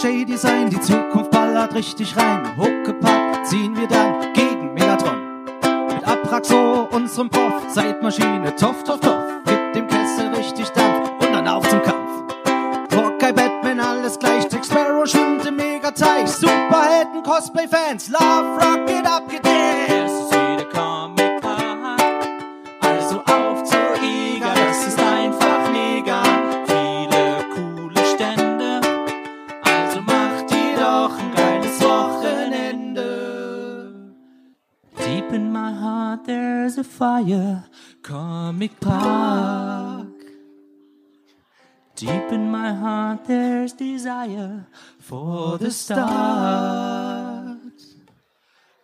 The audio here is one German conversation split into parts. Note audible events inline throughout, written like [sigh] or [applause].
DJ-Design, die Zukunft ballert richtig rein. Huckepack ziehen wir dann gegen Megatron. Mit Apraxo, unserem Prof, Zeitmaschine, toff, toff, toff. Gibt dem Kessel richtig Dampf und dann auf zum Kampf. Hawkeye, Batman, alles gleich. Jack Sparrow schwimmt im Megateich. Superhelden, Cosplay-Fans, Love, Rocket, abgedanced. Fire, Comic Park. Deep in my heart there's desire for the stars.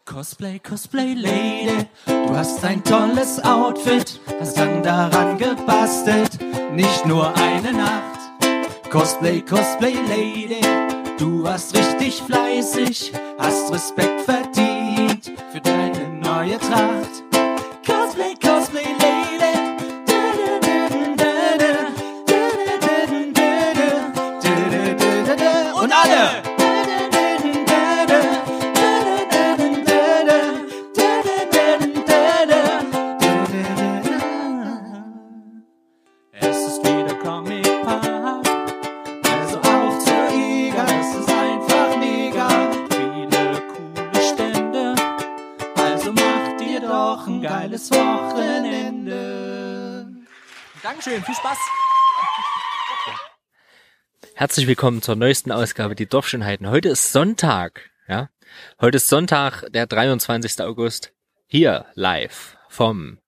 Cosplay, Cosplay Lady, du hast ein tolles Outfit, hast lang daran gebastelt, nicht nur eine Nacht. Cosplay, Cosplay Lady, du warst richtig fleißig, hast Respekt verdient für deine neue Tracht. Cosplay, Cosplay Dankeschön, viel Spaß. Herzlich willkommen zur neuesten Ausgabe Die Dorfschönheiten. Heute ist Sonntag, ja. Heute ist Sonntag, der 23. August. Hier live vom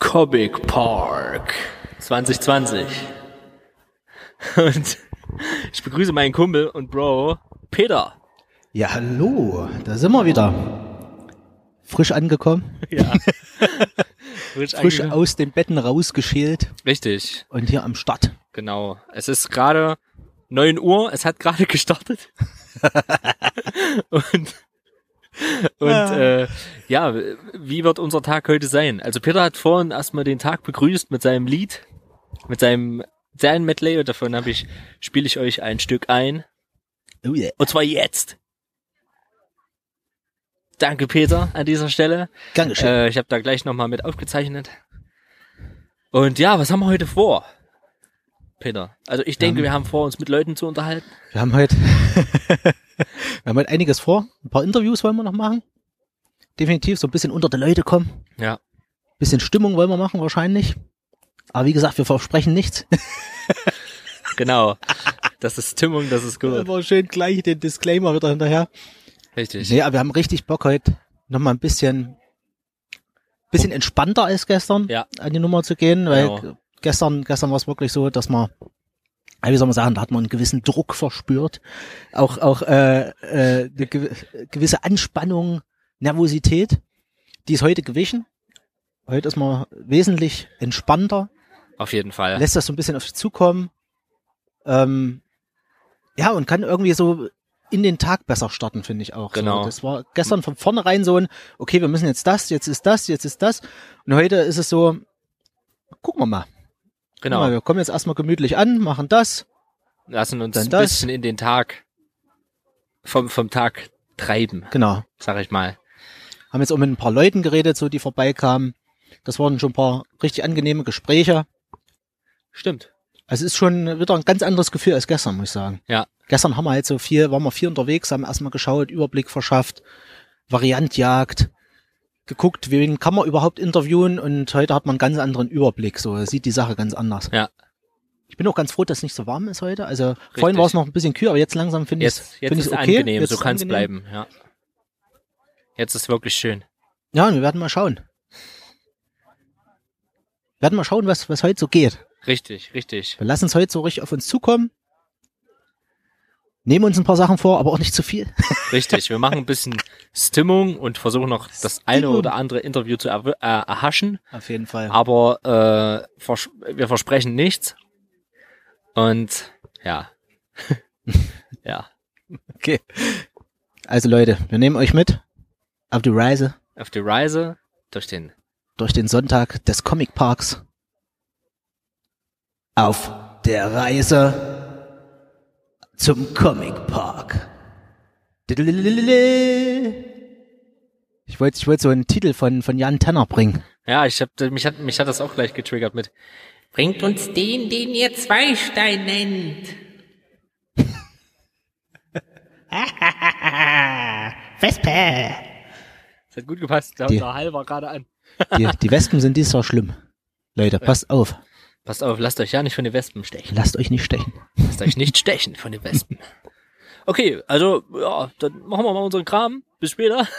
Comic Park 2020. Und ich begrüße meinen Kumpel und Bro Peter. Ja, hallo, da sind wir wieder. Frisch angekommen, Ja. [laughs] Frisch, frisch aus den Betten rausgeschält Richtig, und hier am Start. genau. Es ist gerade 9 Uhr, es hat gerade [laughs] gestartet. [laughs] und und Ja. äh, ja, wie wird unser Tag heute sein? Also Peter hat vorhin erstmal den Tag begrüßt mit seinem Lied, mit seinem seinen Medley und davon habe ich spiele ich euch ein Stück ein Oh yeah. und zwar jetzt. Danke Peter an dieser Stelle. Gern geschehen. Äh, ich habe da gleich nochmal mit aufgezeichnet. Und ja, was haben wir heute vor? Peter. Also ich denke, Ähm. wir haben vor, uns mit Leuten zu unterhalten. Wir haben heute, [laughs] wir haben heute einiges vor. Ein paar Interviews wollen wir noch machen. Definitiv so ein bisschen unter die Leute kommen. Ja. Bisschen Stimmung wollen wir machen wahrscheinlich. Aber wie gesagt, wir versprechen nichts. [laughs] Genau. Das ist Stimmung, das ist gut. Aber schön gleich den Disclaimer wieder hinterher. Richtig. Nee, aber wir haben richtig Bock heute noch mal ein bisschen, bisschen entspannter als gestern Ja. an die Nummer zu gehen, weil Genau. gestern, gestern war es wirklich so, dass man, wie soll man sagen, da hat man einen gewissen Druck verspürt, auch, auch äh, äh, eine gew gewisse Anspannung, Nervosität, die ist heute gewichen. Heute ist man wesentlich entspannter, Auf jeden Fall. lässt das so ein bisschen auf sich zukommen. Ähm, ja, und kann irgendwie so in den Tag besser starten, finde ich auch. Genau. So, das war gestern von vornherein so ein, okay, wir müssen jetzt das, jetzt ist das, jetzt ist das. Und heute ist es so, gucken wir mal. Wir mal. Genau. Wir kommen jetzt erstmal gemütlich an, machen das. Lassen uns ein das. bisschen in den Tag vom, vom Tag treiben, Genau. sag ich mal. Haben jetzt auch mit ein paar Leuten geredet, so die vorbeikamen. Das waren schon ein paar richtig angenehme Gespräche. Stimmt. Also es ist schon wieder ein ganz anderes Gefühl als gestern, muss ich sagen. Ja. Gestern haben wir halt so viel, waren wir viel unterwegs, haben erstmal geschaut, Überblick verschafft, Variantjagd, geguckt, wen kann man überhaupt interviewen und heute hat man einen ganz anderen Überblick, so sieht die Sache ganz anders. Ja. Ich bin auch ganz froh, dass es nicht so warm ist heute. Also vorhin war es noch ein bisschen kühl, aber jetzt langsam finde ich find es okay. angenehm, Jetzt so kann es bleiben, ja. Jetzt ist wirklich schön. Ja, und wir werden mal schauen. Wir werden mal schauen, was, was heute so geht. Richtig, richtig. Wir lassen es heute so richtig auf uns zukommen. Nehmen uns ein paar Sachen vor, aber auch nicht zu viel. [laughs] Richtig. Wir machen ein bisschen Stimmung und versuchen noch das eine Stimmung. oder andere Interview zu erw- äh, erhaschen. Auf jeden Fall. Aber äh, vers wir versprechen nichts. Und ja. [laughs] ja. Okay. Also Leute, wir nehmen euch mit auf die Reise Auf die Reise durch den durch den Sonntag des Comic Parks. Auf der Reise zum Comic Park. Ich wollte ich wollte so einen Titel von, von Jan Tenner bringen. Ja, ich hab, mich hat, mich hat das auch gleich getriggert mit. Bringt uns den, den ihr Zweistein nennt. [laughs] Wespe. Das hat gut gepasst. Der, Die- der Hall war gerade an. Die, die Wespen sind dieses Jahr schlimm. Leute, passt auf. Passt auf, lasst euch ja nicht von den Wespen stechen. Lasst euch nicht stechen. Lasst euch nicht stechen von den Wespen. Okay, also, ja, dann machen wir mal unseren Kram. Bis später. [laughs]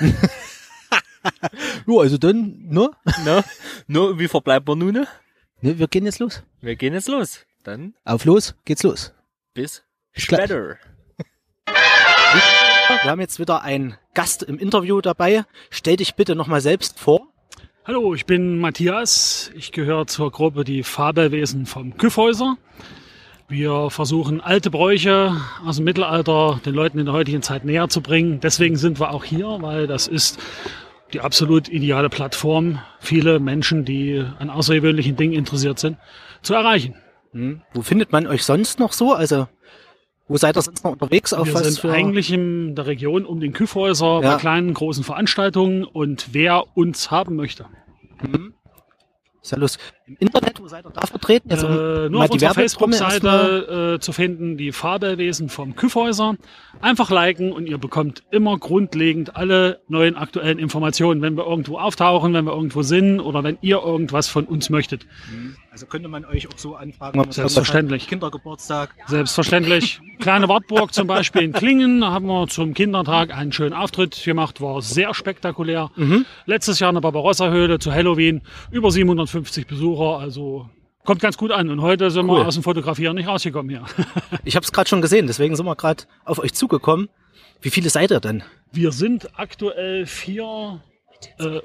Ja, also dann, ne? ne? Nur, wie verbleiben wir nun? ne? ne? Wir gehen jetzt los. Wir gehen jetzt los. Dann Auf los, geht's los. bis später. Wir haben jetzt wieder einen Gast im Interview dabei. Stell dich bitte nochmal selbst vor. Hallo, ich bin Matthias. Ich gehöre zur Gruppe Die Fabelwesen vom Kyffhäuser. Wir versuchen alte Bräuche aus dem Mittelalter den Leuten in der heutigen Zeit näher zu bringen. Deswegen sind wir auch hier, weil das ist die absolut ideale Plattform, viele Menschen, die an außergewöhnlichen Dingen interessiert sind, zu erreichen. Hm. Wo findet man euch sonst noch so? Also, wo seid ihr sonst noch unterwegs? Auf Wir was sind für... eigentlich in der Region um den Kyffhäuser Ja. bei kleinen, großen Veranstaltungen und wer uns haben möchte. Ist ja lustig. Im Internet, wo seid ihr da vertreten? Jetzt, um Äh, nur auf die unserer Facebook-Seite äh, zu finden, die Fabelwesen vom Kyffhäuser. Einfach liken und ihr bekommt immer grundlegend alle neuen aktuellen Informationen, wenn wir irgendwo auftauchen, wenn wir irgendwo sind oder wenn ihr irgendwas von uns möchtet. Also könnte man euch auch so anfragen, wenn man Selbstverständlich. Kindergeburtstag. Selbstverständlich. Kleine Wartburg zum Beispiel in Klingen, da haben wir zum Kindertag einen schönen Auftritt gemacht, war sehr spektakulär. Letztes Jahr in der Barbarossa-Höhle zu Halloween, über 750 Besucher, also kommt ganz gut an. Und heute sind Cool. wir aus dem Fotografieren nicht rausgekommen hier. [laughs] Ich habe es gerade schon gesehen, deswegen sind wir gerade auf euch zugekommen. Wie viele seid ihr denn? Wir sind aktuell vier, äh,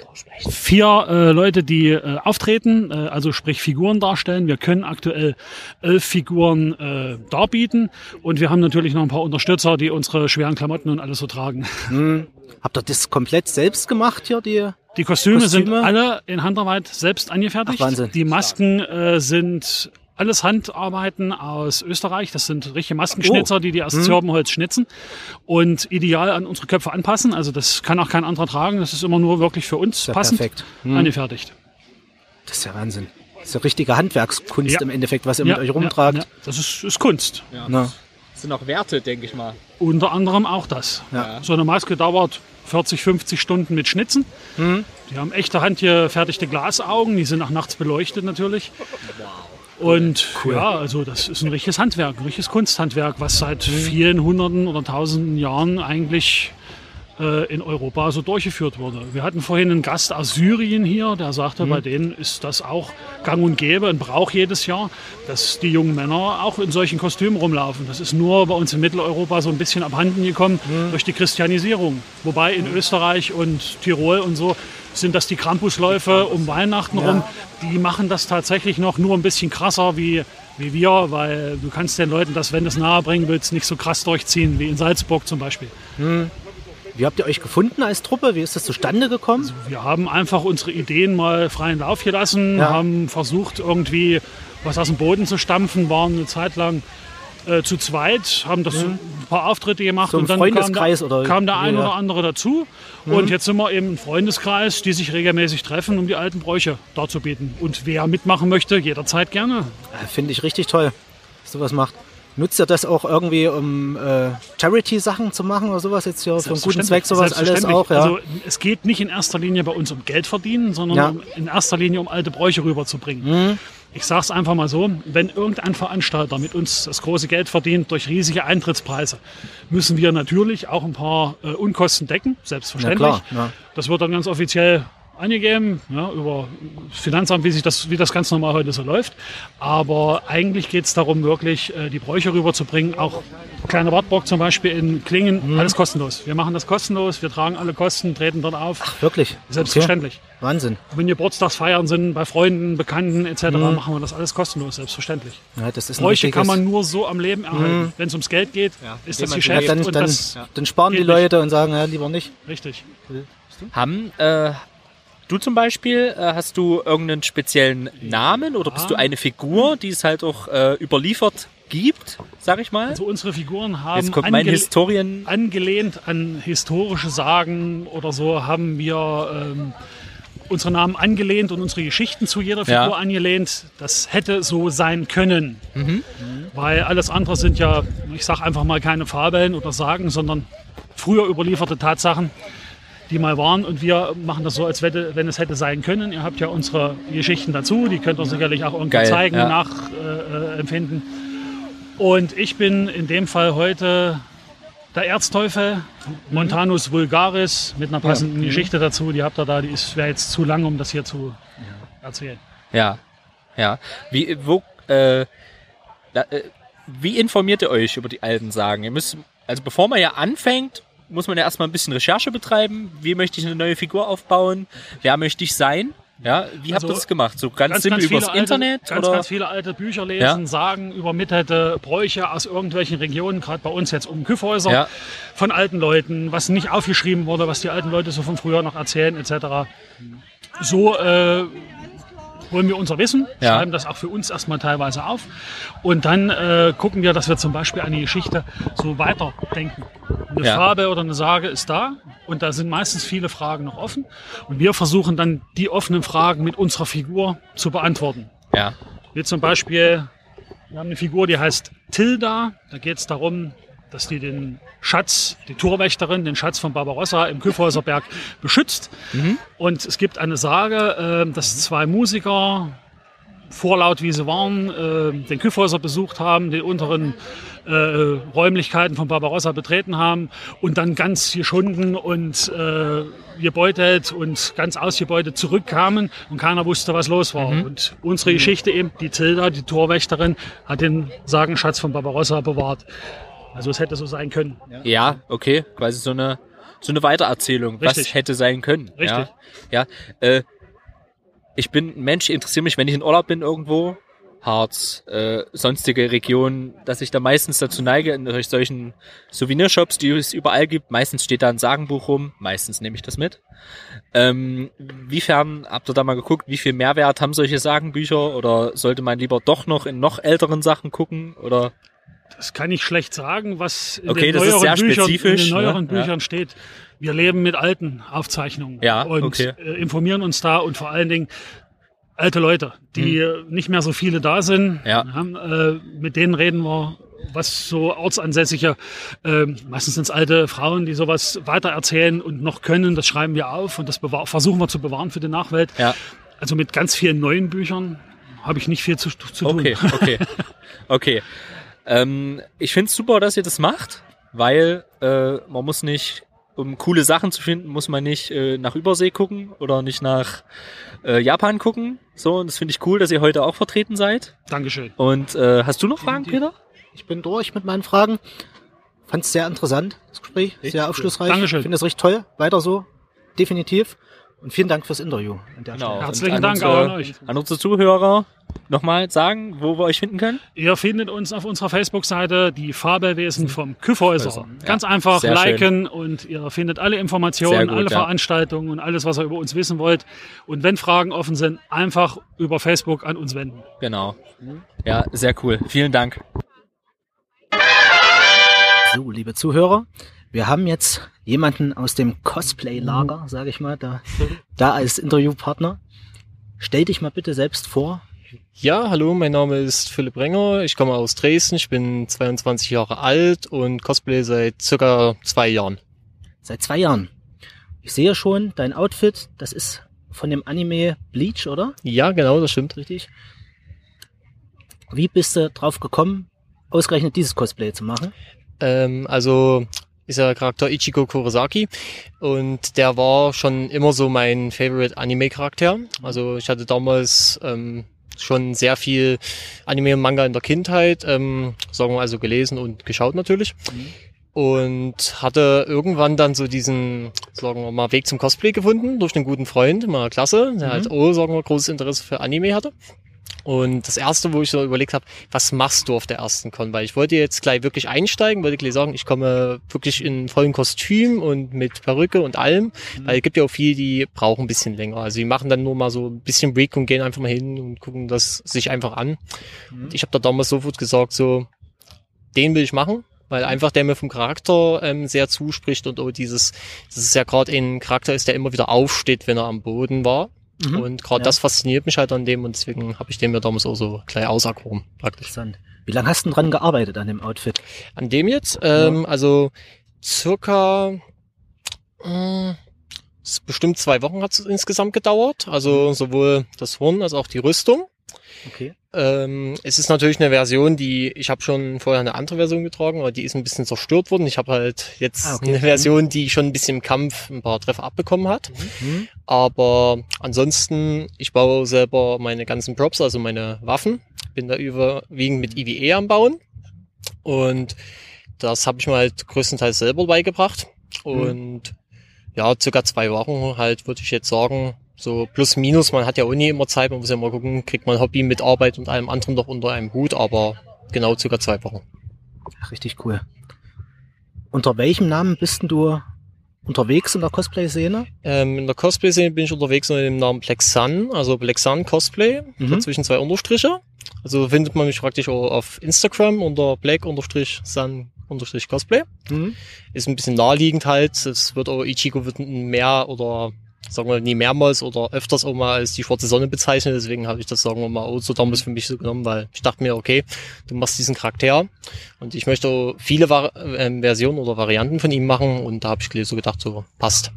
vier äh, Leute, die äh, auftreten, äh, also sprich Figuren darstellen. Wir können aktuell elf Figuren äh, darbieten und wir haben natürlich noch ein paar Unterstützer, die unsere schweren Klamotten und alles so tragen. [laughs] Habt ihr das komplett selbst gemacht hier, die? Die Kostüme, sind Kostüme? alle in Handarbeit selbst angefertigt. Ach, Wahnsinn. Die Masken äh, sind alles Handarbeiten aus Österreich. Das sind richtige Maskenschnitzer, Oh. die die aus Hm. Zirbenholz schnitzen und ideal an unsere Köpfe anpassen. Also das kann auch kein anderer tragen. Das ist immer nur wirklich für uns ja passend perfekt. Hm. angefertigt. Das ist ja Wahnsinn. Das ist ja richtige Handwerkskunst Ja. im Endeffekt, was ihr mit euch rumtragt. Ja, ja. Das ist, ist Kunst. Na, Das sind auch Werte, denke ich mal. Unter anderem auch das. Ja. So eine Maske dauert 40, 50 Stunden mit Schnitzen. Hm. Die haben echte handgefertigte Glasaugen, die sind auch nachts beleuchtet natürlich. Und ja, also das ist ein richtiges Handwerk, ein richtiges Kunsthandwerk, was seit vielen Hunderten oder tausenden Jahren eigentlich äh, in Europa so durchgeführt wurde. Wir hatten vorhin einen Gast aus Syrien hier, der sagte, bei denen ist das auch gang und gäbe, ein Brauch jedes Jahr, dass die jungen Männer auch in solchen Kostümen rumlaufen. Das ist nur bei uns in Mitteleuropa so ein bisschen abhanden gekommen durch die Christianisierung. Wobei in Österreich und Tirol und so sind das die Krampusläufe um Weihnachten rum. Die machen das tatsächlich noch nur ein bisschen krasser wie wie wir, weil du kannst den Leuten das, wenn du es nahe bringen willst, nicht so krass durchziehen wie in Salzburg zum Beispiel. wie habt ihr euch gefunden als Truppe? Wie ist das zustande gekommen? Wir haben einfach unsere Ideen mal freien Lauf gelassen, Ja. haben versucht, irgendwie was aus dem Boden zu stampfen, waren eine Zeit lang äh, zu zweit, haben das ein paar Auftritte gemacht Mhm. So und dann kam Freundeskreis der, oder- kam der ein ja. oder andere dazu. Und jetzt sind wir eben ein Freundeskreis, die sich regelmäßig treffen, um die alten Bräuche darzubieten. Und wer mitmachen möchte, jederzeit gerne. Äh, Finde ich richtig toll, dass sowas macht. Nutzt ihr das auch irgendwie, um äh, Charity-Sachen zu machen oder sowas jetzt hier für einen guten Zweck, sowas alles auch? Ja. Also es geht nicht in erster Linie bei uns um Geld verdienen, sondern Ja. um, in erster Linie um alte Bräuche rüberzubringen. Ich sage es einfach mal so, wenn irgendein Veranstalter mit uns das große Geld verdient durch riesige Eintrittspreise, müssen wir natürlich auch ein paar äh, Unkosten decken, selbstverständlich. Na klar, ja. Das wird dann ganz offiziell angegeben, ja, über das Finanzamt, wie, sich das, wie das ganz normal heute so läuft. Aber eigentlich geht es darum, wirklich äh, die Bräuche rüberzubringen. Auch kleine Wartburg zum Beispiel in Klingen, Mhm. alles kostenlos. Wir machen das kostenlos, wir tragen alle Kosten, treten dort auf. Wirklich? Selbstverständlich. Okay. Wahnsinn. Wenn Geburtstagsfeiern sind, bei Freunden, Bekannten etc., Mhm. machen wir das alles kostenlos, selbstverständlich. Ja, das ist ein Bräuche kann man nur so am Leben erhalten. Wenn es ums Geld geht, ist das Geschäft ja, dann, und dann, das dann sparen die geht nicht. Leute und sagen, ja, lieber nicht. richtig. Haben, äh, du zum Beispiel, äh, hast du irgendeinen speziellen Namen oder bist du eine Figur, die es halt auch äh, überliefert gibt, sag ich mal. Also unsere Figuren haben Jetzt kommt mein angele- Historien. angelehnt an historische Sagen oder so haben wir ähm, unsere Namen angelehnt und unsere Geschichten zu jeder Figur Ja. angelehnt. Das hätte so sein können. Mhm. Weil alles andere sind ja, ich sag einfach mal keine Fabeln oder Sagen, sondern früher überlieferte Tatsachen, die mal waren. Und wir machen das so, als wenn es hätte sein können. Ihr habt ja unsere Geschichten dazu, die könnt ihr sicherlich auch irgendwo Geil, zeigen, ja. nachempfinden. Äh, empfinden. und ich bin in dem Fall heute der Erzteufel, Montanus vulgaris, mit einer passenden Geschichte dazu. Die habt ihr da, die ist wäre jetzt zu lang, um das hier zu erzählen. Ja, ja. Wie, wo, äh, da, äh, wie informiert ihr euch über die alten Sagen? Ihr müsst, also bevor man ja anfängt, muss man ja erstmal ein bisschen Recherche betreiben. Wie möchte ich eine neue Figur aufbauen? Wer möchte ich sein? Ja, wie habt Also, ihr das gemacht? So ganz, simpel übers alte, Internet? ganz, oder? ganz viele alte Bücher lesen, Ja. sagen, übermittelte Bräuche aus irgendwelchen Regionen, gerade bei uns jetzt um Kyffhäuser, Ja. von alten Leuten, was nicht aufgeschrieben wurde, was die alten Leute so von früher noch erzählen, etc. So äh, holen wir unser Wissen, Ja. schreiben das auch für uns erstmal teilweise auf und dann äh, gucken wir, dass wir zum Beispiel eine Geschichte so weiterdenken. Eine Ja. Farbe oder eine Sage ist da und da sind meistens viele Fragen noch offen und wir versuchen dann die offenen Fragen mit unserer Figur zu beantworten. Ja, Wie zum Beispiel, wir haben eine Figur, die heißt Tilda. Da geht es darum, dass die den Schatz, die Torwächterin, den Schatz von Barbarossa im Kyffhäuserberg beschützt. Und es gibt eine Sage, äh, dass zwei Musiker, vorlaut wie sie waren, äh, den Kyffhäuser besucht haben, die unteren äh, Räumlichkeiten von Barbarossa betreten haben und dann ganz geschunden und äh, gebeutelt und ganz ausgebeutet zurückkamen und keiner wusste, was los war. Und unsere Geschichte eben, die Tilda, die Torwächterin, hat den Sagenschatz von Barbarossa bewahrt. Also es hätte so sein können. ja, okay, quasi so eine so eine Weitererzählung, was Richtig. hätte sein können. Richtig. Ja, ja. Äh, ich bin ein Mensch, ich interessiere mich, wenn ich in Urlaub bin irgendwo, Harz, äh, sonstige Regionen, dass ich da meistens dazu neige, in solch- solchen Souvenirshops, die es überall gibt, meistens steht da ein Sagenbuch rum, meistens nehme ich das mit. Ähm, wiefern habt ihr da mal geguckt, wie viel Mehrwert haben solche Sagenbücher oder sollte man lieber doch noch in noch älteren Sachen gucken oder Das kann ich schlecht sagen, was in Okay, den neueren, Büchern, in den neueren ne? Ja. Büchern steht. Wir leben mit alten Aufzeichnungen Ja, und okay. äh, informieren uns da und vor allen Dingen alte Leute, die äh, nicht mehr so viele da sind. Hm. Ja. Äh, mit denen reden wir, was so ortsansässige, äh, meistens sind es alte Frauen, die sowas weitererzählen und noch können. Das schreiben wir auf und das versuchen wir zu bewahren für die Nachwelt. ja, Also mit ganz vielen neuen Büchern habe ich nicht viel zu, zu tun. Okay, okay, [laughs] okay. Ähm, ich find's super, dass ihr das macht, weil äh, man muss nicht, um coole Sachen zu finden, muss man nicht äh, nach Übersee gucken oder nicht nach äh, Japan gucken. So, und das finde ich cool, dass ihr heute auch vertreten seid. Dankeschön. Und äh, hast du noch Fragen, Peter? Ich bin durch mit meinen Fragen. Fand es sehr interessant, das Gespräch. Sehr aufschlussreich. Dankeschön. Finde es richtig toll. Weiter so. Definitiv. Und vielen Dank fürs Interview. An der Genau. Stelle. Herzlichen Dank unsere, auch an euch. An unsere Zuhörer nochmal sagen, wo wir euch finden können. Ihr findet uns auf unserer Facebook-Seite die Fabelwesen vom Kyffhäuser. Ja, Ganz einfach sehr liken und ihr findet alle Informationen, gut, alle ja. Veranstaltungen und alles, was ihr über uns wissen wollt. Und wenn Fragen offen sind, einfach über Facebook an uns wenden. Genau. Ja, sehr cool. Vielen Dank. So, liebe Zuhörer, wir haben jetzt jemanden aus dem Cosplay-Lager, sage ich mal, da, da als Interviewpartner. Stell dich mal bitte selbst vor. Ja, hallo, mein Name ist Philipp Renger. Ich komme aus Dresden. Ich bin 22 Jahre alt und Cosplay seit circa zwei Jahren. Seit zwei Jahren. Ich sehe schon, dein Outfit, das ist von dem Anime Bleach, oder? Ja, genau, das stimmt. Richtig? Wie bist du drauf gekommen, ausgerechnet dieses Cosplay zu machen? Ähm, also ist der Charakter Ichigo Kurosaki und der war schon immer so mein Favorite Anime-Charakter. Also ich hatte damals ähm, schon sehr viel Anime und Manga in der Kindheit, ähm, sagen wir also gelesen und geschaut natürlich. Und hatte irgendwann dann so diesen, sagen wir mal, Weg zum Cosplay gefunden durch einen guten Freund, mal klasse, der halt auch, sagen wir, großes Interesse für Anime hatte. Und das erste, wo ich so überlegt habe, was machst du auf der ersten Con? Weil ich wollte jetzt gleich wirklich einsteigen, wollte gleich sagen, ich komme wirklich in vollen Kostüm und mit Perücke und allem. Weil es gibt ja auch viele, die brauchen ein bisschen länger. Also die machen dann nur mal so ein bisschen Break und gehen einfach mal hin und gucken das sich einfach an. Und ich habe da damals sofort gesagt, so, den will ich machen, weil einfach der mir vom Charakter ähm, sehr zuspricht und auch dieses, das ist ja gerade ein Charakter ist, der immer wieder aufsteht, wenn er am Boden war. Mhm. Und gerade Ja. das fasziniert mich halt an dem und deswegen habe ich den mir damals auch so gleich auserkoren, praktisch. Interessant. Wie lange hast du denn dran gearbeitet an dem Outfit? An dem jetzt, ähm, also circa äh, bestimmt zwei Wochen hat es insgesamt gedauert. Also sowohl das Horn als auch die Rüstung. Okay. Ähm, es ist natürlich eine Version, die ich habe schon vorher eine andere Version getragen, aber die ist ein bisschen zerstört worden. Ich habe halt jetzt Ah, okay. eine Version, die schon ein bisschen im Kampf ein paar Treffer abbekommen hat. Mhm. Aber ansonsten, ich baue selber meine ganzen Props, also meine Waffen. Bin da überwiegend mit IWE am Bauen. Und das habe ich mir halt größtenteils selber beigebracht. Und ja, circa zwei Wochen halt, würde ich jetzt sagen. So plus minus, man hat ja auch nie immer Zeit, man muss ja mal gucken, kriegt man Hobby mit Arbeit und allem anderen doch unter einem Hut, aber genau circa zwei Wochen. Richtig cool. Unter welchem Namen bist denn du unterwegs in der Cosplay-Szene? Ähm, in der Cosplay-Szene bin ich unterwegs unter dem Namen Black Sun, also Black Sun Cosplay, Mhm. dazwischen zwei Unterstriche. Also findet man mich praktisch auch auf Instagram unter Black-Sun-Cosplay. Mhm. Ist ein bisschen naheliegend halt. Es wird auch Ichigo wird mehr oder sagen wir nie mehrmals oder öfters auch mal als die schwarze Sonne bezeichnet. Deswegen habe ich das, sagen wir mal, damals für mich so genommen, weil ich dachte mir, okay, du machst diesen Charakter und ich möchte viele Vari ähm, Versionen oder Varianten von ihm machen und da habe ich so gedacht, so passt.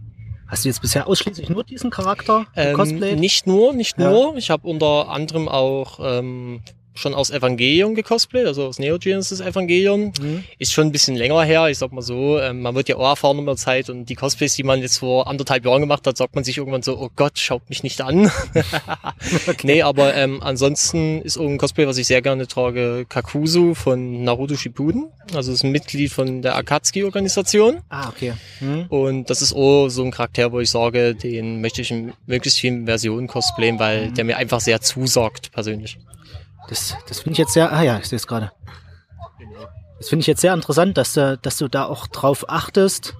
Hast du jetzt bisher ausschließlich nur diesen Charakter Ähm, Cosplay? nicht nur, nicht Ja. nur. Ich habe unter anderem auch ähm, schon aus Evangelion gecosplayt, also aus Neo Genesis Evangelion. Mhm. Ist schon ein bisschen länger her, ich sag mal so. Ähm, man wird ja auch erfahren mit der Zeit und die Cosplays, die man jetzt vor anderthalb Jahren gemacht hat, sagt man sich irgendwann so, oh Gott, schaut mich nicht an. [laughs] Nee, aber ähm, ansonsten ist auch ein Cosplay, was ich sehr gerne trage, Kakuzu von Naruto Shippuden. Also ist ein Mitglied von der Akatsuki-Organisation. Ah, okay. Mhm. Und das ist auch so ein Charakter, wo ich sage, den möchte ich in möglichst vielen Versionen cosplayen, weil der mir einfach sehr zusagt, persönlich. Das, das finde ich jetzt sehr, ah ja, ich sehe es gerade. Das finde ich jetzt sehr interessant, dass du, dass du da auch drauf achtest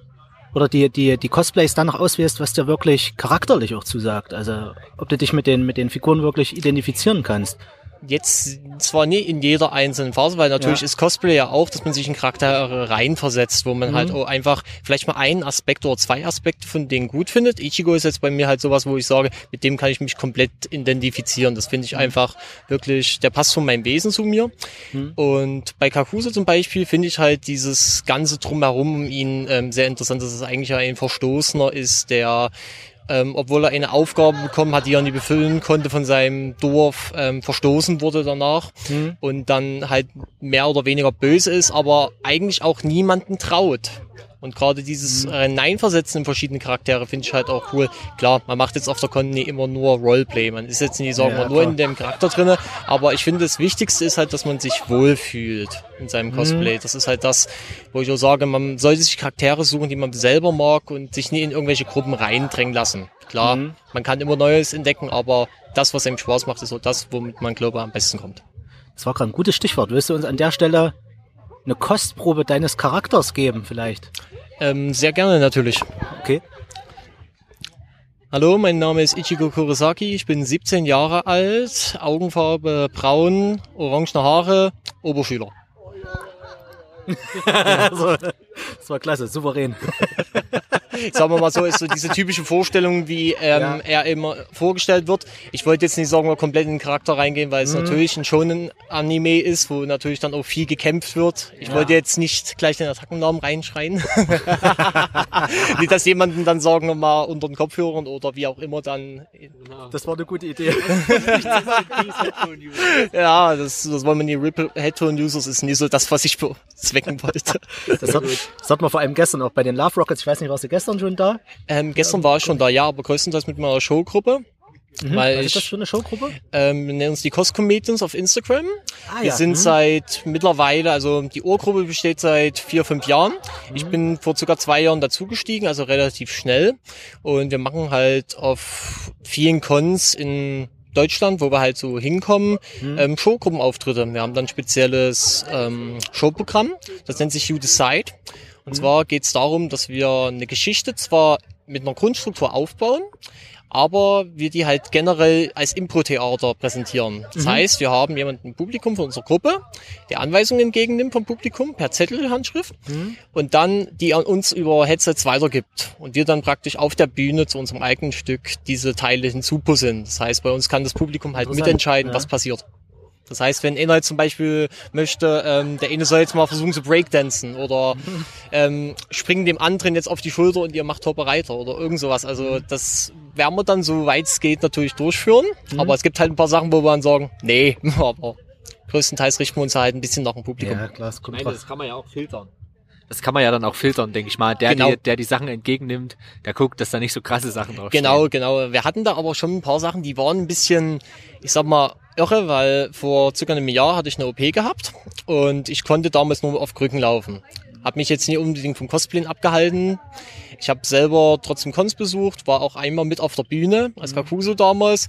oder die, die, die Cosplays dann noch auswählst, was dir wirklich charakterlich auch zusagt. Also, ob du dich mit den, mit den Figuren wirklich identifizieren kannst. Jetzt zwar nie in jeder einzelnen Phase, weil natürlich Ja. ist Cosplay ja auch, dass man sich in Charaktere reinversetzt, wo man Mhm. halt auch einfach vielleicht mal einen Aspekt oder zwei Aspekte von denen gut findet. Ichigo ist jetzt bei mir halt sowas, wo ich sage, mit dem kann ich mich komplett identifizieren. Das finde ich Mhm. einfach wirklich, der passt von meinem Wesen zu mir. Mhm. Und bei Kakusa zum Beispiel finde ich halt dieses ganze Drumherum um ihn ähm, sehr interessant, dass es eigentlich ein Verstoßener ist, der ähm, obwohl er eine Aufgabe bekommen hat, die er nie befüllen konnte von seinem Dorf, ähm, verstoßen wurde danach Mhm. und dann halt mehr oder weniger böse ist, aber eigentlich auch niemanden traut. Und gerade dieses Mhm. äh, Nein-Versetzen in verschiedene Charaktere finde ich halt auch cool. Klar, man macht jetzt auf der Con immer nur Roleplay. Man ist jetzt nie, sagen Ja, wir, nur klar. in dem Charakter drinne. Aber ich finde, das Wichtigste ist halt, dass man sich wohlfühlt in Mhm. seinem Cosplay. Das ist halt das, wo ich auch sage, man sollte sich Charaktere suchen, die man selber mag und sich nie in irgendwelche Gruppen reindrängen lassen. Klar, Mhm. man kann immer Neues entdecken, aber das, was einem Spaß macht, ist so das, womit man, glaube ich, am besten kommt. Das war gerade ein gutes Stichwort. Willst du uns an der Stelle eine Kostprobe deines Charakters geben, vielleicht? Ähm, sehr gerne natürlich. Okay. Hallo, mein Name ist Ichigo Kurosaki. Ich bin 17 Jahre alt, Augenfarbe braun, orangene Haare, Oberschüler. [laughs] also, das war klasse, souverän. [laughs] Sagen wir mal so, ist so diese typische Vorstellung, wie ähm, Ja. er immer vorgestellt wird. Ich wollte jetzt nicht sagen, wir komplett in den Charakter reingehen, weil es Mhm. natürlich ein Shonen-Anime ist, wo natürlich dann auch viel gekämpft wird. Ich Ja. wollte jetzt nicht gleich den Attackennamen reinschreien. [laughs] nicht, dass jemanden dann sagen wir mal unter den Kopfhörern oder wie auch immer dann Das war eine gute Idee. [laughs] Ja, das, das wollen wir nie. Ripple Headphone Users ist nie so das, was ich bezwecken [laughs] wollte. Das hat, das hat man vor allem gestern auch bei den Love Rockets. Ich weiß nicht, warst du gestern schon da? Ähm, gestern war ich schon da, ja, aber größtenteils mit meiner Showgruppe. Weil Was ist das ich, für eine Showgruppe? ähm, wir nennen uns die Cos-Comedians auf Instagram. Ah, Wir sind seit mittlerweile, also die Urgruppe besteht seit vier, fünf Jahren. Ich bin vor circa zwei Jahren dazugestiegen, also relativ schnell. Und wir machen halt auf vielen Cons in Deutschland, wo wir halt so hinkommen, ähm, Showgruppenauftritte. Wir haben dann ein spezielles ähm, Showprogramm, das nennt sich You Decide. Und zwar geht es darum, dass wir eine Geschichte zwar mit einer Grundstruktur aufbauen, aber wir die halt generell als Impro-Theater präsentieren. Das heißt, wir haben jemanden im Publikum von unserer Gruppe, der Anweisungen entgegennimmt vom Publikum per Zettelhandschrift und dann die an uns über Headsets weitergibt und wir dann praktisch auf der Bühne zu unserem eigenen Stück diese Teile hinzupuzzeln. Das heißt, bei uns kann das Publikum halt mitentscheiden, ja. was passiert. Das heißt, wenn einer jetzt zum Beispiel möchte, ähm, der eine soll jetzt mal versuchen zu breakdancen oder [laughs] ähm, springen dem anderen jetzt auf die Schulter und ihr macht Hoppereiter oder irgend sowas. Also das werden wir dann so weit es geht natürlich durchführen. Aber es gibt halt ein paar Sachen, wo wir dann sagen, nee, [laughs] aber größtenteils richten wir uns halt ein bisschen nach dem Publikum. Ja, klar, Ich kommt meine, drauf. das kann man ja auch filtern. Das kann man ja dann auch filtern, denke ich mal. Der, Genau. die, der die Sachen entgegennimmt, der guckt, dass da nicht so krasse Sachen drauf Genau, genau. Wir hatten da aber schon ein paar Sachen, die waren ein bisschen, ich sag mal, irre, weil vor circa einem Jahr hatte ich eine OP gehabt und ich konnte damals nur auf Krücken laufen. Hab mich jetzt nicht unbedingt vom Cosplayen abgehalten. Ich habe selber trotzdem Cons besucht, war auch einmal mit auf der Bühne als Kakuso damals.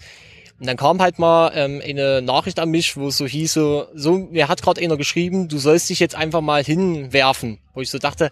Und dann kam halt mal ähm, eine Nachricht an mich, wo es so hieß, so, so mir hat gerade einer geschrieben, du sollst dich jetzt einfach mal hinwerfen. Wo ich so dachte,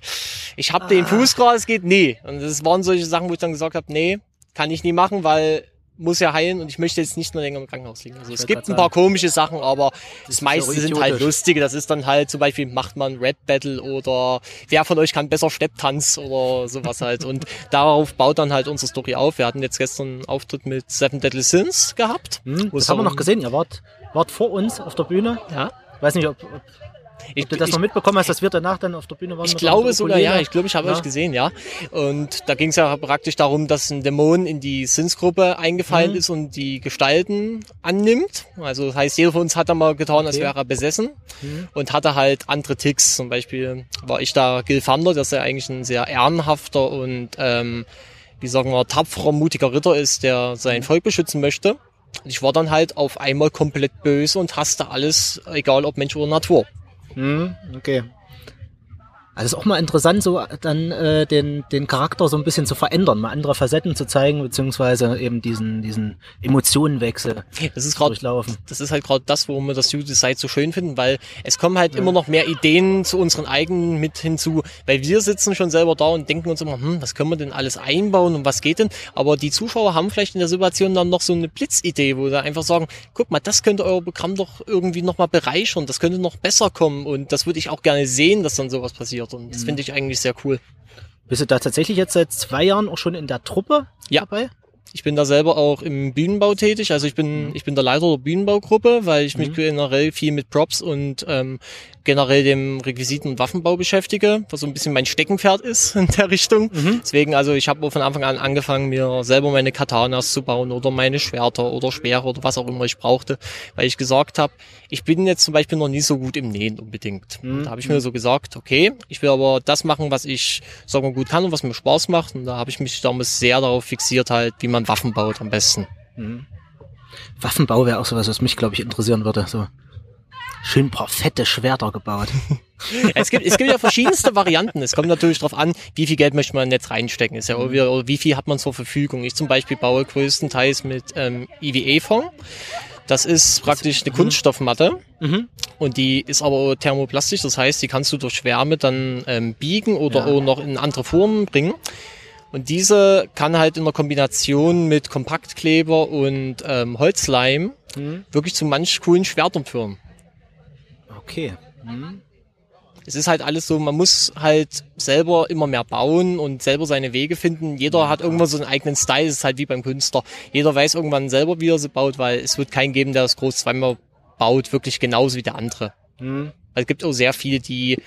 ich habe den Fuß gerade, es geht, nee. Und das waren solche Sachen, wo ich dann gesagt habe, nee, kann ich nie machen, weil muss ja heilen und ich möchte jetzt nicht nur länger im Krankenhaus liegen. Also es gibt ein paar komische Sachen, aber das, ist meiste so sind halt lustige. Das ist dann halt zum Beispiel, macht man Red Battle oder wer von euch kann besser Stepptanz oder sowas halt. Und [laughs] darauf baut dann halt unsere Story auf. Wir hatten jetzt gestern einen Auftritt mit Seven Deadly Sins gehabt. Hm, das haben wir noch gesehen. Ihr wart, wart vor uns auf der Bühne. Ja. Ich weiß nicht, ob, ob Ich, du das ich, noch mitbekommen hast, dass wir danach dann auf der Bühne waren. Ich glaube sogar, ja. Ich glaube, ich habe Ja. euch gesehen, ja. Und da ging es ja praktisch darum, dass ein Dämon in die Sins-Gruppe eingefallen Mhm. ist und die Gestalten annimmt. Also das heißt, jeder von uns hat da mal getan, als Okay. wäre er besessen Mhm. und hatte halt andere Ticks. Zum Beispiel war ich da Gilfander, dass er eigentlich ein sehr ehrenhafter und ähm, wie sagen wir, tapferer, mutiger Ritter ist, der sein Volk beschützen möchte. Und ich war dann halt auf einmal komplett böse und hasste alles, egal ob Mensch oder Natur. Hm, okay. Also ist auch mal interessant, so dann äh, den, den Charakter so ein bisschen zu verändern, mal andere Facetten zu zeigen, beziehungsweise eben diesen, diesen Emotionenwechsel Das ist gerade durchlaufen. das ist halt gerade das, warum wir das Studio Site so schön finden, weil es kommen halt immer noch mehr Ideen zu unseren eigenen mit hinzu, weil wir sitzen schon selber da und denken uns immer, hm, was können wir denn alles einbauen und was geht denn? Aber die Zuschauer haben vielleicht in der Situation dann noch so eine Blitzidee, wo sie einfach sagen, guck mal, das könnte euer Programm doch irgendwie nochmal bereichern, das könnte noch besser kommen und das würde ich auch gerne sehen, dass dann sowas passiert und das finde ich eigentlich sehr cool. Bist du da tatsächlich jetzt seit zwei Jahren auch schon in der Truppe Ja. dabei? Ich bin da selber auch im Bühnenbau tätig. Also ich bin, ich bin der Leiter der Bühnenbaugruppe, weil ich mich generell viel mit Props und ähm, generell dem Requisiten- und Waffenbau beschäftige, was so ein bisschen mein Steckenpferd ist [laughs] in der Richtung. Deswegen, also ich habe von Anfang an angefangen, mir selber meine Katanas zu bauen oder meine Schwerter oder Speere oder was auch immer ich brauchte, weil ich gesagt habe, ich bin jetzt zum Beispiel noch nie so gut im Nähen unbedingt. Und da habe ich mir so gesagt, okay, ich will aber das machen, was ich, sagen wir, gut kann und was mir Spaß macht. Und da habe ich mich damals sehr darauf fixiert, halt, wie man Waffen baut am besten. Waffenbau wäre auch sowas, was mich, glaube ich, interessieren würde. So schön ein paar fette Schwerter gebaut. [laughs] Es gibt, es gibt ja verschiedenste Varianten. Es kommt natürlich darauf an, wie viel Geld möchte man jetzt reinstecken. Ist ja wieder, oder wie viel hat man zur Verfügung. Ich zum Beispiel baue größtenteils mit ähm, IWE-Fond. Das ist praktisch eine Kunststoffmatte Mhm. und die ist aber thermoplastisch. Das heißt, die kannst du durch Wärme dann ähm, biegen oder auch noch in andere Formen bringen. Und diese kann halt in der Kombination mit Kompaktkleber und ähm, Holzleim wirklich zu manch coolen Schwertern führen. Okay. es ist halt alles so, man muss halt selber immer mehr bauen und selber seine Wege finden. Jeder hat irgendwann so einen eigenen Style, es ist halt wie beim Künstler. Jeder weiß irgendwann selber, wie er sie baut, weil es wird keinen geben, der das groß zweimal baut, wirklich genauso wie der andere. Mhm. Weil es gibt auch sehr viele, die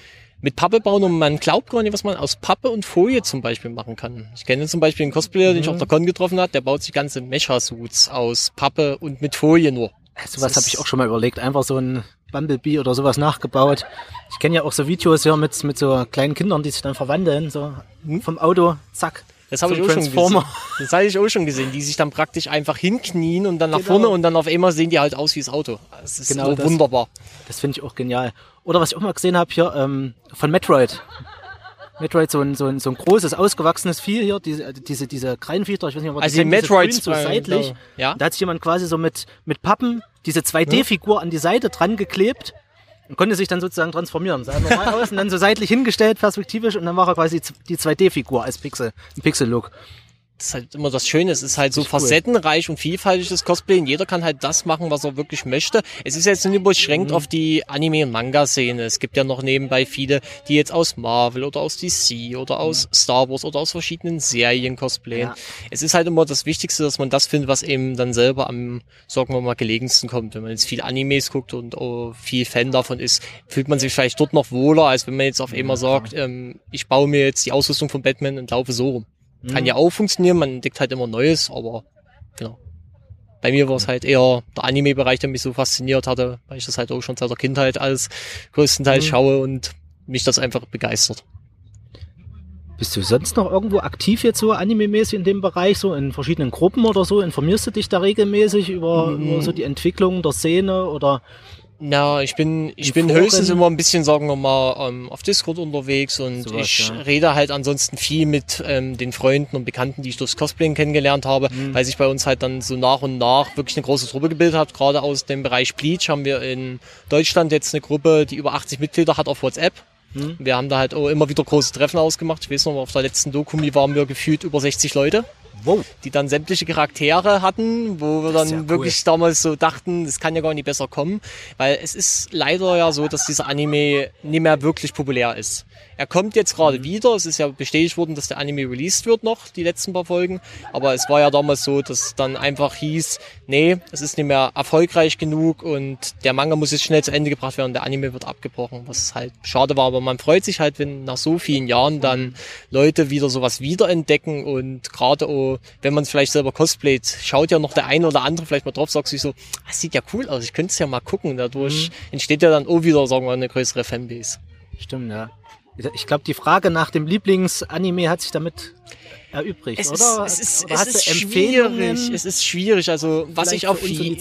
mit Pappe bauen und man glaubt gar nicht, was man aus Pappe und Folie zum Beispiel machen kann. Ich kenne zum Beispiel einen Cosplayer, den ich auf der Con getroffen hat, der baut sich ganze Mecha-Suits aus Pappe und mit Folie nur. Sowas Das habe ist- ich auch schon mal überlegt. Einfach so ein Bumblebee oder sowas nachgebaut. Ich kenne ja auch so Videos hier mit, mit so kleinen Kindern, die sich dann verwandeln, so vom Auto, zack. Das habe So ich auch schon gesehen. Das habe ich auch schon gesehen, die sich dann praktisch einfach hinknien und dann nach Genau. vorne und dann auf einmal sehen die halt aus wie das Auto. Das ist Genau so wunderbar. Das finde ich auch genial. Oder was ich auch mal gesehen habe hier, ähm, von Metroid. Metroid, so ein, so ein, so ein großes, ausgewachsenes Vieh hier, diese, diese, diese Kreinviecher, ich weiß nicht, ob Also die grün, so seitlich. Ja. Da hat sich jemand quasi so mit, mit Pappen diese 2D-Figur an die Seite dran geklebt und konnte sich dann sozusagen transformieren. Sah normal aus und dann so seitlich hingestellt, perspektivisch, und dann war er quasi die 2D-Figur als Pixel, ein Pixel-Look. Das ist halt immer das Schöne. Es ist halt so cool. facettenreich und vielfältig das Cosplay und jeder kann halt das machen, was er wirklich möchte. Es ist jetzt nicht Mhm. beschränkt auf die Anime- und Manga-Szene. Es gibt ja noch nebenbei viele, die jetzt aus Marvel oder aus DC oder aus Star Wars oder aus verschiedenen Serien cosplayen. Ja. Es ist halt immer das Wichtigste, dass man das findet, was eben dann selber am, sagen wir mal, gelegensten kommt. Wenn man jetzt viel Animes guckt und oh, viel Fan davon ist, fühlt man sich vielleicht dort noch wohler, als wenn man jetzt auf einmal sagt, ähm, ich baue mir jetzt die Ausrüstung von Batman und laufe so rum. Kann ja auch funktionieren, man entdeckt halt immer Neues, aber genau. Bei mir war es halt eher der Anime-Bereich, der mich so fasziniert hatte, weil ich das halt auch schon seit der Kindheit als größtenteils schaue und mich das einfach begeistert. Bist du sonst noch irgendwo aktiv jetzt so anime-mäßig in dem Bereich, so in verschiedenen Gruppen oder so? Informierst du dich da regelmäßig über, Mhm. über so die Entwicklung der Szene oder? Ja, ich bin, ich In bin Foren? höchstens immer ein bisschen, sagen wir mal, ähm, auf Discord unterwegs und Sowas, ich ja. rede halt ansonsten viel mit ähm, den Freunden und Bekannten, die ich durchs Cosplayen kennengelernt habe, Mhm. weil sich bei uns halt dann so nach und nach wirklich eine große Truppe gebildet hat. Gerade aus dem Bereich Bleach haben wir in Deutschland jetzt eine Gruppe, die über 80 Mitglieder hat auf WhatsApp. Mhm. Wir haben da halt auch immer wieder große Treffen ausgemacht. Ich weiß noch, auf der letzten Dokumi waren wir gefühlt über 60 Leute Wow. die dann sämtliche Charaktere hatten, wo wir dann ja cool. wirklich damals so dachten, das kann ja gar nicht besser kommen, weil es ist leider ja so, dass dieser Anime nicht mehr wirklich populär ist. Er kommt jetzt gerade Mhm. wieder, es ist ja bestätigt worden, dass der Anime released wird noch, die letzten paar Folgen, aber es war ja damals so, dass dann einfach hieß, nee, es ist nicht mehr erfolgreich genug und der Manga muss jetzt schnell zu Ende gebracht werden, der Anime wird abgebrochen, was halt schade war, aber man freut sich halt, wenn nach so vielen Jahren dann Leute wieder sowas wiederentdecken und gerade auch, wenn man es vielleicht selber cosplayt, schaut ja noch der eine oder andere vielleicht mal drauf, sagt sich so, ah, sieht ja cool aus, ich könnte es ja mal gucken. Dadurch entsteht ja dann auch wieder, sagen wir, eine größere Fanbase. Stimmt, ja. Ich glaube, die Frage nach dem Lieblingsanime hat sich damit erübrigt, Es oder? ist, es ist, oder es ist schwierig. Es ist schwierig. Also, was ich auf je-?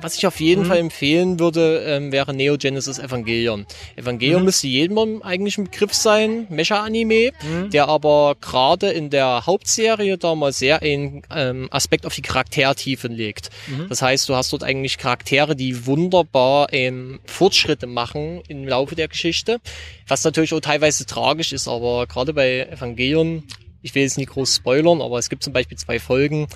Was ich auf jeden Mhm. Fall empfehlen würde, ähm, wäre Neo Genesis Evangelion. Evangelion Mhm. müsste jedem eigentlich ein Begriff sein, Mecha-Anime, Mhm. der aber gerade in der Hauptserie da mal sehr einen ähm, Aspekt auf die Charaktertiefen legt. Mhm. Das heißt, du hast dort eigentlich Charaktere, die wunderbar ähm, Fortschritte machen im Laufe der Geschichte, was natürlich auch teilweise tragisch ist, aber gerade bei Evangelion, ich will jetzt nicht groß spoilern, aber es gibt zum Beispiel zwei Folgen,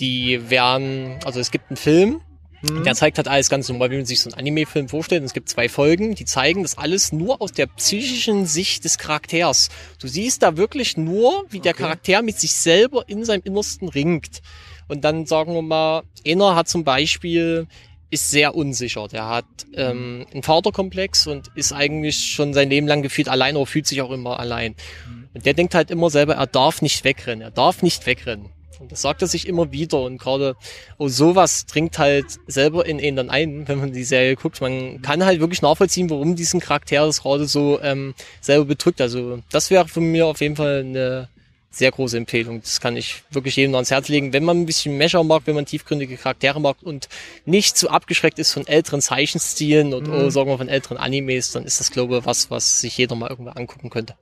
die werden, also es gibt einen Film, Mhm. der zeigt halt alles ganz normal, wie man sich so einen Anime-Film vorstellt. Und es gibt zwei Folgen, die zeigen das alles nur aus der psychischen Sicht des Charakters. Du siehst da wirklich nur, wie der Okay. Charakter mit sich selber in seinem Innersten ringt. Und dann sagen wir mal, einer hat zum Beispiel ist sehr unsicher. Der hat ähm, einen Vaterkomplex und ist eigentlich schon sein Leben lang gefühlt allein, aber fühlt sich auch immer allein. Und der denkt halt immer selber, er darf nicht wegrennen, er darf nicht wegrennen. Und das sagt er sich immer wieder und gerade oh, sowas dringt halt selber in ihn dann ein, wenn man die Serie guckt. Man kann halt wirklich nachvollziehen, warum diesen Charakter das gerade so ähm, selber bedrückt. Also das wäre von mir auf jeden Fall eine sehr große Empfehlung. Das kann ich wirklich jedem ans Herz legen. Wenn man ein bisschen Measure mag, wenn man tiefgründige Charaktere mag und nicht zu abgeschreckt ist von älteren Zeichenstilen und oh, sagen wir von älteren Animes, dann ist das, glaube ich, was, was sich jeder mal irgendwo angucken könnte.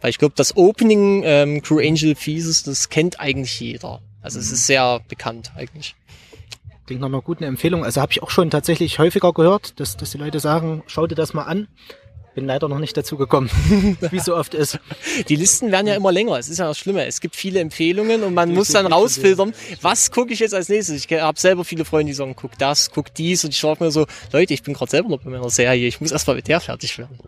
Weil ich glaube, das Opening ähm, Crew Angel Thesis, das kennt eigentlich jeder. Also es ist sehr bekannt eigentlich. Klingt nach einer guten Empfehlung. Also habe ich auch schon tatsächlich häufiger gehört, dass, dass die Leute sagen, schau dir das mal an. Bin leider noch nicht dazu gekommen, [laughs] wie so oft ist. Die Listen werden ja immer länger. Es ist ja das Schlimme. Es gibt viele Empfehlungen und man muss dann rausfiltern, was gucke ich jetzt als nächstes. Ich habe selber viele Freunde, die sagen, guck das, guck dies und ich sage mir so, Leute, ich bin gerade selber noch bei meiner Serie. Ich muss erstmal mit der fertig werden.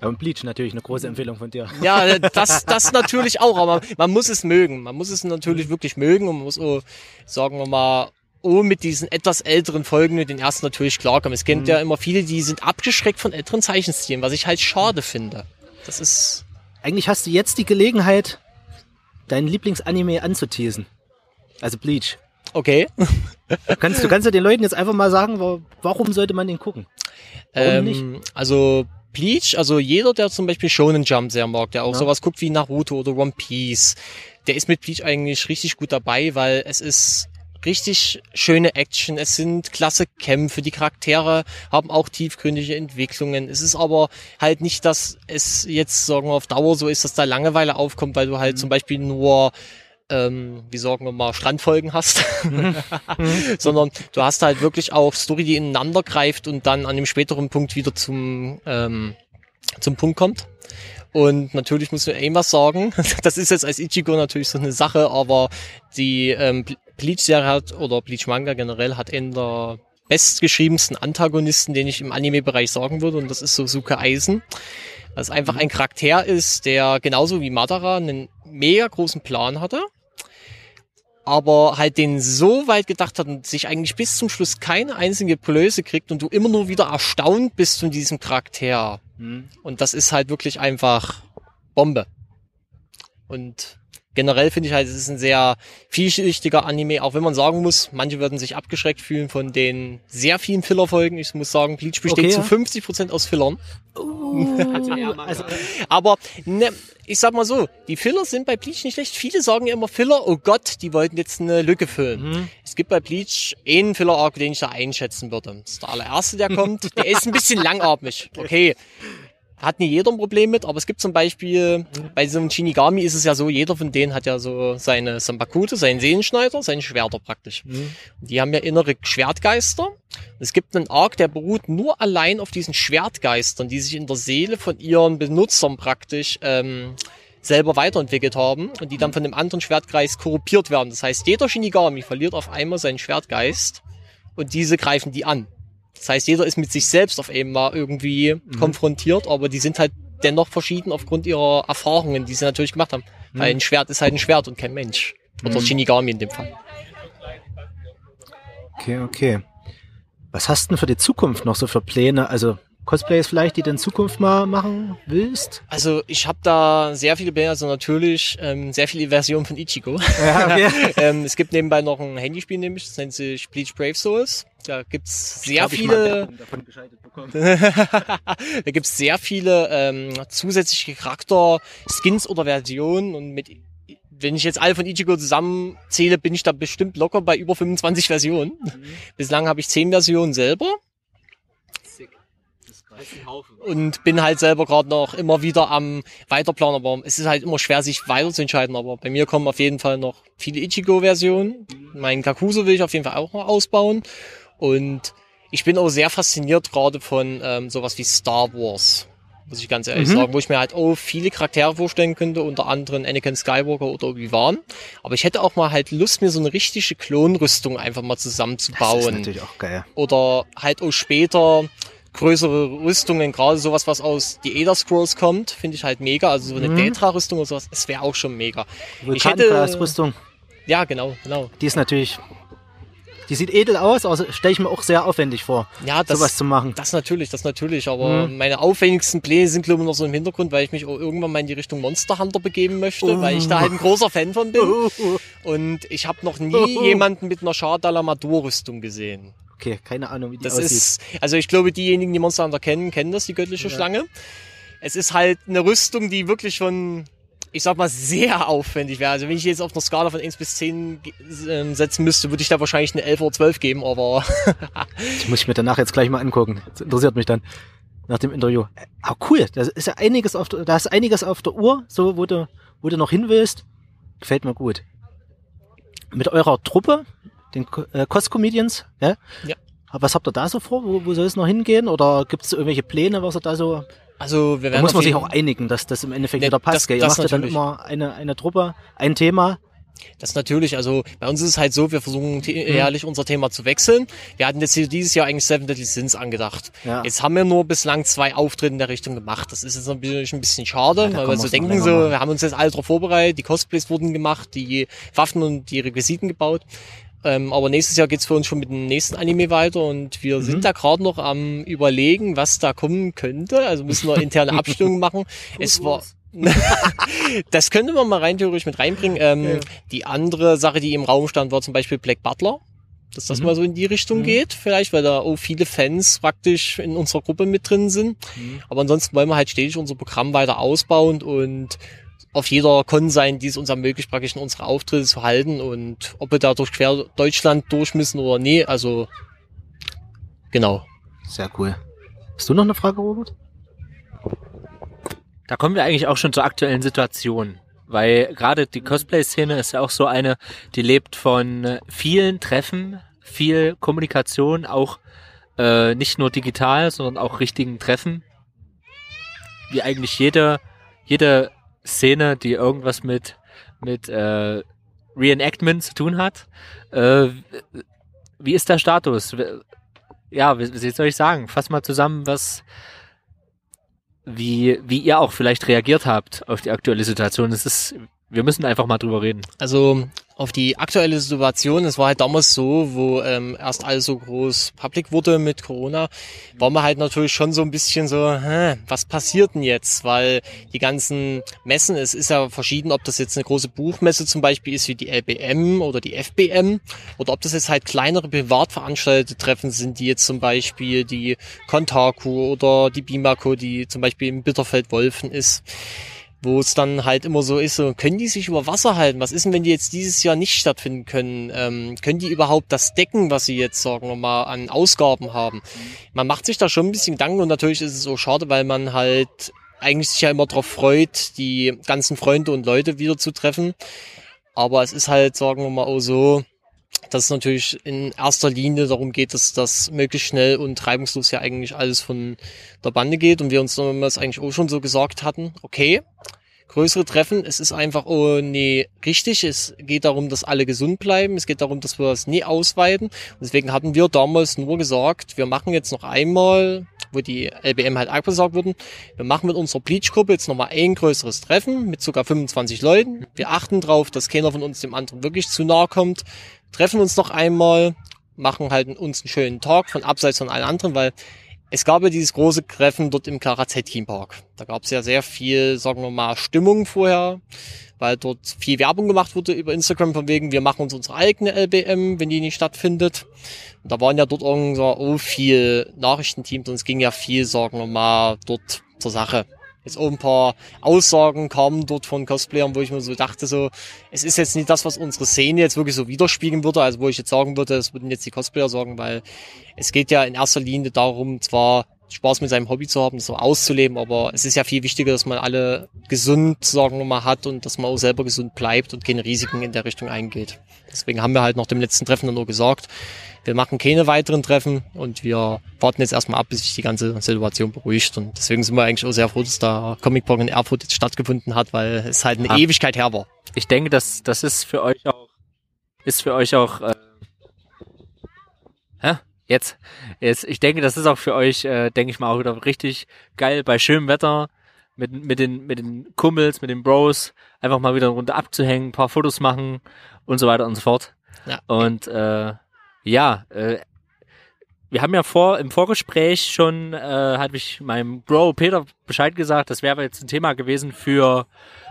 Ja, und Bleach natürlich eine große Empfehlung von dir. Ja, [laughs] das, das natürlich auch, aber man muss es mögen. Man muss es natürlich wirklich mögen und man muss, auch, sagen wir mal, oh, mit diesen etwas älteren Folgen mit den ersten natürlich klarkommen. Es kennt ja immer viele, die sind abgeschreckt von älteren Zeichenstilen, was ich halt schade finde. Das ist, Eigentlich hast du jetzt die Gelegenheit, deinen Lieblingsanime anzuteasen. Also Bleach. okay. Du kannst, du kannst ja den Leuten jetzt einfach mal sagen, wa- warum sollte man den gucken? Warum Ähm, also Bleach, also jeder, der zum Beispiel Shonen Jump sehr mag, der auch Ja. sowas guckt wie Naruto oder One Piece, der ist mit Bleach eigentlich richtig gut dabei, weil es ist richtig schöne Action, es sind klasse Kämpfe, die Charaktere haben auch tiefgründige Entwicklungen. Es ist aber halt nicht, dass es jetzt, sagen wir, auf Dauer so ist, dass da Langeweile aufkommt, weil du halt Mhm. zum Beispiel nur ähm, wie sagen wir mal, Strandfolgen hast, [laughs] sondern du hast halt wirklich auch Story, die ineinander greift und dann an dem späteren Punkt wieder zum ähm, zum Punkt kommt. Und natürlich muss man eben was sagen. [laughs] Das ist jetzt als Ichigo natürlich so eine Sache, aber die ähm, Bleach-Serie hat, oder Bleach-Manga generell, hat einen der bestgeschriebensten Antagonisten, den ich im Anime-Bereich sagen würde, und das ist Sosuke Eisen. Das einfach ein Charakter ist, der genauso wie Madara einen mega großen Plan hatte, aber halt den so weit gedacht hat und sich eigentlich bis zum Schluss keine einzige Blöße kriegt und du immer nur wieder erstaunt bist von diesem Charakter. Und das ist halt wirklich einfach Bombe. Und generell finde ich halt, es ist ein sehr vielschichtiger Anime, auch wenn man sagen muss, manche würden sich abgeschreckt fühlen von den sehr vielen Filler-Folgen. Ich muss sagen, Bleach besteht Okay, zu ja. 50 Prozent aus Fillern. Also, Aber ne, ich sag mal so, die Filler sind bei Bleach nicht schlecht. Viele sagen ja immer Filler, oh Gott, die wollten jetzt eine Lücke füllen. Es gibt bei Bleach einen Filler-Arc, den ich da einschätzen würde. Das ist der allererste, der kommt. Der ist ein bisschen langatmig. Okay. Hat nicht jeder ein Problem mit, aber es gibt zum Beispiel, bei so einem Shinigami ist es ja so, jeder von denen hat ja so seine Sambakute, seinen Sehenschneider, seine Schwerter praktisch. Die haben ja innere Schwertgeister. Es gibt einen Arc, der beruht nur allein auf diesen Schwertgeistern, die sich in der Seele von ihren Benutzern praktisch ähm, selber weiterentwickelt haben und die dann von dem anderen Schwertgeist korruptiert werden. Das heißt, jeder Shinigami verliert auf einmal seinen Schwertgeist und diese greifen die an. Das heißt, jeder ist mit sich selbst auf einmal irgendwie konfrontiert, aber die sind halt dennoch verschieden aufgrund ihrer Erfahrungen, die sie natürlich gemacht haben. Weil ein Schwert ist halt ein Schwert und kein Mensch. Oder Shinigami in dem Fall. okay, okay. Was hast du denn für die Zukunft noch so für Pläne? Also Cosplays vielleicht, die du in Zukunft mal machen willst? Also ich habe da sehr viele Pläne, also natürlich ähm, sehr viele Versionen von Ichigo. [laughs] Ja, okay. [laughs] ähm, es gibt nebenbei noch ein Handyspiel, nämlich das nennt sich Bleach Brave Souls. Da gibt's sehr mal viele, [laughs] da gibt's sehr viele ähm, zusätzliche Charakter, Skins oder Versionen und mit wenn ich jetzt alle von Ichigo zusammenzähle, bin ich da bestimmt locker bei über 25 Versionen. Bislang habe ich 10 Versionen selber. Und bin halt selber gerade noch immer wieder am Weiterplanen, aber es ist halt immer schwer, sich weiter zu entscheiden. Aber bei mir kommen auf jeden Fall noch viele Ichigo-Versionen. Mein Kakuso will ich auf jeden Fall auch noch ausbauen. Und ich bin auch sehr fasziniert gerade von ähm, sowas wie Star Wars, muss ich ganz ehrlich sagen, wo ich mir halt auch viele Charaktere vorstellen könnte, unter anderem Anakin Skywalker oder Obi-Wan. Aber ich hätte auch mal halt Lust, mir so eine richtige Klonrüstung einfach mal Das ist zusammenzubauen natürlich auch geil. oder halt auch später größere Rüstungen, gerade sowas, was aus die Elder Scrolls kommt, finde ich halt mega. Also so eine Detra-Rüstung oder sowas, es wäre auch schon mega. Ich hätte, Vulkankreisrüstung, ja genau, genau. die ist natürlich, die sieht edel aus, aber stelle ich mir auch sehr aufwendig vor, Ja, das, sowas zu machen. das natürlich, das natürlich, aber meine aufwendigsten Pläne sind glaube ich noch so im Hintergrund, weil ich mich auch irgendwann mal in die Richtung Monster Hunter begeben möchte, weil ich da halt ein großer Fan von bin. Und ich habe noch nie jemanden mit einer Shardalamadur-Rüstung gesehen. Okay, keine Ahnung, wie die Das aussieht. ist, also ich glaube, diejenigen, die Monster Hunter kennen, kennen das, die göttliche Schlange. Es ist halt eine Rüstung, die wirklich schon, ich sag mal, sehr aufwendig wäre. Also wenn ich jetzt auf einer Skala von 1 bis 10 ge- ähm, setzen müsste, würde ich da wahrscheinlich eine 11 oder 12 geben, aber Das [laughs] muss ich mir danach jetzt gleich mal angucken. Das interessiert mich dann nach dem Interview. Aber cool, da ist ja einiges auf der, da ist einiges auf der Uhr, so wo du, wo du noch hin willst. Gefällt mir gut. Mit eurer Truppe, den äh, Cos-Comedians, ja? Ja. Was habt ihr da so vor? Wo, wo soll es noch hingehen? Oder gibt es irgendwelche Pläne, was ihr da so also wir Da werden muss man sich auch einigen, dass das im Endeffekt Ne, wieder passt. das- gell? Ihr das macht ja dann immer eine, eine Truppe, ein Thema. Das natürlich, also bei uns ist es halt so, wir versuchen jährlich unser Thema zu wechseln. Wir hatten jetzt dieses Jahr eigentlich Seven Deadly Sins angedacht. Ja. Jetzt haben wir nur bislang zwei Auftritte in der Richtung gemacht. Das ist jetzt natürlich ein bisschen schade, da weil wir so denken, so, wir haben uns jetzt alle drauf vorbereitet, die Cosplays wurden gemacht, die Waffen und die Requisiten gebaut. Ähm, aber nächstes Jahr geht's für uns schon mit dem nächsten Anime weiter und wir Mhm. sind da gerade noch am überlegen, was da kommen könnte. Also müssen wir interne [laughs] Abstimmungen machen. es war [laughs] das könnte man mal rein theoretisch mit reinbringen. Ähm, Die andere Sache, die im Raum stand, war zum Beispiel Black Butler. Dass das mal so in die Richtung geht, vielleicht, weil da auch viele Fans praktisch in unserer Gruppe mit drin sind. Aber ansonsten wollen wir halt stetig unser Programm weiter ausbauen und auf jeder Con sein, die es uns ermöglicht, praktisch in unsere Auftritte zu halten und ob wir da durch quer Deutschland durch müssen oder nee, also genau. Sehr cool. Hast du noch eine Frage, Robert? Da kommen wir eigentlich auch schon zur aktuellen Situation. Weil gerade die Cosplay-Szene ist ja auch so eine, die lebt von äh, vielen Treffen, viel Kommunikation, auch äh, nicht nur digital, sondern auch richtigen Treffen. wie eigentlich jede, jede Szene, die irgendwas mit, mit äh, Reenactment zu tun hat. Äh, wie ist der Status? Ja, wie, soll ich sagen? Fass mal zusammen, was, wie, wie ihr auch vielleicht reagiert habt auf die aktuelle Situation. Es ist, wir müssen einfach mal drüber reden. Also auf die aktuelle Situation, es war halt damals so, wo ähm, erst alles so groß public wurde mit Corona, war man halt natürlich schon so ein bisschen so, hä, was passiert denn jetzt? Weil die ganzen Messen, es ist ja verschieden, ob das jetzt eine große Buchmesse zum Beispiel ist, wie die LBM oder die FBM, oder ob das jetzt halt kleinere privat Treffen sind, die jetzt zum Beispiel die Kontaku oder die Bimaco, die zum Beispiel im Bitterfeld-Wolfen ist wo es dann halt immer so ist, so, können die sich über Wasser halten? Was ist denn, wenn die jetzt dieses Jahr nicht stattfinden können? Ähm, können die überhaupt das decken, was sie jetzt, sagen wir mal, an Ausgaben haben? Man macht sich da schon ein bisschen Gedanken und natürlich ist es so schade, weil man halt eigentlich sich ja immer darauf freut, die ganzen Freunde und Leute wieder zu treffen. Aber es ist halt, sagen wir mal, auch so, dass es natürlich in erster Linie darum geht, dass das möglichst schnell und reibungslos ja eigentlich alles von der Bande geht. Und wir uns damals eigentlich auch schon so gesagt hatten, okay, größere Treffen, es ist einfach, oh nee, richtig, es geht darum, dass alle gesund bleiben, es geht darum, dass wir das nie ausweiten. Und deswegen hatten wir damals nur gesagt, wir machen jetzt noch einmal, wo die LBM halt abgesagt wurden, wir machen mit unserer Bleach-Gruppe jetzt nochmal ein größeres Treffen mit sogar 25 Leuten, wir achten drauf, dass keiner von uns dem anderen wirklich zu nahe kommt, treffen uns noch einmal, machen halt uns einen schönen Tag von abseits von allen anderen, weil es gab ja dieses große Treffen dort im Clara Zetkin Park. Da gab es ja sehr viel, sagen wir mal, Stimmung vorher, weil dort viel Werbung gemacht wurde über Instagram von wegen, wir machen uns unsere eigene LBM, wenn die nicht stattfindet. Und da waren ja dort irgendwie so oh, viel Nachrichtenteams und es ging ja viel, sagen wir mal, dort zur Sache jetzt auch ein paar Aussagen kamen dort von Cosplayern, wo ich mir so dachte, so, es ist jetzt nicht das, was unsere Szene jetzt wirklich so widerspiegeln würde, also wo ich jetzt sagen würde, das würden jetzt die Cosplayer sagen, weil es geht ja in erster Linie darum, zwar Spaß mit seinem Hobby zu haben, so auszuleben, aber es ist ja viel wichtiger, dass man alle gesund, sagen wir mal, hat und dass man auch selber gesund bleibt und keine Risiken in der Richtung eingeht. Deswegen haben wir halt nach dem letzten Treffen dann nur gesagt, wir machen keine weiteren Treffen und wir warten jetzt erstmal ab, bis sich die ganze Situation beruhigt. Und deswegen sind wir eigentlich auch sehr froh, dass da Comic Pong in Erfurt jetzt stattgefunden hat, weil es halt eine ah. Ewigkeit her war. Ich denke, dass das ist für euch auch ist für euch auch äh, hä? Jetzt jetzt ich denke, das ist auch für euch äh, denke ich mal auch wieder richtig geil bei schönem Wetter mit mit den mit den Kumpels, mit den Bros einfach mal wieder Runde abzuhängen, ein paar Fotos machen und so weiter und so fort. Ja. Und äh, ja, äh, wir haben ja vor im Vorgespräch schon, äh, hatte ich meinem Bro Peter Bescheid gesagt, das wäre jetzt ein Thema gewesen für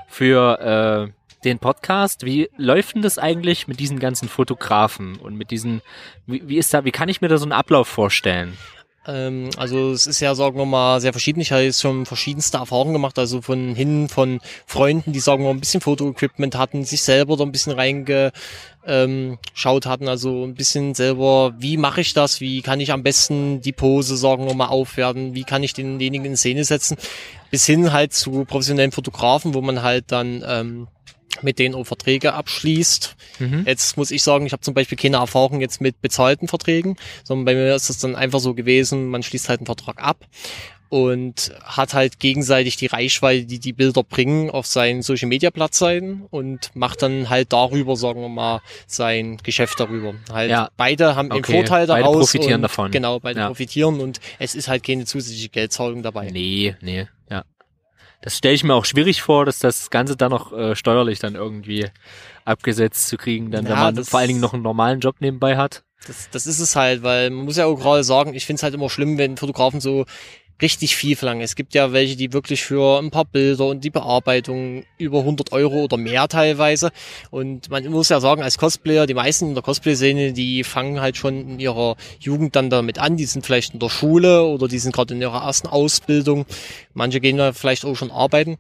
für äh, den Podcast. Wie läuft denn das eigentlich mit diesen ganzen Fotografen und mit diesen, wie, wie ist da, wie kann ich mir da so einen Ablauf vorstellen? Ähm, also es ist ja, sagen wir mal, sehr verschieden. Ich habe jetzt schon verschiedenste Erfahrungen gemacht, also von hin von Freunden, die, sagen wir mal, ein bisschen Fotoequipment hatten, sich selber da ein bisschen reingeschaut ähm, hatten, also ein bisschen selber, wie mache ich das, wie kann ich am besten die Pose, sagen wir mal, aufwerten, wie kann ich denjenigen in Szene setzen, bis hin halt zu professionellen Fotografen, wo man halt dann ähm, mit denen auch Verträge abschließt. Mhm. Jetzt muss ich sagen, ich habe zum Beispiel keine Erfahrung jetzt mit bezahlten Verträgen, sondern bei mir ist es dann einfach so gewesen, man schließt halt einen Vertrag ab und hat halt gegenseitig die Reichweite, die die Bilder bringen, auf seinen Social Media Platzseiten und macht dann halt darüber, sagen wir mal, sein Geschäft darüber. Halt ja. beide haben okay. den Vorteil daraus. Beide profitieren davon. Genau, beide ja. profitieren und es ist halt keine zusätzliche Geldzahlung dabei. Nee, nee, das stelle ich mir auch schwierig vor, dass das Ganze dann noch äh, steuerlich dann irgendwie abgesetzt zu kriegen, dann, ja, wenn man vor allen Dingen noch einen normalen Job nebenbei hat. Das, das ist es halt, weil man muss ja auch gerade sagen, ich finde es halt immer schlimm, wenn Fotografen so richtig viel verlangen. Es gibt ja welche, die wirklich für ein paar Bilder und die Bearbeitung über 100 Euro oder mehr teilweise. Und man muss ja sagen, als Cosplayer, die meisten in der Cosplay-Szene, die fangen halt schon in ihrer Jugend dann damit an. Die sind vielleicht in der Schule oder die sind gerade in ihrer ersten Ausbildung. Manche gehen da vielleicht auch schon arbeiten.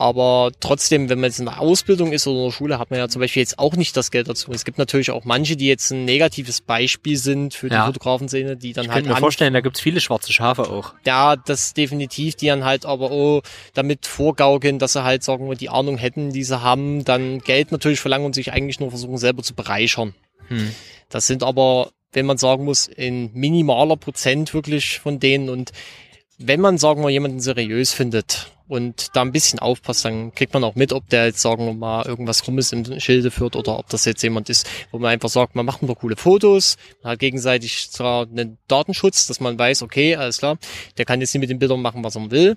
Aber trotzdem, wenn man jetzt in der Ausbildung ist oder in der Schule, hat man ja zum Beispiel jetzt auch nicht das Geld dazu. Es gibt natürlich auch manche, die jetzt ein negatives Beispiel sind für die ja. Fotografenszene, die dann ich halt. Ich könnte mir vorstellen, da gibt's viele schwarze Schafe auch. Ja, das definitiv, die dann halt aber auch damit vorgaukeln, dass sie halt, sagen wir, die Ahnung hätten, die sie haben, dann Geld natürlich verlangen und sich eigentlich nur versuchen, selber zu bereichern. Hm. Das sind aber, wenn man sagen muss, ein minimaler Prozent wirklich von denen und wenn man, sagen wir, jemanden seriös findet und da ein bisschen aufpasst, dann kriegt man auch mit, ob der jetzt, sagen wir mal, irgendwas Krummes im Schilde führt oder ob das jetzt jemand ist, wo man einfach sagt, man macht ein paar coole Fotos, man hat gegenseitig zwar einen Datenschutz, dass man weiß, okay, alles klar, der kann jetzt nicht mit den Bildern machen, was er will.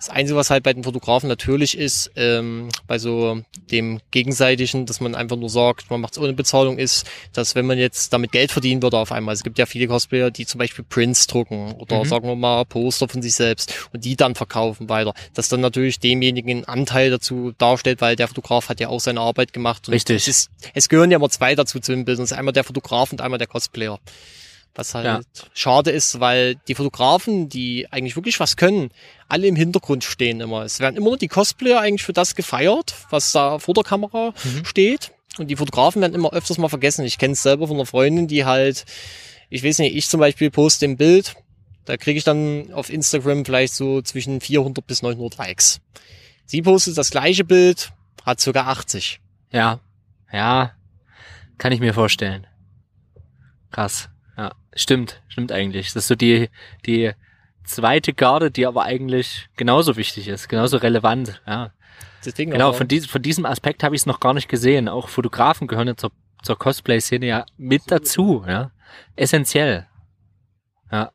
Das Einzige, was halt bei den Fotografen natürlich ist, ähm, bei so dem Gegenseitigen, dass man einfach nur sagt, man macht es ohne Bezahlung, ist, dass wenn man jetzt damit Geld verdienen würde auf einmal, es gibt ja viele Cosplayer, die zum Beispiel Prints drucken oder Mhm. sagen wir mal Poster von sich selbst und die dann verkaufen weiter, dass dann natürlich demjenigen einen Anteil dazu darstellt, weil der Fotograf hat ja auch seine Arbeit gemacht. Richtig. Es, ist, es gehören ja immer zwei dazu zu dem ist einmal der Fotograf und einmal der Cosplayer. Was halt Ja. schade ist, weil die Fotografen, die eigentlich wirklich was können, alle im Hintergrund stehen immer. Es werden immer nur die Cosplayer eigentlich für das gefeiert, was da vor der Kamera steht. Und die Fotografen werden immer öfters mal vergessen. Ich kenne es selber von einer Freundin, die halt, ich weiß nicht, ich zum Beispiel poste ein Bild, da kriege ich dann auf Instagram vielleicht so zwischen 400 bis 900 Likes. Sie postet das gleiche Bild, hat sogar 80. Ja, ja, kann ich mir vorstellen. Krass. Stimmt, stimmt eigentlich. Das ist so die, die zweite Garde, die aber eigentlich genauso wichtig ist, genauso relevant. Ja, Deswegen genau. Von, dies, von diesem Aspekt habe ich es noch gar nicht gesehen. Auch Fotografen gehören ja zur, zur Cosplay-Szene ja mit dazu. Ja, essentiell. Ja,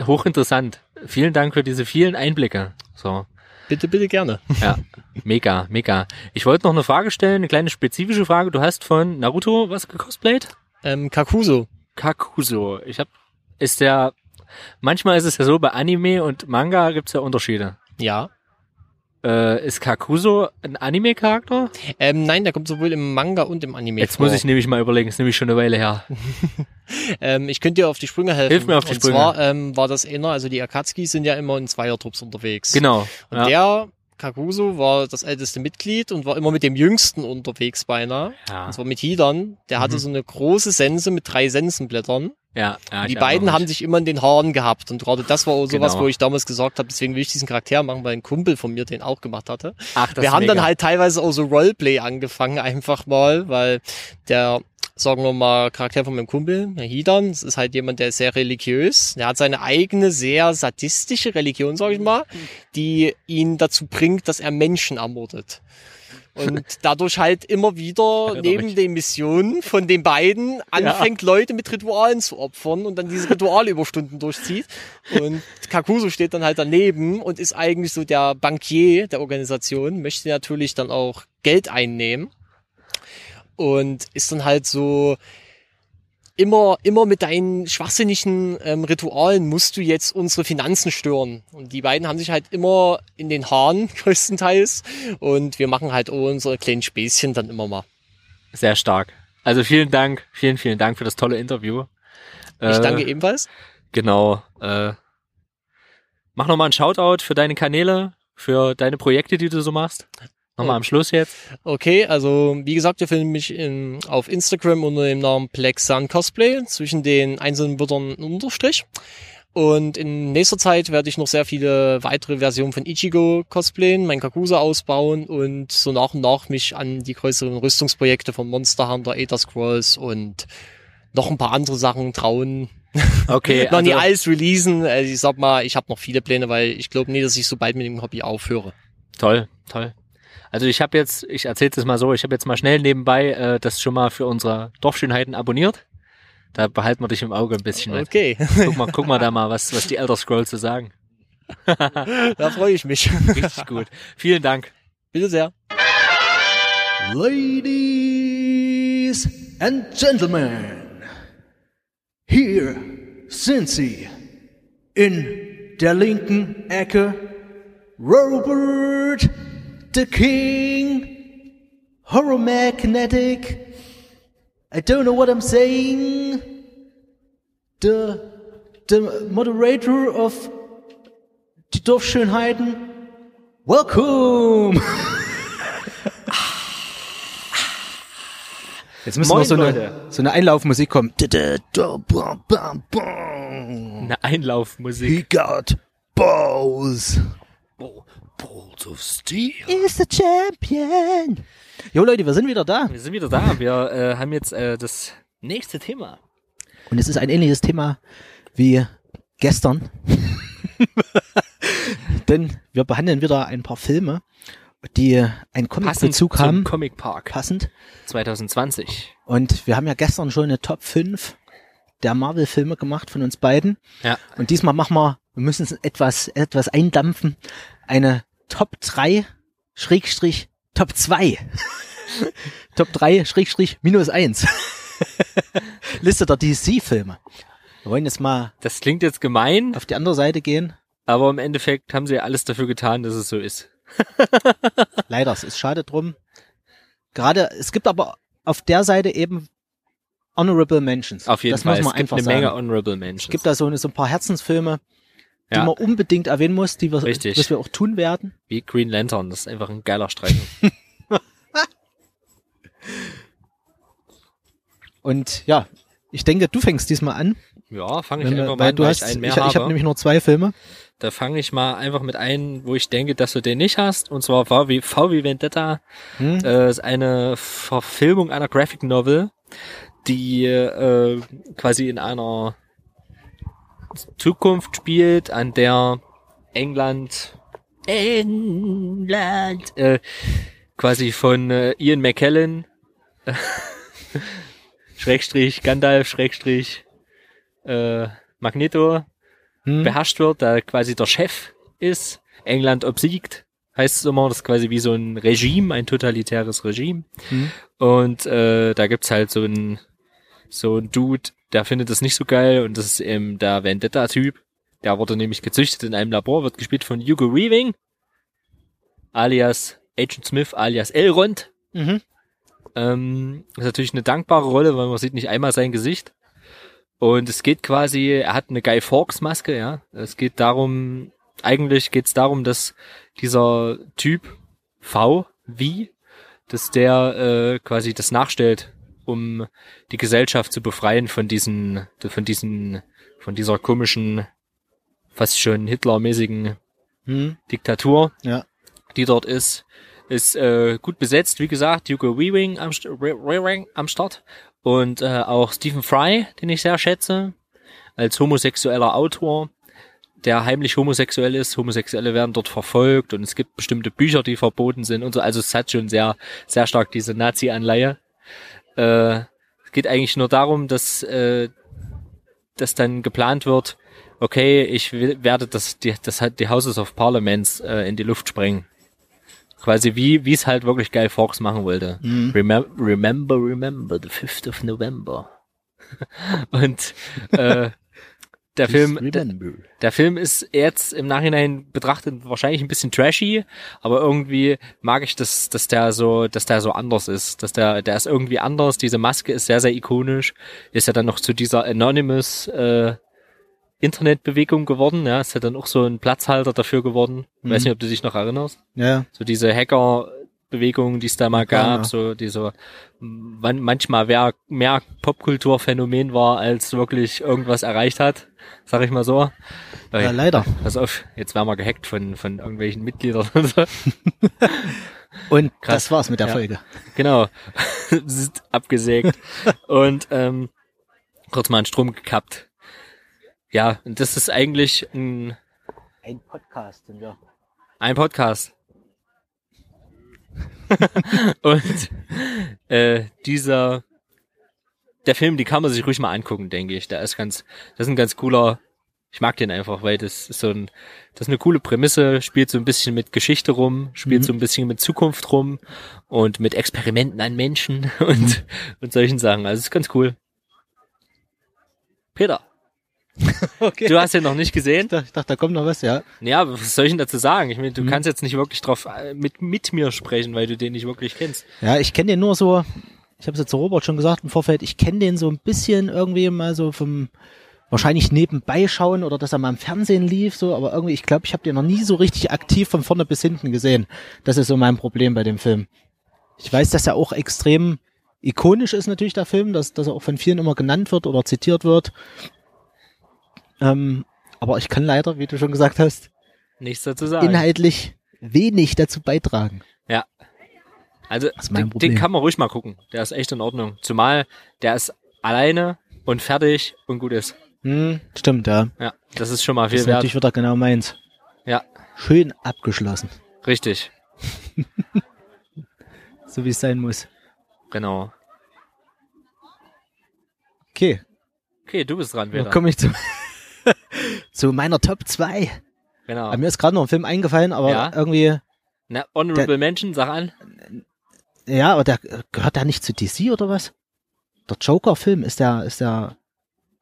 hochinteressant. Vielen Dank für diese vielen Einblicke. So. bitte, bitte gerne. Ja, mega, mega. Ich wollte noch eine Frage stellen, eine kleine spezifische Frage. Du hast von Naruto was gecosplayt? Ähm, Kakuso. Kakuso. Ich hab, ist der, manchmal ist es ja so, bei Anime und Manga gibt's ja Unterschiede. Ja. Äh, ist Kakuso ein Anime-Charakter? Ähm, nein, der kommt sowohl im Manga und im Anime Jetzt vor. muss ich nämlich mal überlegen, ist nämlich schon eine Weile her. [laughs] Ähm, ich könnte dir auf die Sprünge helfen. Hilf mir auf die und Sprünge. zwar ähm, war das einer, also die Akatsuki sind ja immer in Zweiertrupps unterwegs. Genau. Und ja. der Kakuso war das älteste Mitglied und war immer mit dem Jüngsten unterwegs beinahe. ja. Und zwar mit Hidan. Der hatte Mhm. so eine große Sense mit drei Sensenblättern. ja, ja, die beiden haben sich immer in den Haaren gehabt. Und gerade das war auch sowas, Genau. wo ich damals gesagt habe, deswegen will ich diesen Charakter machen, weil ein Kumpel von mir den auch gemacht hatte. Ach, das Wir haben dann mega. halt teilweise auch so Roleplay angefangen, einfach mal, weil der, sagen wir mal, Charakter von meinem Kumpel, der Hidan, das ist halt jemand, der ist sehr religiös. Der hat seine eigene, sehr sadistische Religion, sag ich mal, die ihn dazu bringt, dass er Menschen ermordet. Und [laughs] dadurch halt immer wieder neben den Missionen von den beiden anfängt, Leute mit Ritualen zu opfern und dann diese Ritualüberstunden durchzieht. Und Kakuso steht dann halt daneben und ist eigentlich so der Bankier der Organisation, möchte natürlich dann auch Geld einnehmen und ist dann halt so immer, immer mit deinen schwachsinnigen ähm, Ritualen musst du jetzt unsere Finanzen stören. Und die beiden haben sich halt immer in den Haaren [laughs] größtenteils und wir machen halt unsere kleinen Späßchen dann immer mal. Sehr stark. Also vielen Dank, vielen, vielen Dank für das tolle Interview. Ich Äh, danke ebenfalls. Genau. Äh, mach nochmal einen Shoutout für deine Kanäle, für deine Projekte, die du so machst. Nochmal am Schluss jetzt. Okay, also wie gesagt, ihr findet mich in, auf Instagram unter dem Namen Plexan Cosplay, zwischen den einzelnen Wörtern ein Unterstrich. Und in nächster Zeit werde ich noch sehr viele weitere Versionen von Ichigo cosplayen, mein Kakusa ausbauen und so nach und nach mich an die größeren Rüstungsprojekte von Monster Hunter, Aether Scrolls und noch ein paar andere Sachen trauen. [laughs] Okay, [laughs] noch nie also, alles releasen. Also ich sag mal, ich habe noch viele Pläne, weil ich glaube nie, dass ich so bald mit dem Hobby aufhöre. toll, toll. Also ich habe jetzt, ich erzähle es mal so, ich habe jetzt mal schnell nebenbei äh, das schon mal für unsere Dorfschönheiten abonniert. Da behalten wir dich im Auge ein bisschen mit. Okay, Guck mal, guck mal da mal, was, was die Elder Scrolls zu sagen. [laughs] da freue ich mich. Richtig gut. Vielen Dank. Bitte sehr. Ladies and Gentlemen, hier sind sie. In der linken Ecke Robert the King, Horror Magnetic. I don't know what I'm saying. The, the moderator of die Dorfschönheiten. Welcome! [laughs] Jetzt müssen Moin, noch so eine, so eine Einlaufmusik kommen. Eine Einlaufmusik. He got balls. Balls of Steel. Is the champion. Jo Leute, wir sind wieder da. Wir sind wieder da. Wir äh, haben jetzt äh, das nächste Thema. Und es ist ein ähnliches Thema wie gestern. [laughs] Denn wir behandeln wieder ein paar Filme, die einen Comic-Bezug zum haben. Comic Park Passend. 2020. Und wir haben ja gestern schon eine Top 5 der Marvel-Filme gemacht von uns beiden. Ja. Und diesmal machen wir, wir müssen es etwas, etwas eindampfen, eine Top 3 Schrägstrich Top 2. [laughs] Top 3 Schrägstrich minus 1. [laughs] Liste der DC-Filme. Wir wollen jetzt mal Das klingt jetzt gemein, auf die andere Seite gehen. aber im Endeffekt haben sie alles dafür getan, dass es so ist. [laughs] Leider, es ist schade drum. Gerade, es gibt aber auf der Seite eben Honorable Mentions. Auf jeden das Fall. muss man es gibt einfach eine sagen. Menge Honorable Mentions. Es gibt da so, eine, so ein paar Herzensfilme, die Ja. man unbedingt erwähnen muss, die wir, Richtig. was wir auch tun werden. Wie Green Lantern, das ist einfach ein geiler Streifen. [laughs] Und ja, ich denke, du fängst diesmal an. ja, fange ich wir, einfach mal weil an, du weil hast, ich ich, einen mehr ich, habe habe. nämlich nur zwei Filme. Da fange ich mal einfach mit ein, wo ich denke, dass du den nicht hast. Und zwar V wie, v wie Vendetta. Hm? Äh, ist eine Verfilmung einer Graphic Novel, die äh, quasi in einer Zukunft spielt, an der England England äh, quasi von äh, Ian McKellen [laughs] Schrägstrich Gandalf Schrägstrich äh, Magneto Hm? beherrscht wird, der quasi der Chef ist, England obsiegt, heißt es immer, das ist quasi wie so ein Regime, ein totalitäres Regime. Hm? Und äh, da gibt's halt so ein so ein Dude, der findet das nicht so geil und das ist eben der Vendetta-Typ. Der wurde nämlich gezüchtet in einem Labor, wird gespielt von Hugo Weaving, alias Agent Smith, alias Elrond. Mhm. Ähm, ist natürlich eine dankbare Rolle, weil man sieht nicht einmal sein Gesicht. Und es geht quasi, er hat eine Guy Fawkes Maske, ja. Es geht darum, eigentlich geht es darum, dass dieser Typ V, wie, dass der äh, quasi das nachstellt, um die Gesellschaft zu befreien von diesen, von diesen, von dieser komischen, fast schon Hitler-mäßigen Hm? Diktatur Ja. die dort ist, ist äh, gut besetzt, wie gesagt, Hugo Weaving am, St Weaving am Start und äh, auch Stephen Fry, den ich sehr schätze, als homosexueller Autor, der heimlich homosexuell ist. Homosexuelle werden dort verfolgt und es gibt bestimmte Bücher, die verboten sind und so. Also es hat schon sehr, sehr stark diese Nazi-Anleihe. Äh, es geht eigentlich nur darum, dass, äh, dass dann geplant wird, okay, ich will- werde das, die, das hat die Houses of Parliaments äh, in die Luft sprengen. Quasi wie, wie es halt wirklich geil Fox machen wollte. Remem remember, remember, the 5th of November. [laughs] Und äh, der Film, der, der Film ist jetzt im Nachhinein betrachtet wahrscheinlich ein bisschen trashy, aber irgendwie mag ich das, dass der so, dass der so anders ist, dass der, der ist irgendwie anders. Diese Maske ist sehr, sehr ikonisch. Ist ja dann noch zu dieser Anonymous äh, Internetbewegung geworden. Ja, ist ja dann auch so ein Platzhalter dafür geworden. Weiß Mhm. nicht, ob du dich noch erinnerst. Ja. So diese Hacker-Bewegung, die es da mal gab, ja. so diese man, manchmal wer mehr Popkulturphänomen war, als wirklich irgendwas erreicht hat, sag ich mal so. Ja, leider. Pass auf, jetzt werden wir gehackt von, von irgendwelchen Mitgliedern und so. [laughs] Und Krass. das war's mit der Ja. Folge. Genau. [laughs] Abgesägt. [laughs] und ähm, kurz mal einen Strom gekappt. Ja, und das ist eigentlich ein, Ein Podcast sind wir. ein Podcast. und äh, dieser der Film, die kann man sich ruhig mal angucken, denke ich. Der ist ganz, das ist ein ganz cooler. Ich mag den einfach, weil das ist so ein, das ist eine coole Prämisse, spielt so ein bisschen mit Geschichte rum, spielt Mhm. so ein bisschen mit Zukunft rum und mit Experimenten an Menschen [laughs] und, und solchen Sachen. Also es ist ganz cool. Peter, [laughs] Okay. du hast den noch nicht gesehen? ich dachte, ich dachte, da kommt noch was, ja. Ja, was soll ich denn dazu sagen? Ich meine, du Mhm. kannst jetzt nicht wirklich drauf äh, mit, mit mir sprechen, weil du den nicht wirklich kennst. Ja, ich kenne den nur so, ich habe es jetzt zu Robert schon gesagt im Vorfeld, ich kenne den so ein bisschen irgendwie mal so vom wahrscheinlich nebenbei schauen oder dass er mal im Fernsehen lief, so, aber irgendwie, ich glaube, ich habe den noch nie so richtig aktiv von vorne bis hinten gesehen. Das ist so mein Problem bei dem Film. Ich weiß, dass er auch extrem ikonisch ist natürlich, der Film, dass, dass er auch von vielen immer genannt wird oder zitiert wird. Ähm, aber ich kann leider, wie du schon gesagt hast, Nichts dazu sagen. inhaltlich wenig dazu beitragen. Also, den, den kann man ruhig mal gucken. Der ist echt in Ordnung. Zumal der ist alleine und fertig und gut ist. Hm, stimmt, ja. Ja, das ist schon mal Das viel ist wert. natürlich wieder genau meins. Ja, Schön abgeschlossen. richtig. [laughs] So wie es sein muss. Genau. Okay, Okay, du bist dran, dann wieder. komme ich zu, [laughs] zu meiner Top 2. Genau. Mir ist gerade noch ein Film eingefallen, aber Ja. irgendwie, Na, Honorable Mention, sag an. Ja, aber der gehört der nicht zu DC oder was? Der Joker-Film, ist der, ist der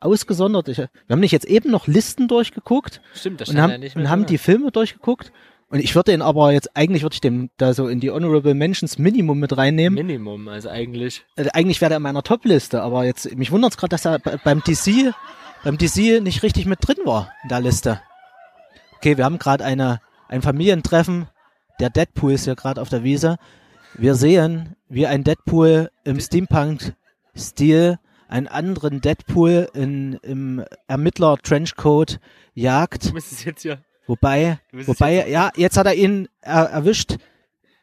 ausgesondert? Ich, wir haben nicht jetzt eben noch Listen durchgeguckt Stimmt, das und haben, ja nicht und haben die Filme durchgeguckt. Und ich würde den aber jetzt, eigentlich würde ich den da so in die Honorable Mentions Minimum mit reinnehmen. Minimum, also eigentlich. Äh, eigentlich wäre der in meiner Top-Liste, aber jetzt, mich wundert es gerade, dass er bei- beim DC, beim DC nicht richtig mit drin war in der Liste. Okay, wir haben gerade eine, ein Familientreffen. Der Deadpool ist hier gerade auf der Wiese. Wir sehen, wie ein Deadpool im Steampunk-Stil einen anderen Deadpool in, im Ermittler-Trenchcoat jagt. Du müsstest jetzt hier. Wobei, es wobei, ja, jetzt hat er ihn er, erwischt.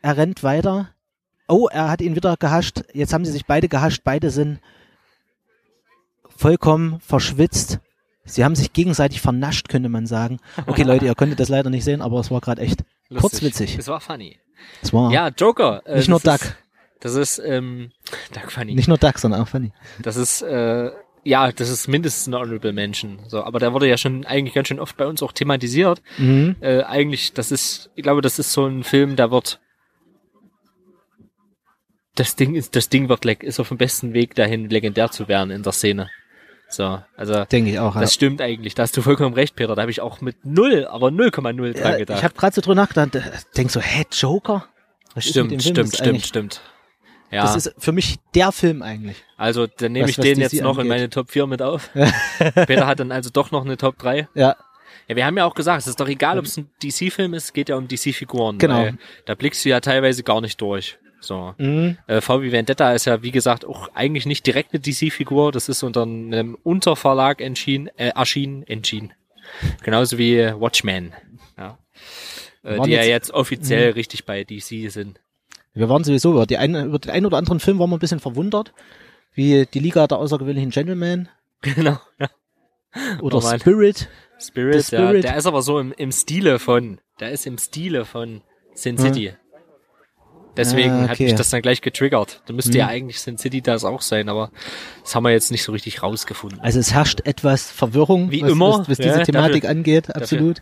Er rennt weiter. Oh, er hat ihn wieder gehascht. Jetzt haben sie sich beide gehascht. Beide sind vollkommen verschwitzt. Sie haben sich gegenseitig vernascht, könnte man sagen. Okay, Leute, ihr könntet das leider nicht sehen, aber es war gerade echt Lustig. kurzwitzig. Es war funny. Es war Ja, Joker. Äh, nicht nur Duck. Ist, das ist, ähm, Duck funny. nicht nur Duck, sondern auch funny. Das ist, äh, ja, das ist mindestens eine Honorable Mention. So, aber der wurde ja schon eigentlich ganz schön oft bei uns auch thematisiert. Mhm. Äh, eigentlich, das ist, ich glaube, das ist so ein Film, der wird, das Ding ist, das Ding wird, leg- ist auf dem besten Weg dahin, legendär zu werden in der Szene. So, also, Denke ich auch. Ja. das stimmt eigentlich. Da hast du vollkommen recht, Peter. Da habe ich auch mit null, aber 0,0 dran Ja, gedacht. ich habe gerade so drüber nachgedacht. äh, Denk so, hä, Joker? Was stimmt, stimmt, stimmt, stimmt. Ja, Das ist für mich der Film eigentlich. also dann nehme ich was den DC jetzt noch in angeht. meine Top 4 mit auf. [laughs] Peter hat dann also doch noch eine Top 3. Ja, Ja, wir haben ja auch gesagt, es ist doch egal, ob es ein DC-Film ist, geht ja um DC-Figuren. Genau. Da blickst du ja teilweise gar nicht durch. So. mhm. Äh, VW Vendetta ist ja, wie gesagt, auch eigentlich nicht direkt eine DC-Figur. Das ist unter einem Unterverlag entschieden, äh, erschienen, entschieden. Genauso wie Watchmen. Ja. Äh, die ja jetzt- jetzt offiziell richtig bei DC sind. Wir waren sowieso über, die eine, über den einen oder anderen Film waren wir ein bisschen verwundert, wie die Liga der außergewöhnlichen Gentlemen [laughs] Genau. Ja. oder Oh. Spirit. Spirit, Spirit. Ja, der ist aber so im, im Stile von, der ist im Stile von Sin City. Deswegen Ah, hat okay. mich das dann gleich getriggert. Da müsste ja Mhm. eigentlich Sin City das auch sein, aber das haben wir jetzt nicht so richtig rausgefunden. Also es herrscht etwas Verwirrung, Wie was, immer, was, was ja, diese Thematik dafür- angeht, absolut.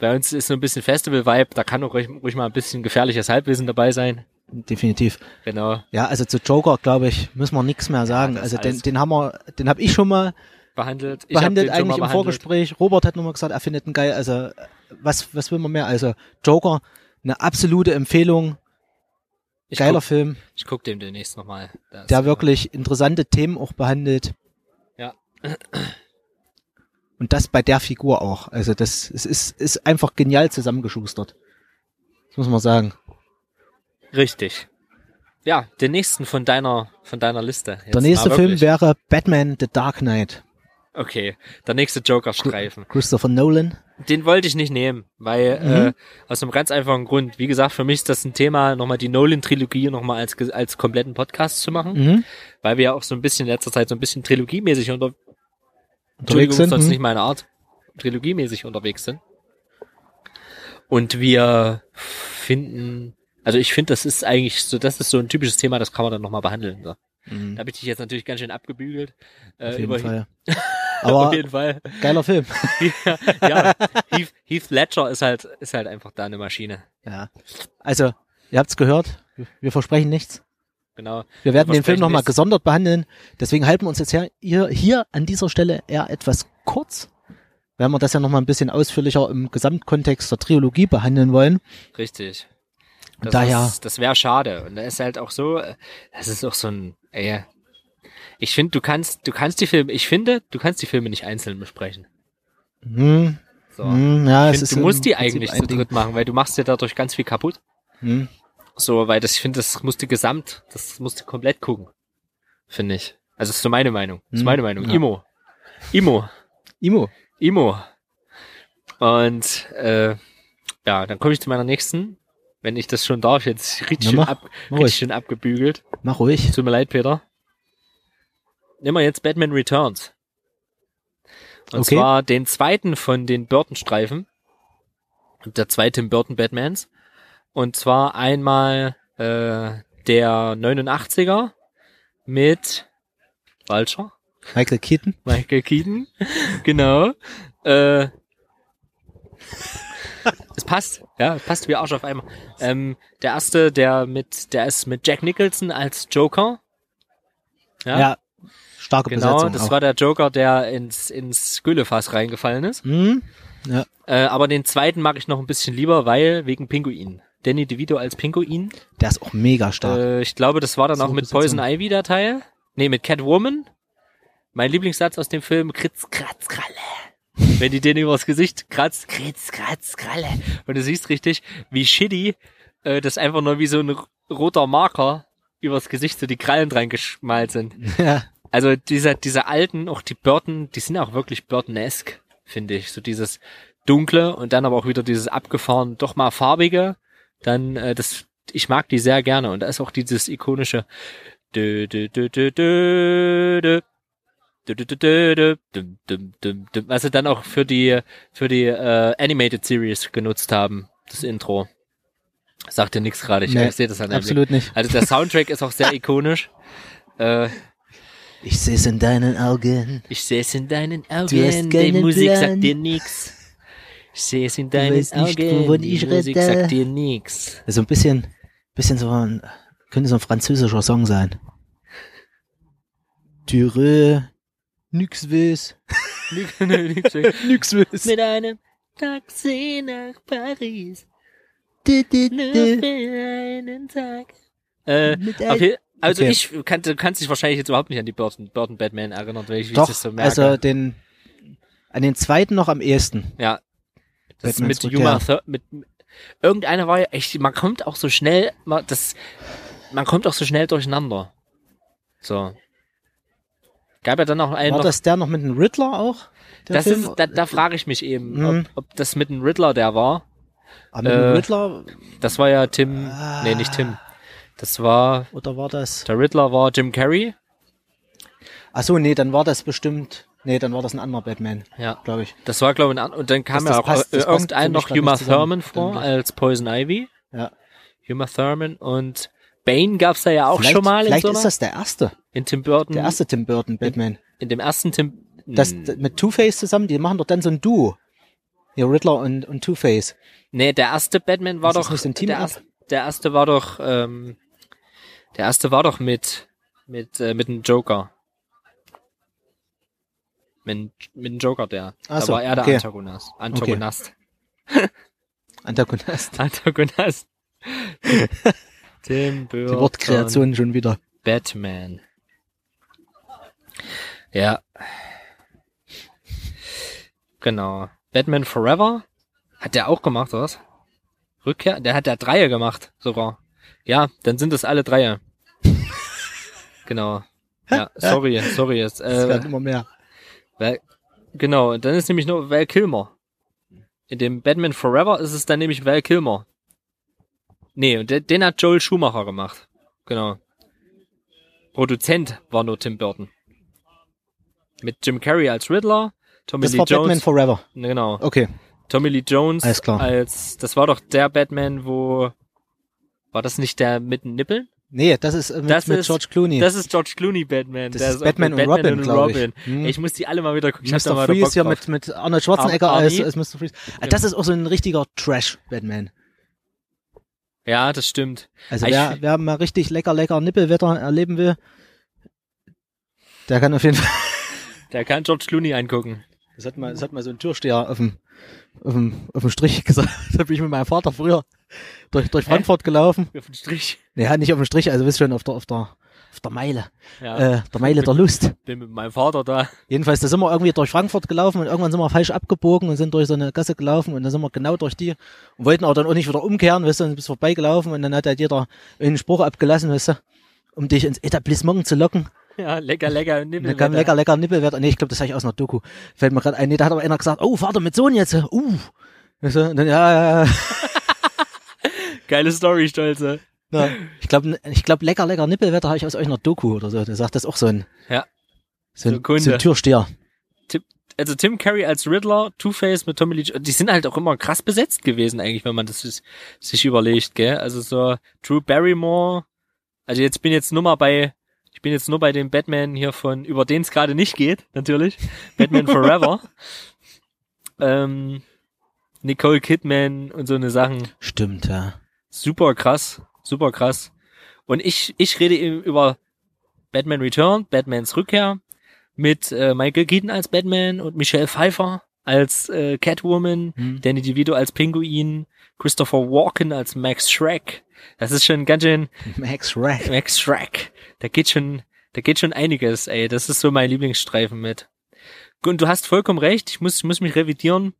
Bei uns ist so ein bisschen Festival-Vibe, da kann auch ruhig, ruhig mal ein bisschen gefährliches Halbwissen dabei sein. Definitiv. Genau. Ja, also zu Joker, glaube ich, müssen wir nichts mehr sagen. das also den, den haben wir, den habe ich schon mal Behandelt. Ich behandelt eigentlich mal im behandelt. Vorgespräch. Robert hat nochmal gesagt, er findet ihn geil. Also was, was will man mehr? Also Joker, eine absolute Empfehlung, Ich geiler guck, Film, ich guck dem demnächst nochmal. Der wirklich interessante Themen auch behandelt. Ja. Und das bei der Figur auch. Also das es ist, ist einfach genial zusammengeschustert. Das muss man sagen. Richtig. Ja, den nächsten von deiner, von deiner Liste. Jetzt Der nächste Film wäre Batman The Dark Knight. Okay, der nächste Joker-Streifen. Christopher Nolan. Den wollte ich nicht nehmen, weil Mhm. äh, aus einem ganz einfachen Grund. Wie gesagt, für mich ist das ein Thema, nochmal die Nolan-Trilogie nochmal als, als kompletten Podcast zu machen, Mhm. weil wir ja auch so ein bisschen in letzter Zeit so ein bisschen trilogiemäßig unter Unterwegs sind. sonst Mhm. nicht meine Art, trilogiemäßig unterwegs sind. Und wir finden, also ich finde, das ist eigentlich so, das ist so ein typisches Thema, das kann man dann nochmal behandeln. So. Mhm. Da habe ich dich jetzt natürlich ganz schön abgebügelt. Äh, Auf jeden über- [laughs] Fall. Auf Aber jeden Fall. geiler Film. [laughs] ja, ja. Heath, Heath Ledger ist halt, ist halt einfach da eine Maschine. Ja. Also, ihr habt's gehört. Wir- Wir versprechen nichts. Genau. Wir werden den Film nochmal gesondert behandeln. Deswegen halten wir uns jetzt hier, hier, hier an dieser Stelle eher etwas kurz, weil wir das ja nochmal ein bisschen ausführlicher im Gesamtkontext der Trilogie behandeln wollen. Richtig. Das daher- ist, das wäre schade. Und da ist halt auch so, äh, das ist auch so ein, ey, ich finde, du kannst, du kannst die Filme, ich finde, du kannst die Filme nicht einzeln besprechen. Hm, So. hm, ja, es find, ist du musst die eigentlich zu dritt machen, weil du machst dir dadurch ganz viel kaputt. Hm. So, weil das, ich finde, das musst du gesamt, das musst du komplett gucken. Finde ich. Also, das ist so meine Meinung. Das ist Hm, meine Meinung. ja. Imo. Imo. Imo. Imo. Und äh, ja, dann komme ich zu meiner nächsten. Wenn ich das schon darf, jetzt richtig, Na, schön, mach. ab, Mach richtig ruhig. schön abgebügelt. Mach ruhig. Tut mir leid, Peter. Nehmen wir jetzt Batman Returns. Und Okay. zwar den zweiten von den Burton-Streifen. Der zweite Tim Burton Batmans. Und zwar einmal äh, der 89er mit Vulture. Michael Keaton. Michael Keaton. genau. Äh, es passt, ja, es passt wie Arsch auf einmal. Ähm, der erste, der mit, der ist mit Jack Nicholson als Joker. Ja, Ja. Starke genau. Besetzung. Das auch. war der Joker, der ins, ins Güllefass reingefallen ist. Hm? Ja. Äh, aber den zweiten mag ich noch ein bisschen lieber, weil wegen Pinguin. Danny DeVito als Pinguin. Der ist auch mega stark. Äh, ich glaube, das war dann So auch mit Besetzung. Poison Ivy der Teil. Nee, mit Catwoman. Mein Lieblingssatz aus dem Film, Kritz, Kratz, Kralle. Wenn die den übers Gesicht kratzt, Kritz, Kratz, Kralle. Und du siehst richtig, wie shitty äh, das einfach nur wie so ein roter Marker übers Gesicht so die Krallen dran geschmalt sind. [laughs] ja. Also diese, diese alten, auch die Burton, die sind auch wirklich Burton-esque, finde ich. So dieses dunkle und dann aber auch wieder dieses abgefahren, doch mal farbige. Dann, äh, das, ich mag die sehr gerne. Und da ist auch dieses ikonische dü, dü, düm, düm, düm, düm. Was sie dann auch für die, für die äh, Animated Series genutzt haben, das Intro. Sagt dir nichts gerade, ich, Nee, ich sehe das an deinem Blick. Absolut nicht. Also der Soundtrack ist auch sehr ikonisch. Äh, Ich sehe es in deinen Augen. Ich sehe es in deinen Du hast Augen, die Musik Plan. sagt dir nix. Ich sehe es in deinen nicht, Augen, die ich Musik rede. sagt dir nix. So ein bisschen, bisschen so ein, könnte so ein französischer Song sein. Türe, nix weiß. Nix weiß. [laughs] Mit einem Taxi nach Paris, Du, du, nur du. für einen Tag. Äh, auf je- also Okay. ich kann, du kannst dich wahrscheinlich jetzt überhaupt nicht an die Burton, Burton Batman erinnern, weil ich, wie ich Doch, das so merke. also den, an den zweiten noch am ehesten. ja. Das mit Yuma, ja. Mit, irgendeiner war ja echt, man kommt auch so schnell, man, das, man kommt auch so schnell durcheinander. So. Gab ja dann noch einen War noch, das der noch mit dem Riddler auch? Das Film? ist, da, da frage ich mich eben, Mhm. ob, ob das mit dem Riddler der war. Aber mit äh, dem Riddler, Das war ja Tim, Ah. nee, nicht Tim. Das war, oder war das? der Riddler war Jim Carrey. Ach so, nee, dann war das bestimmt, nee, dann war das ein anderer Batman, Ja. glaube ich. Das war, glaube ich, ein und dann kam Das- ja auch passt- äh, irgendein noch grad Uma nicht zusammen, Thurman vor als Poison Ivy. Ja. Uma Thurman und Bane gab's da ja auch vielleicht, schon mal in Vielleicht so ist das der erste, in Tim Burton, der erste Tim Burton Batman. in dem ersten Tim, Das, Hm. mit Two-Face zusammen, die machen doch dann so ein Duo. Ja, Riddler und, und Two-Face. Nee, der erste Batman war Ist das doch, so ein der, Team-Up? erste, der erste war doch, ähm, der erste war doch mit, mit, äh, mit dem Joker. Mit, mit dem Joker, der. Ach da so, war er der okay. Antagonist. Antagonist. [laughs] Antagonist. [laughs] Antagonist. [laughs] Tim Die Burton. Wortkreation schon wieder. Batman. Ja. Genau. Batman Forever hat der auch gemacht, oder was? Rückkehr? Der hat der Dreier gemacht, sogar. Ja, dann sind es alle Dreier. [laughs] genau. Ja, sorry, sorry. Jetzt, Das äh, werden immer mehr. Val, genau, dann ist nämlich nur Val Kilmer. In dem Batman Forever ist es dann nämlich Val Kilmer. Nee, und den, den hat Joel Schumacher gemacht. Genau. Produzent war nur Tim Burton. Mit Jim Carrey als Riddler, Tommy Das Lee war Batman Jones. Forever. Genau. Okay. Tommy Lee Jones Alles klar. als, das war doch der Batman, wo, war das nicht der mit den Nippeln? Nee, das ist äh, mit, Das mit ist- George Clooney. Das ist George Clooney Batman. Das Der ist Batman und Robin, glaub ich. Hm. Ich muss die alle mal wieder gucken. Ich Mr. wieder Bock Freeze hier mit, mit Arnold Schwarzenegger Ar- als, als Mr. Freeze. Ah, Das ist auch so ein richtiger Trash-Batman. Ja, das stimmt. Also Ich- wer, wer mal richtig lecker, lecker Nippelwetter erleben will, der kann auf jeden Fall. [laughs] Der kann George Clooney angucken. Das hat mal, das hat mal so ein Türsteher auf dem, auf dem, auf dem Strich [laughs] gesagt. Da bin ich mit meinem Vater früher durch, durch Frankfurt gelaufen. Auf den Strich. Naja, nicht auf dem Strich, also wisst schon, auf der, auf der, auf der Meile. Ja, Äh, der Meile der Lust. bin mit meinem Vater da. Jedenfalls, da sind wir irgendwie durch Frankfurt gelaufen und irgendwann sind wir falsch abgebogen und sind durch so eine Gasse gelaufen und dann sind wir genau durch die und wollten aber dann auch nicht wieder umkehren, weißt du, und bis vorbeigelaufen und dann hat halt jeder einen Spruch abgelassen, weißt du, um dich ins Etablissement zu locken. Ja, lecker, lecker. Und Nippel dann kam lecker, lecker Nippelwert. Nee, ich glaube, das habe ich aus einer Doku. Fällt mir gerade ein. Nee, da hat aber einer gesagt, oh, Vater mit Sohn jetzt. Uh. Weißt du, und dann, ja, ja, ja. [laughs] Geile Story, Stolze. Na, ich glaube, ich glaub, lecker, lecker Nippelwetter habe ich aus euch einer Doku oder so. Der sagt das auch so ein, Ja. so ein, So so ein Türsteher. Tipp, also Tim Curry als Riddler, Two-Face mit Tommy Lee, die sind halt auch immer krass besetzt gewesen eigentlich, wenn man das sich, sich überlegt, gell? Also so Drew Barrymore, also jetzt bin jetzt nur mal bei, ich bin jetzt nur bei dem Batman hier von, über den es gerade nicht geht, natürlich, Batman Forever. [laughs] ähm, Nicole Kidman und so eine Sachen. Stimmt, ja. Super krass, super krass. Und ich, ich rede eben über Batman Return, Batmans Rückkehr, mit äh, Michael Keaton als Batman und Michelle Pfeiffer als äh, Catwoman, Hm. Danny DeVito als Pinguin, Christopher Walken als Max Shrek. Das ist schon ganz schön [laughs] Max Rack. Max Shrek. Da geht schon, da geht schon einiges, ey. Das ist so mein Lieblingsstreifen mit. Und du hast vollkommen recht. Ich muss, ich muss mich revidieren.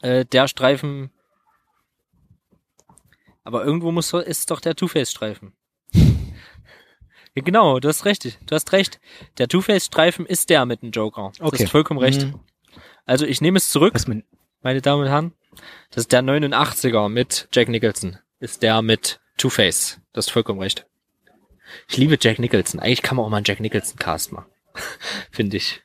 Äh, der Streifen. Aber irgendwo muss ist doch der Two-Face-Streifen. [laughs] ja, genau, du hast recht. Du hast recht. Der Two-Face-Streifen ist der mit dem Joker. Du Okay. hast vollkommen recht. Mhm. Also ich nehme es zurück man, meine Damen und Herren. Das ist der 89er mit Jack Nicholson. Ist der mit Two-Face. Das ist vollkommen recht. Ich liebe Jack Nicholson. Eigentlich kann man auch mal einen Jack Nicholson Cast machen. [laughs] Finde ich.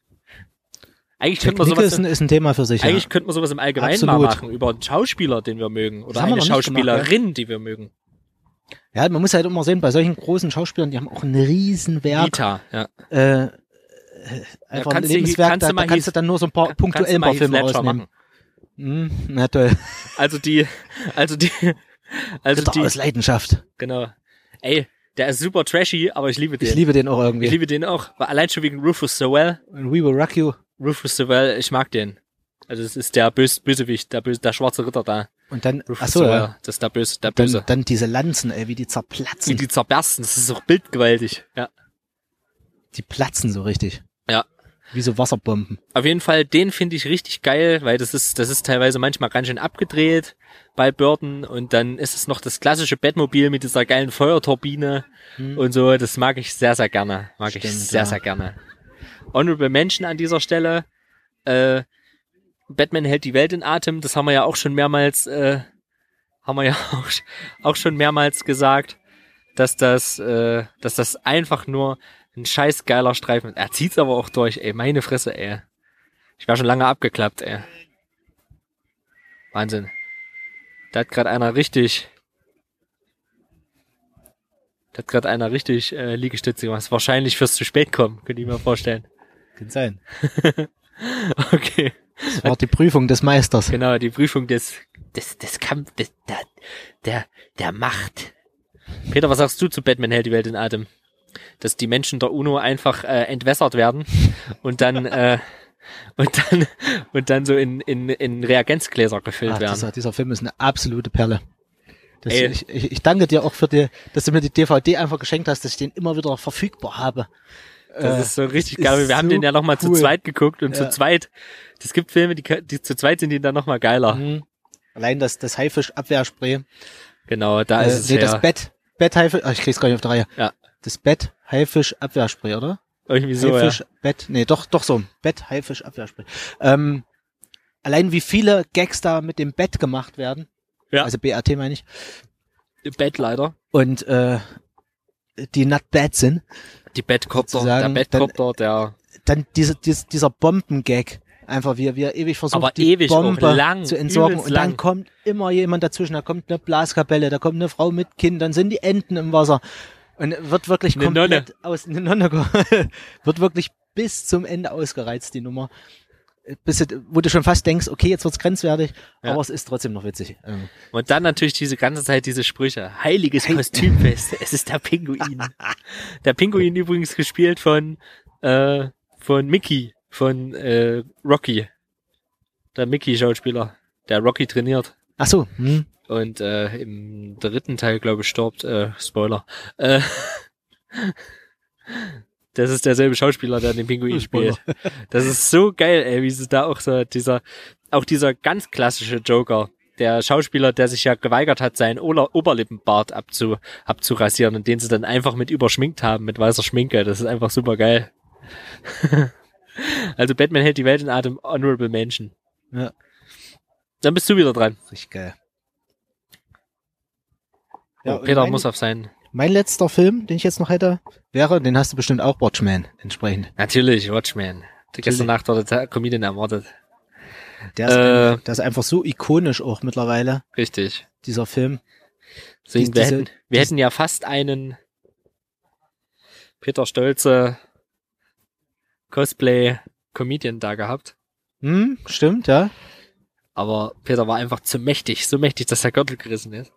Eigentlich könnte man sowas, Nicholson ist ein Thema für sich. eigentlich ja. könnte man sowas im Allgemeinen Absolut. mal machen. Über einen Schauspieler, den wir mögen. Oder eine nicht gemacht, Schauspielerin, die wir mögen. ja, man muss halt immer sehen, bei solchen großen Schauspielern, die haben auch ein Riesenwerk. Vita, ja. Äh, einfach ein kannst du- Lebenswerk, kannst da, da kannst du dann nur so ein paar punktuell mal ein paar Filme machen. Hm, na toll. Also die, also die, also Ritter die, aus Leidenschaft. genau. Ey, der ist super trashy, aber ich liebe den. Ich liebe den auch irgendwie. ich liebe den auch. Weil Allein schon wegen Rufus Sewell. Und We Will Rock You. Rufus Sewell, ich mag den. Also das ist der Bös Bösewicht, der, Böse, der schwarze Ritter da. Und dann, Rufus ach so, Sewell, ja. das ist der Böse, der Böse. Dann, dann diese Lanzen, ey, wie die Wie zerplatzen. die zerbersten, das ist auch bildgewaltig. Ja. Die platzen so richtig. Ja. Wie so Wasserbomben. Auf jeden Fall, den finde ich richtig geil, weil das ist, das ist teilweise manchmal ganz schön abgedreht bei Burton und dann ist es noch das klassische Bettmobil mit dieser geilen Feuerturbine und so. Das mag ich sehr, sehr gerne. Mag ich Stimmt, sehr, ja. sehr gerne. Honorable Mention an dieser Stelle. Äh, Batman hält die Welt in Atem. Das haben wir ja auch schon mehrmals, äh, haben wir ja [laughs] auch, auch schon mehrmals gesagt, dass das, äh, dass das einfach nur ein scheiß geiler Streifen ist. Er zieht's aber auch durch, ey. Meine Fresse, ey. Ich war schon lange abgeklappt, ey. Wahnsinn. Da hat gerade einer richtig. Da hat gerade einer richtig äh, Liegestütze gemacht. Wahrscheinlich fürs zu spät kommen, könnte ich mir vorstellen. Kann sein. [laughs] Okay. Das war die Prüfung des Meisters. Genau, die Prüfung des, des, des Kampf, des, der, der, der Macht. Peter, was sagst du zu Batman hält die Welt in Atem? Dass die Menschen der UNO einfach äh, entwässert werden und dann äh, und dann und dann so in, in, in Reagenzgläser gefüllt Ach, werden. dieser, dieser Film ist eine absolute Perle. Das, ich, ich danke dir auch für die, dass du mir die DVD einfach geschenkt hast, dass ich den immer wieder verfügbar habe. Das Äh, ist so richtig geil. Wir haben so den ja noch mal zu cool. zweit geguckt und Ja. zu zweit. Es gibt Filme, die, die zu zweit sind die dann noch mal geiler. Mhm. Allein das, das Haifisch-Abwehrspray. Genau, da Äh, ist es nee, her. das Bett, Bett Haifisch, ach, ich krieg's gar nicht auf der Reihe. Ja. Das Bett Haifisch Abwehrspray, oder? Irgendwie so, ja. Haifisch Bett, nee, doch, doch so. Bett Haifisch Abwehrspray. Ähm, allein wie viele Gags da mit dem Bett gemacht werden. Ja. Also BAT meine ich. Bett leider. Und äh, die not bad sind. Die Bettkopter, der Bettkopter, der Dann diese, diese, dieser Bombengag. Einfach wie er, wie ewig versucht, Aber die ewig Bombe lang, zu entsorgen. Und dann lang. kommt immer jemand dazwischen. Da kommt eine Blaskapelle, da kommt eine Frau mit Kind, dann sind die Enten im Wasser. Und wird wirklich Eine komplett aus, eine Nonne, [laughs] wird wirklich bis zum Ende ausgereizt, die Nummer. Bis, du- wo du schon fast denkst, okay, jetzt wird's grenzwertig, Ja. aber es ist trotzdem noch witzig. Ähm, Und dann natürlich diese ganze Zeit diese Sprüche. Heiliges Kostümfest. Es ist der Pinguin. [laughs] der Pinguin übrigens gespielt von, äh, von Mickey, von äh, Rocky. Der Mickey-Schauspieler, der Rocky trainiert. Ach so, hm. Und äh, im dritten Teil, glaube ich, stirbt, äh, Spoiler. Äh, [laughs] das ist derselbe Schauspieler, der den Pinguin spielt. [laughs] Das ist so geil, ey, wie sie da auch so dieser, auch dieser ganz klassische Joker, der Schauspieler, der sich ja geweigert hat, seinen Ober Oberlippenbart abzu, abzurasieren und den sie dann einfach mit überschminkt haben, mit weißer Schminke. Das ist einfach super geil. [laughs] also Batman hält die Welt in Atem, Honorable Mention. Ja. Dann bist du wieder dran. Richtig geil. Oh, und Peter muss auf sein. Mein letzter Film, den ich jetzt noch hätte, wäre, den hast du bestimmt auch Watchmen entsprechend. Natürlich, Watchmen. gestern Nacht wurde der Comedian ermordet. Der ist, Äh. ein- der ist einfach so ikonisch auch mittlerweile, Richtig. dieser Film. Deswegen, wir, hätten, wir hätten ja fast einen Peter Stolze Cosplay-Comedian da gehabt. Hm, stimmt, ja. Aber Peter war einfach zu mächtig, so mächtig, dass der Gürtel gerissen ist.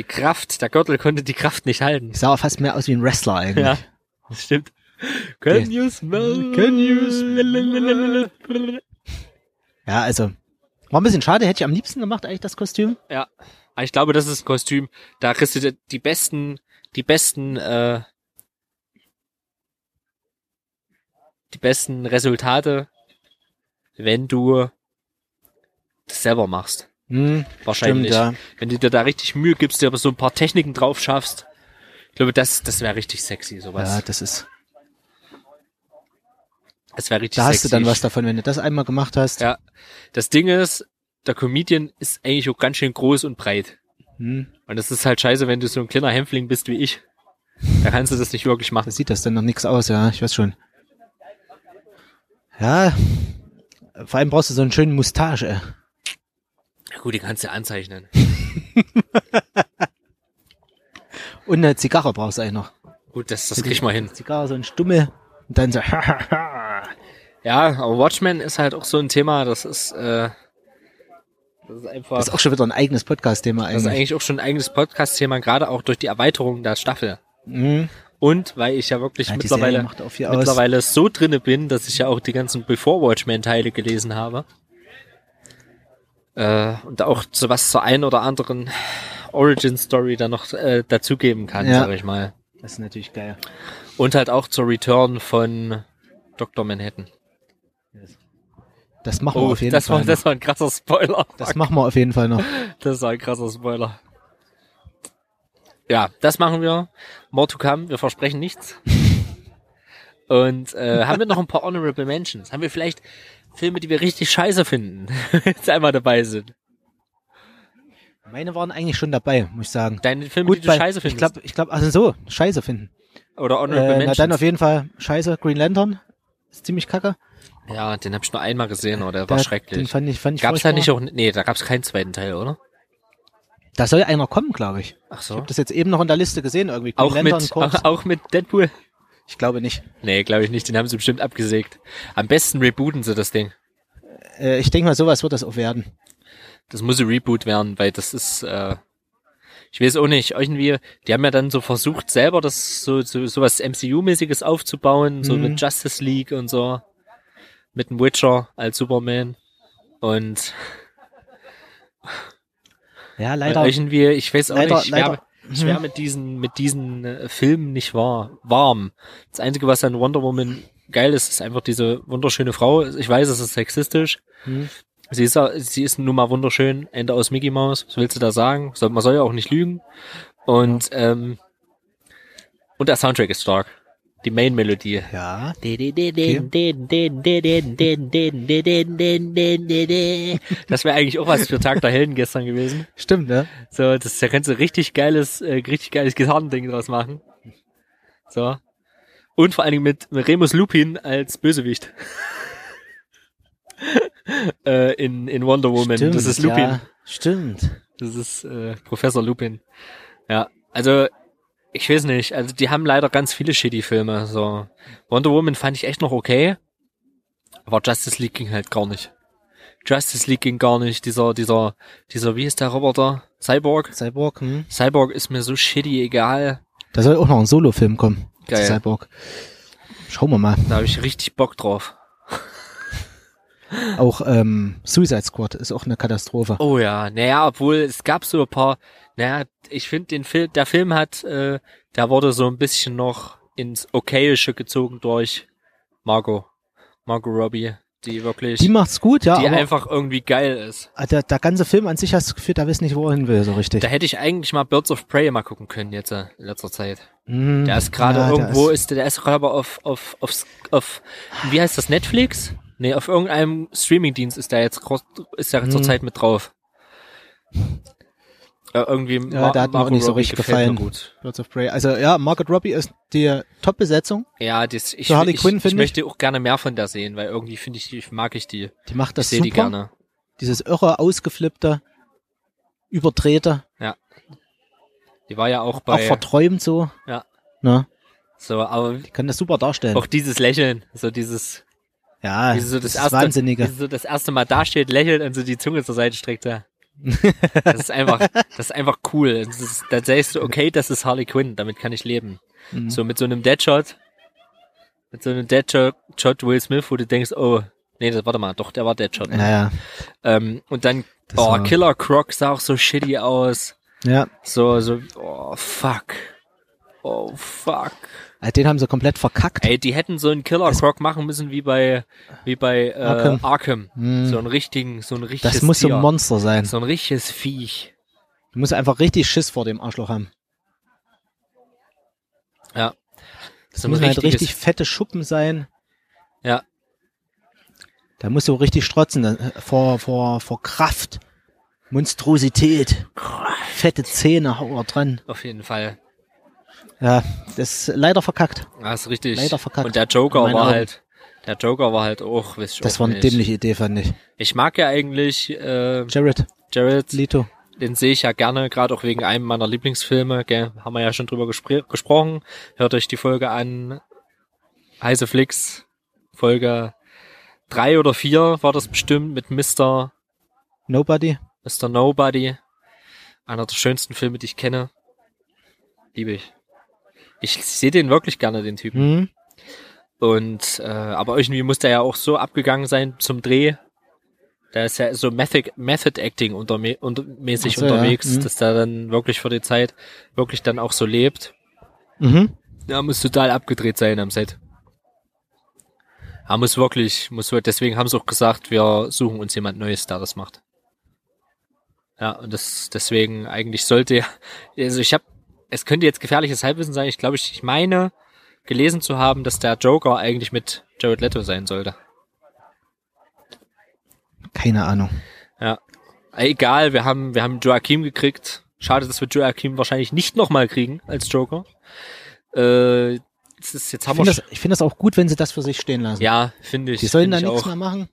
Die Kraft, der Gürtel konnte die Kraft nicht halten. Ich sah fast mehr aus wie ein Wrestler eigentlich. Ja, das stimmt. Can you smell? Can you smell? Ja, also, war ein bisschen schade, hätte ich am liebsten gemacht, eigentlich das Kostüm. Ja, ich glaube, das ist ein Kostüm. Da kriegst du die- die besten, die besten, äh, die besten Resultate, wenn du das selber machst. Hm, Wahrscheinlich. Stimmt, ja. Wenn du dir da richtig Mühe gibst, dir aber so ein paar Techniken drauf schaffst. Ich glaube, das, das wäre richtig sexy, sowas. Ja, das ist, das wäre richtig da hast sexy. du dann was davon, wenn du das einmal gemacht hast. Ja. Das Ding ist, der Comedian ist eigentlich auch ganz schön groß und breit. Hm, Und das ist halt scheiße, wenn du so ein kleiner Hämpfling bist wie ich. Da kannst du das nicht wirklich machen. da sieht das dann noch nichts aus, ja, ich weiß schon. Ja, vor allem brauchst du so einen schönen Mustache. Gut, die kannst du anzeichnen. [laughs] Und eine Zigarre brauchst du eigentlich noch. Gut, das, das krieg ich mal hin. Zigarre, so ein Stumme. Und dann so, [laughs] Ja, aber Watchmen ist halt auch so ein Thema, das ist, äh, das ist einfach, Das ist auch schon wieder ein eigenes Podcast-Thema das ist eigentlich. eigentlich auch schon ein eigenes Podcast-Thema, gerade auch durch die Erweiterung der Staffel. Mhm. Und weil ich ja wirklich Ja, mittlerweile, aus. mittlerweile so drinne bin, dass ich ja auch die ganzen Before Watchmen-Teile gelesen habe. Äh, und auch so was zur einen oder anderen Origin-Story dann noch äh, dazugeben kann, Ja. sag ich mal. Das ist natürlich geil. Und halt auch zur Return von Dr. Manhattan. Das machen wir Oh, auf jeden das Fall. war, das war ein krasser Spoiler. noch. das machen wir auf jeden Fall noch. [laughs] Das war ein krasser Spoiler. Ja, das machen wir. More to come. Wir versprechen nichts. [laughs] Und äh, haben wir noch ein paar Honorable Mentions? Haben wir vielleicht Filme, die wir richtig scheiße finden, [laughs] jetzt einmal dabei sind? Meine waren eigentlich schon dabei, muss ich sagen. Deine Filme, Gut, die du scheiße ich findest? glaube, ich glaube, also so, scheiße finden. Oder Honorable Äh, na Mentions? dann auf jeden Fall scheiße, Green Lantern. Ist ziemlich kacke. ja, den habe ich nur einmal gesehen, aber der war schrecklich. Den fand ich, fand ich Gab's da nicht auch, nee, da gab's keinen zweiten Teil, oder? Da soll einer kommen, glaube ich. Ach Ich so. habe das jetzt eben noch in der Liste gesehen, irgendwie. Green Auch Lantern mit, [laughs] auch mit Deadpool? Ich glaube nicht. Nee, glaube ich nicht. Den haben sie bestimmt abgesägt. Am besten rebooten sie das Ding. Äh, ich denke mal, sowas wird das auch werden. Das muss ein Reboot werden, weil das ist, äh, ich weiß auch nicht, irgendwie, die haben ja dann so versucht, selber das so, so, so was MCU-mäßiges aufzubauen, so Mhm. mit Justice League und so, mit dem Witcher als Superman. Und Ja, leider. irgendwie, ich weiß auch leider- nicht, leider- schwer Mhm. mit diesen, mit diesen äh, Filmen nicht war, warm. Das Einzige, was an Wonder Woman geil ist, ist einfach diese wunderschöne Frau. Ich weiß, es ist sexistisch. Mhm. Sie ist, ja- sie ist nun mal wunderschön, Ende aus Mickey Mouse. Was willst du da sagen? Man soll ja auch nicht lügen. Und, ähm, und der Soundtrack ist stark. Die Main-Melodie. Ja. Das wäre eigentlich auch was für Tag der Helden gestern gewesen. Stimmt, ne? So, das, da kannst du richtig geiles, äh, richtig geiles Gitarrending draus machen. So. Und vor allen Dingen mit, Remus Lupin als Bösewicht. [laughs] äh, in, in Wonder Woman. Stimmt, das ist Lupin. Ja, stimmt. Das ist äh, Professor Lupin. Ja, also ich weiß nicht. Also die haben leider ganz viele shitty Filme. So Wonder Woman fand ich echt noch okay, aber Justice League ging halt gar nicht. Justice League ging gar nicht. Dieser, dieser, dieser, wie ist der Roboter? Cyborg. Cyborg, hm. Cyborg ist mir so shitty egal. Da soll auch noch ein Solo-Film kommen. Geil. Cyborg. Schauen wir mal. Da habe ich richtig Bock drauf. Auch ähm, Suicide Squad ist auch eine Katastrophe. Oh ja, naja, obwohl es gab so ein paar, naja, ich finde den Film, der Film hat, äh, der wurde so ein bisschen noch ins Okayische gezogen durch Margot, Margot Robbie, die wirklich, Die macht's gut, ja, die einfach irgendwie geil ist. Ah, der, der ganze Film an sich hast du das Gefühl, da weiß nicht, wo er hin will, so richtig. Da hätte ich eigentlich mal Birds of Prey mal gucken können jetzt äh, in letzter Zeit. Mhm. Der ist gerade Ja, der irgendwo, ist- ist, der ist gerade aber auf, auf, auf, auf, wie heißt das, Netflix? Nee, auf irgendeinem Streamingdienst ist der jetzt, ist der Mhm. zurzeit mit drauf. Äh, irgendwie Ja, der hat mir auch nicht so Robbie richtig gefällt mir gefallen. Gut. Birds of Prey. Also ja, Margaret Robbie ist die Top-Besetzung. Ja, das, ich, Harley ich, Quinn, ich ich. möchte auch gerne mehr von der sehen, weil irgendwie finde ich, die- mag ich die. Die macht das ich sehe super. die gerne. Dieses irre, ausgeflippte, überdrehte, Die war ja auch auch bei, verträumt so. Ja. Ne? so, aber Die kann das super darstellen. auch dieses Lächeln, so dieses, ja, wie sie so das, das ist erste, Wahnsinnige. wie sie so das erste Mal dasteht, lächelt und so die Zunge zur Seite streckt. Ja. Das ist einfach, das ist einfach cool. Das ist, da sagst du, okay, das ist Harley Quinn, damit kann ich leben. Mhm. So mit so einem Deadshot, mit so einem Deadshot, Shot Will Smith, wo du denkst, oh, nee, das, warte mal, doch, der war Deadshot. Ne? Ja, ja. Ähm, und dann, Das oh, war- Killer Croc sah auch so shitty aus. Ja, So, so, oh, fuck. Oh, fuck. Also den haben sie komplett verkackt. Ey, die hätten so einen Killer Croc machen müssen wie bei, wie bei, äh, Arkham. Arkham. Hm. So einen richtigen, so ein richtiges das muss so Tier. ein Monster sein. So ein richtiges Viech. Du musst einfach richtig Schiss vor dem Arschloch haben. Ja. Das So ein müssen halt richtig fette Schuppen sein. Ja. Da musst du richtig strotzen äh, vor, vor, vor Kraft, Monstrosität, fette Zähne hau dran. Auf jeden Fall. Ja, das ist leider verkackt. Ja, ist richtig. Leider verkackt. Und der Joker war Augen. halt, der Joker war halt auch, weiß ich Das auch war eine nicht. dämliche Idee, fand ich. Ich mag ja eigentlich, äh, Jared Jared, Leto. den sehe ich ja gerne, gerade auch wegen einem meiner Lieblingsfilme, gell? haben wir ja schon drüber gespr gesprochen. Hört euch die Folge an. Heiße Flix, Folge drei oder vier war das bestimmt mit Mr. Nobody. Mr. Nobody. Einer der schönsten Filme, die ich kenne. Liebe ich. Ich sehe den wirklich gerne, den Typen. Hm? Und äh, aber irgendwie muss der ja auch so abgegangen sein zum Dreh. Da ist ja so Method, Method Acting unterme unter, mäßig so, ja. unterwegs, Mhm. dass der dann wirklich für die Zeit wirklich dann auch so lebt. Mhm. Er muss total abgedreht sein am Set. Er muss wirklich, muss deswegen haben sie auch gesagt, wir suchen uns jemand Neues, der das macht. Ja, und das deswegen eigentlich sollte ja, also ich habe, es könnte jetzt gefährliches Halbwissen sein. Ich glaube, ich, ich meine gelesen zu haben, dass der Joker eigentlich mit Jared Leto sein sollte. Keine Ahnung. Ja, egal, wir haben wir haben Joaquin gekriegt. Schade, dass wir Joaquin wahrscheinlich nicht nochmal kriegen als Joker. Äh, jetzt, ist, jetzt Ich haben wir finde das, ich finde das auch gut, wenn sie das für sich stehen lassen. ja, finde ich. Die sollen find da ich nichts auch. mehr machen.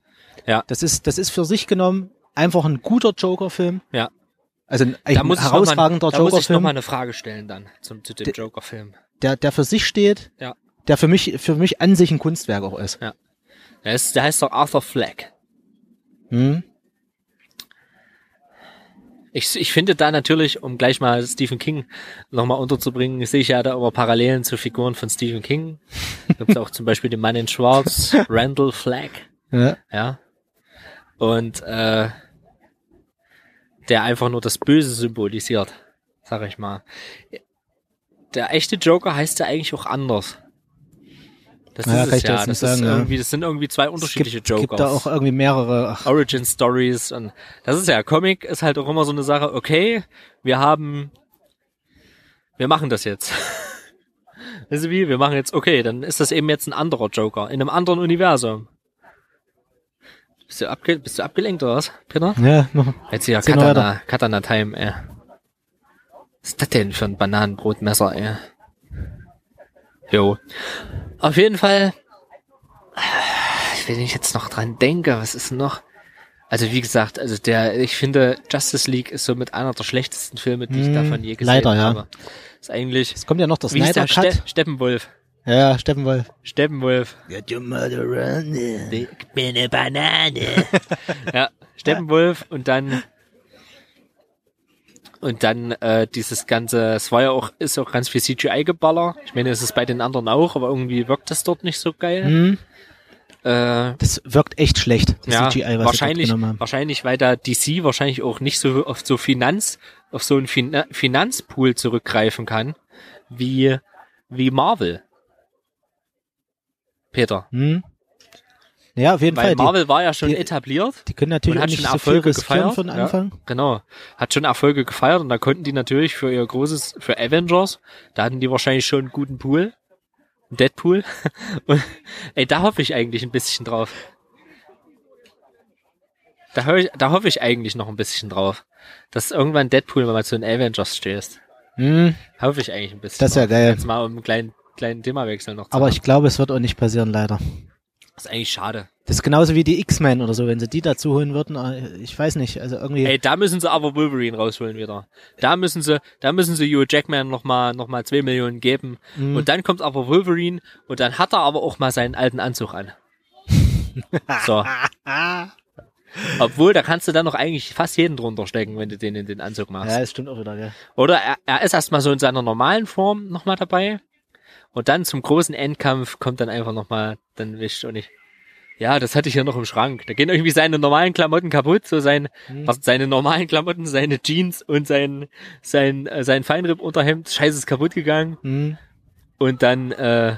Ja. Das ist, das ist für sich genommen einfach ein guter Joker-Film. Ja. Also ein, Da muss herausragender mal, da muss ich noch Joker-Film, mal eine Frage stellen dann zum zu dem Joker-Film. der, der für sich steht, Ja. der für mich, für mich an sich ein Kunstwerk auch ist. Der, ist, der heißt doch Arthur Fleck. Hm? Ich, ich finde da natürlich, um gleich mal Stephen King nochmal unterzubringen, sehe ich ja da immer Parallelen zu Figuren von Stephen King. [laughs] Gibt auch zum Beispiel den Mann in Schwarz, Randall Flagg. Ja. Ja. Und äh, der einfach nur das Böse symbolisiert, sag ich mal. Der echte Joker heißt ja eigentlich auch anders. Das Ja, ist es ja. Das, ist sagen, irgendwie, das sind irgendwie zwei unterschiedliche es gibt, Jokers. gibt da auch irgendwie mehrere. Ach, Origin Stories und das ist ja Comic ist halt auch immer so eine Sache. Okay, wir haben, wir machen das jetzt. [laughs] Weißt du wie? Wir machen jetzt, okay, dann ist das eben jetzt ein anderer Joker in einem anderen Universum. Bist du, abge bist du abgelenkt oder was, Peter? ja, noch. Jetzt hier Katana, Katana Time, ey. Was ist das denn für ein Bananenbrotmesser, ey? Jo. Auf jeden Fall, wenn ich jetzt noch dran denke, was ist denn noch? Also wie gesagt, also der, ich finde, Justice League ist so mit einer der schlechtesten Filme, die ich Hm, davon je gesehen leider, ja. habe. Ist eigentlich, Es kommt ja noch das Snyder der Cut. Ste Steppenwolf? Ja, ja, Steffen Wolf. Steppenwolf. Get your mother running. Gib mir eine Banane. [laughs] ja, Steppenwolf und dann und dann äh, dieses ganze, es war ja auch, ist auch ganz viel CGI-Geballer. Ich meine, es ist bei den anderen auch, aber irgendwie wirkt das dort nicht so geil. Hm, Äh, das wirkt echt schlecht, das ja, CGI, was wahrscheinlich, wahrscheinlich, weil da DC wahrscheinlich auch nicht so auf so Finanz, auf so einen fin Finanzpool zurückgreifen kann, wie, wie Marvel. Peter. Hm? Ja, auf jeden Weil Fall. Die, Marvel war ja schon die- etabliert. die können natürlich hat nicht schon so Erfolge gefeiert. von Ja. Anfang. Genau. Hat schon Erfolge gefeiert und da konnten die natürlich für ihr großes, für Avengers, da hatten die wahrscheinlich schon einen guten Pool. Deadpool. [laughs] Und, ey, da hoffe ich eigentlich ein bisschen drauf. da, ich, da hoffe ich eigentlich noch ein bisschen drauf, dass irgendwann Deadpool mal zu den Avengers stößt. Hm, Hoffe ich eigentlich ein bisschen. Das wär drauf. geil. Jetzt mal um einen kleinen, kleinen Themawechsel noch zu aber haben. ich glaube, es wird auch nicht passieren, leider. Das ist eigentlich schade. Das ist genauso wie die X-Men oder so, wenn sie die dazu holen würden. äh, Ich weiß nicht, also irgendwie. Ey, da müssen sie aber Wolverine rausholen wieder. Da müssen sie, da müssen sie Hugh Jackman noch mal, noch mal zwei Millionen geben. Mhm. Und dann kommt aber Wolverine und dann hat er aber auch mal seinen alten Anzug an. [laughs] so. Obwohl, da kannst du dann noch eigentlich fast jeden drunter stecken, wenn du den in den Anzug machst. ja, das stimmt auch wieder, gell. Oder er, er ist erstmal so in seiner normalen Form nochmal dabei. Und dann zum großen Endkampf kommt dann einfach nochmal, dann wischt und ich. Ja, das hatte ich ja noch im Schrank. Da gehen irgendwie seine normalen Klamotten kaputt, so sein, was, seine normalen Klamotten, seine Jeans und sein, sein, äh, sein Feinripp-Unterhemd, scheiße ist kaputt gegangen. Hm. Und dann, äh,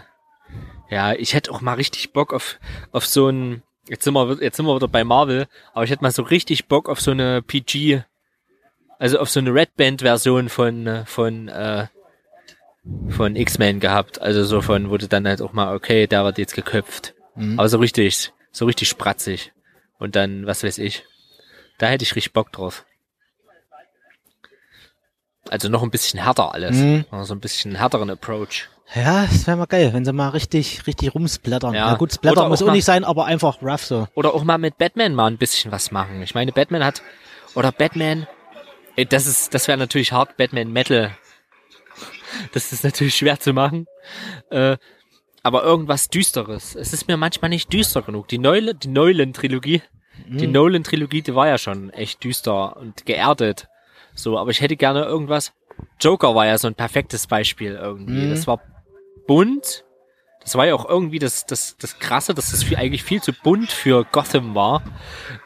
ja, ich hätte auch mal richtig Bock auf, auf so ein, jetzt sind wir, jetzt sind wir wieder bei Marvel, aber ich hätte mal so richtig Bock auf so eine PG, also auf so eine Red Band Version von, äh, von, äh, von X-Men gehabt. Also so von, wurde dann halt auch mal, okay, der wird jetzt geköpft. Aber so richtig, so richtig spratzig. Und dann, was weiß ich. Da hätte ich richtig Bock drauf. Also noch ein bisschen härter alles. Mhm. So ein bisschen härteren Approach. Ja, das wäre mal geil, wenn sie mal richtig, richtig rumsplattern. Ja. Ja, gut, Splatter Oder muss auch mal- nicht sein, aber einfach rough so. Oder auch mal mit Batman mal ein bisschen was machen. Ich meine, Batman hat, oder Batman, das ist, das wäre natürlich hart, Batman Metal. Das ist natürlich schwer zu machen. Äh, aber irgendwas Düsteres. Es ist mir manchmal nicht düster genug. Die Neule, die Nolan-Trilogie, die Nolan-Trilogie, die war ja schon echt düster und geerdet. So, aber ich hätte gerne irgendwas. Joker war ja so ein perfektes Beispiel irgendwie. Mhm. Das war bunt. Das war ja auch irgendwie das, das, das Krasse, dass das viel, eigentlich viel zu bunt für Gotham war.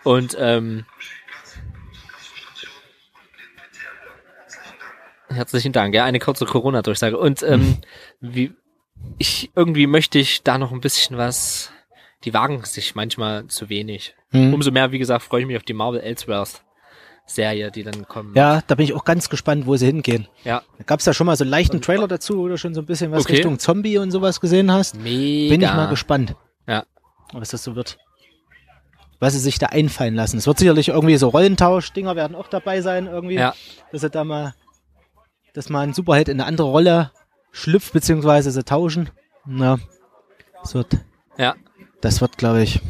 Und ähm, herzlichen Dank, ja, eine kurze Corona-Durchsage. Und ähm, wie ich irgendwie möchte ich da noch ein bisschen was. Die wagen sich manchmal zu wenig. Hm. Umso mehr, wie gesagt, freue ich mich auf die Marvel Elseworlds Serie, die dann kommen. Ja, da bin ich auch ganz gespannt, wo sie hingehen. ja. Da gab's ja schon mal so einen leichten Trailer dazu, wo du schon so ein bisschen was Okay. Richtung Zombie und sowas gesehen hast. Mega. Bin ich mal gespannt, Ja. was das so wird. Was sie sich da einfallen lassen. Es wird sicherlich irgendwie so Rollentausch-Dinger werden auch dabei sein irgendwie. Ja. Dass sie da mal, dass mal ein Superheld in eine andere Rolle schlüpft, beziehungsweise sie tauschen. Na, das wird, Ja. das wird, glaube ich,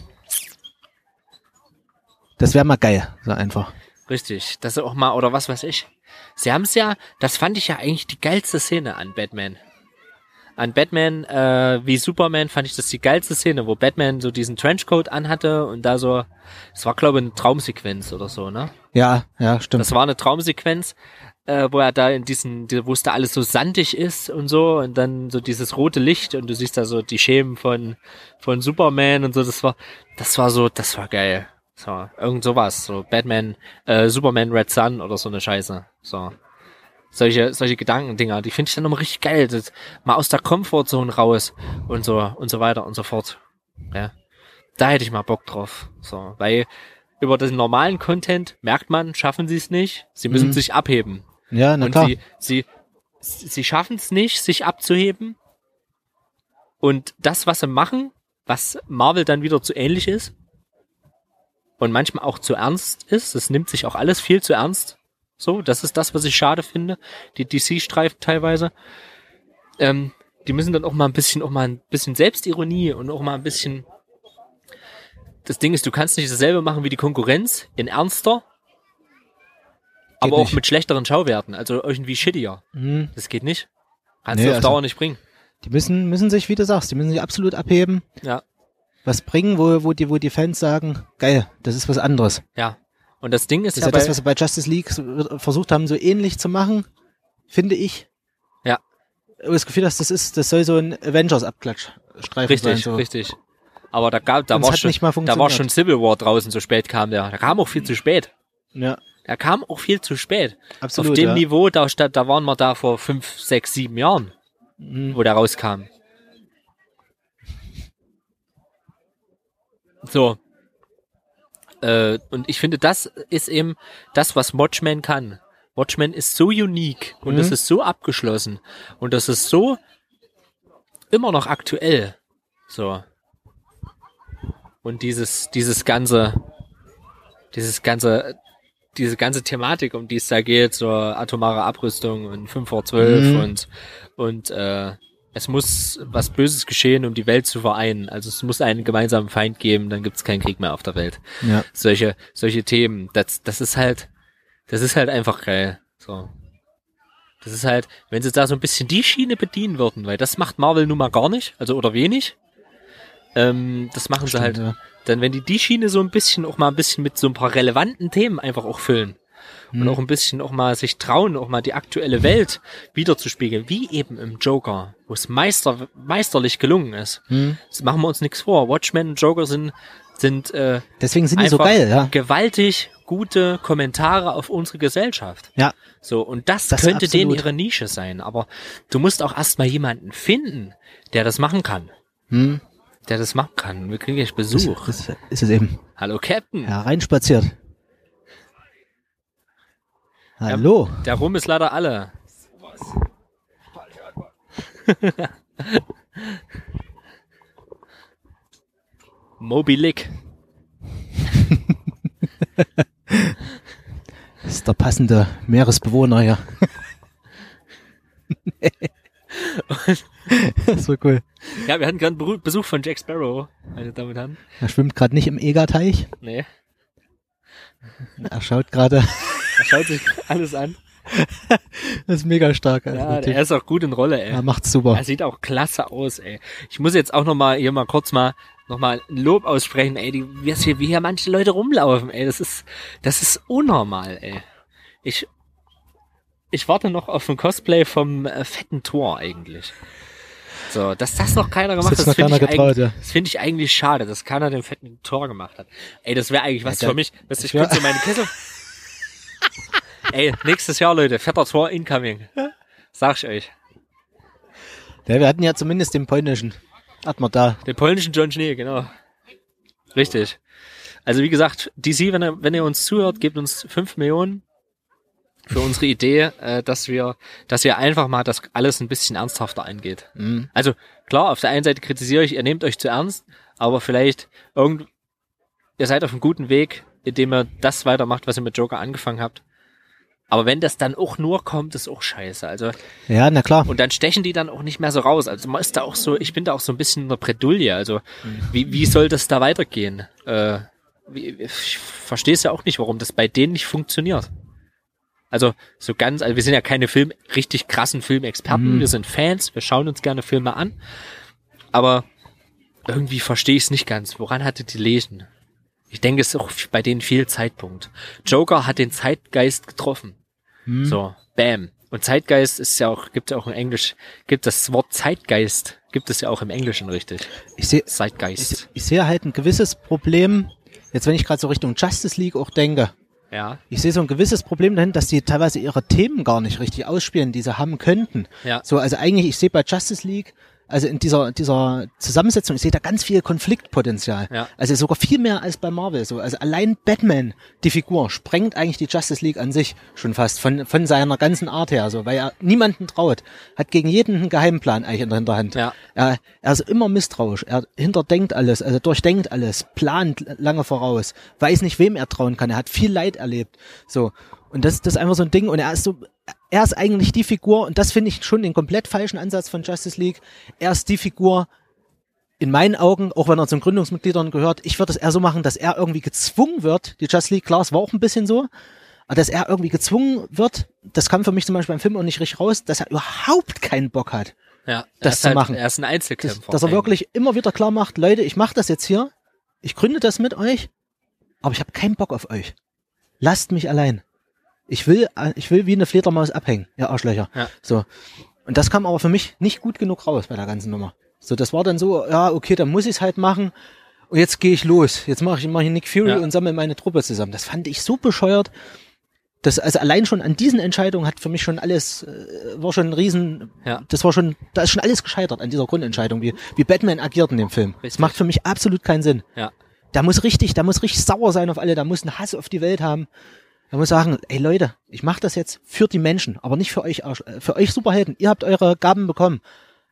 das wäre mal geil, so einfach. Richtig, das auch mal, oder was weiß ich. Sie haben es ja, das fand ich ja eigentlich die geilste Szene an Batman. An Batman äh, wie Superman fand ich das die geilste Szene, wo Batman so diesen Trenchcoat anhatte und da so, es war glaube ich eine Traumsequenz oder so, ne? Ja, ja, stimmt. Das war eine Traumsequenz, äh, wo er da in diesen, die- wo es da alles so sandig ist und so und dann so dieses rote Licht und du siehst da so die Schemen von von Superman und so. Das war, das war so, das war geil. So irgend sowas, so Batman, äh, Superman Red Sun oder so eine Scheiße. So solche solche Gedankendinger, die finde ich dann immer richtig geil. Das, mal aus der Comfortzone raus und so und so weiter und so fort. Ja, da hätte ich mal Bock drauf. So, weil über den normalen Content merkt man, schaffen sie es nicht. Sie müssen Mhm. sich abheben. Ja, na und klar. sie, sie, sie schaffen es nicht, sich abzuheben. Und das, was sie machen, was Marvel dann wieder zu ähnlich ist und manchmal auch zu ernst ist, es nimmt sich auch alles viel zu ernst. So, das ist das, was ich schade finde. Die DC streift teilweise. Ähm, die müssen dann auch mal ein bisschen, auch mal ein bisschen Selbstironie und auch mal ein bisschen. Das Ding ist, du kannst nicht dasselbe machen wie die Konkurrenz in ernster, aber auch nicht. mit schlechteren Schauwerten, also irgendwie shittier. Mhm. Das geht nicht. Kannst Nee, du auf also- Dauer nicht bringen. Die müssen, müssen sich, wie du sagst, die müssen sich absolut abheben. Ja, Was bringen, wo, wo die, wo die Fans sagen, geil, das ist was anderes. ja. Und das Ding ist Das ist ja das, was sie bei Justice League versucht haben, so ähnlich zu machen, finde ich. Ja. Habe das Gefühl, dass das ist, das soll so ein Avengers-Abklatsch-Streifen sein. richtig, So. richtig. Aber da gab, da Und war schon, nicht mal da war schon Civil War draußen, so spät kam der. Da kam auch viel zu spät. Ja, Er kam auch viel zu spät. absolut. Auf dem ja. Niveau, da, da waren wir da vor fünf, sechs, sieben Jahren, Mhm. wo der rauskam. So. Äh, und ich finde, das ist eben das, was Watchmen kann. Watchmen ist so unique und Mhm. das ist so abgeschlossen und das ist so immer noch aktuell. So. Und dieses, dieses ganze, dieses ganze, diese ganze Thematik, um die es da geht, so atomare Abrüstung und 5 vor 12 Mhm. und, und äh, es muss was Böses geschehen, um die Welt zu vereinen. Also es muss einen gemeinsamen Feind geben, dann gibt es keinen Krieg mehr auf der Welt. Ja. Solche, solche Themen, das, das ist halt, das ist halt einfach geil. So. Das ist halt, wenn sie da so ein bisschen die Schiene bedienen würden, weil das macht Marvel nun mal gar nicht, also oder wenig. Ähm, das machen sie halt. ja. Dann, wenn die die Schiene so ein bisschen auch mal ein bisschen mit so ein paar relevanten Themen einfach auch füllen Mhm. und auch ein bisschen auch mal sich trauen, auch mal die aktuelle Welt wiederzuspiegeln, wie eben im Joker, wo es meister, meisterlich gelungen ist. Mhm. Das machen wir uns nichts vor. Watchmen und Joker sind, sind äh, Deswegen sind die so geil, ja. gewaltig gute Kommentare auf unsere Gesellschaft. Ja. So, und das, Das könnte denen ihre Nische sein. Aber du musst auch erstmal jemanden finden, der das machen kann. Hm. Der das machen kann. Wir kriegen gleich Das, Besuch. das ist es eben. Hallo Captain. Hereinspaziert. Hallo. Der Rum ist leider alle. [laughs] Moby Lick. Das [laughs] ist der passende Meeresbewohner hier. [laughs] [laughs] so cool. Ja, wir hatten gerade Beru- Besuch von Jack Sparrow, meine Damen und Herren. Er schwimmt gerade nicht im Egerteich. Nee, Er schaut gerade. [laughs] er schaut sich alles an. [laughs] Das ist mega stark. Also Ja, er ist auch gut in Rolle, ey. er macht's super. Er sieht auch klasse aus, ey. Ich muss jetzt auch noch mal hier mal kurz mal noch mal ein Lob aussprechen, ey, die, wie, hier, wie hier manche Leute rumlaufen, ey. Das ist, das ist unnormal, ey. Ich, ich warte noch auf ein Cosplay vom äh, fetten Tor eigentlich. So, dass das noch keiner gemacht jetzt hat, das finde ich, getraut, ja. das finde ich eigentlich schade, dass keiner den fetten Tor gemacht hat. Ey, das wäre eigentlich was Ja, für mich. Du, ich Ja. meine Kessel. [laughs] Ey, nächstes Jahr, Leute, fetter Tor incoming. Sag ich euch. Ja, wir hatten ja zumindest den polnischen. Hat man da. Den polnischen John Schnee, genau. Richtig. Also wie gesagt, DC, wenn ihr, wenn ihr uns zuhört, gebt uns fünf Millionen für unsere Idee, äh, dass wir, dass ihr einfach mal das alles ein bisschen ernsthafter angeht. Mhm. Also klar, auf der einen Seite kritisiere ich, ihr nehmt euch zu ernst, aber vielleicht irgend, ihr seid auf einem guten Weg, indem ihr das weitermacht, was ihr mit Joker angefangen habt. Aber wenn das dann auch nur kommt, ist auch scheiße. Also Ja, na klar. und dann stechen die dann auch nicht mehr so raus. Also man ist da auch so, ich bin da auch so ein bisschen in der Bredouille. Also wie, wie soll das da weitergehen? Äh, ich verstehe es ja auch nicht, warum das bei denen nicht funktioniert. Also so ganz, also wir sind ja keine Film, richtig krassen Filmexperten, Mhm. wir sind Fans, wir schauen uns gerne Filme an, aber irgendwie verstehe ich es nicht ganz. Woran hatte die lesen? Ich denke, es ist auch bei denen viel Zeitpunkt. Joker hat den Zeitgeist getroffen. Hm. So, bam. Und Zeitgeist ist ja auch, gibt ja auch in Englisch, gibt das Wort Zeitgeist, gibt es ja auch im Englischen richtig. Ich sehe Zeitgeist. ich, ich sehe halt ein gewisses Problem, jetzt wenn ich gerade so Richtung Justice League auch denke, Ja, ich sehe so ein gewisses Problem dahin, dass die teilweise ihre Themen gar nicht richtig ausspielen, die sie haben könnten. Ja. So, also eigentlich, ich sehe bei Justice League, also in dieser, dieser Zusammensetzung, ich sehe da ganz viel Konfliktpotenzial. Ja. Also sogar viel mehr als bei Marvel. So, also allein Batman, die Figur, sprengt eigentlich die Justice League an sich schon fast von, von seiner ganzen Art her, so, weil er niemanden traut, hat gegen jeden einen Geheimplan eigentlich in der Hinterhand. Ja. Er, er ist immer misstrauisch, er hinterdenkt alles, also durchdenkt alles, plant lange voraus, weiß nicht, wem er trauen kann, er hat viel Leid erlebt. So. Und das, das ist einfach so ein Ding und er ist so, er ist eigentlich die Figur, und das finde ich schon den komplett falschen Ansatz von Justice League. Er ist die Figur, in meinen Augen, auch wenn er zum Gründungsmitgliedern gehört, ich würde es eher so machen, dass er irgendwie gezwungen wird, die Justice League, klar, es war auch ein bisschen so, aber dass er irgendwie gezwungen wird, das kam für mich zum Beispiel beim Film auch nicht richtig raus, dass er überhaupt keinen Bock hat. ja. Das er zu halt, machen. Er ist ein Dass, Einzelkämpfer. dass er eigentlich. wirklich immer wieder klar macht, Leute, ich mache das jetzt hier, ich gründe das mit euch, aber ich habe keinen Bock auf euch. Lasst mich allein. Ich will, äh, ich will wie eine Fledermaus abhängen, ihr Arschlöcher. Ja. So. Und das kam aber für mich nicht gut genug raus bei der ganzen Nummer. So, das war dann so, ja, okay, dann muss ich es halt machen. Und jetzt gehe ich los. Jetzt mache ich mach ich Nick Fury Ja. und sammle meine Truppe zusammen. Das fand ich so bescheuert. Das, also allein schon an diesen Entscheidungen hat für mich schon alles, äh, war schon ein Riesen, Ja. das war schon, da ist schon alles gescheitert an dieser Grundentscheidung, wie, wie Batman agiert in dem Film. Das Richtig. macht für mich absolut keinen Sinn. Ja. Da muss richtig, da muss richtig sauer sein auf alle, da muss einen Hass auf die Welt haben. Da muss sagen, ey Leute, ich mache das jetzt für die Menschen, aber nicht für euch, äh, für euch Superhelden. Ihr habt eure Gaben bekommen.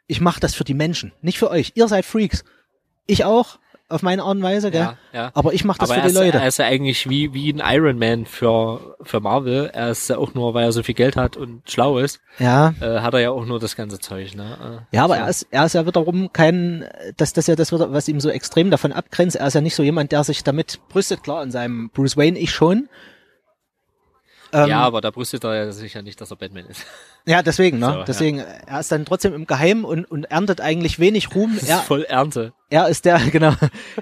Ich mache das für die Menschen, nicht für euch. Ihr seid Freaks. Ich auch, auf meine Art und Weise, gell? Ja, ja. Aber ich mache das Aber für die ist, Leute. er ist ja eigentlich wie, wie ein Iron Man für, für Marvel. Er ist ja auch nur, weil er so viel Geld hat und schlau ist, ja. äh, hat er ja auch nur das ganze Zeug, ne? Äh, Ja, aber so. er ist, er ist ja wiederum kein, das, das ist ja das, was ihm so extrem davon abgrenzt. Er ist ja nicht so jemand, der sich damit brüstet. Klar, in seinem Bruce Wayne ich schon. Ähm, ja, aber da brüstet er ja sicher nicht, dass er Batman ist. [laughs] ja, deswegen, ne? So, ja. deswegen, er ist dann trotzdem im Geheimen und, und erntet eigentlich wenig Ruhm. Das Er, ist voll Ernte. er ist der, [laughs] genau,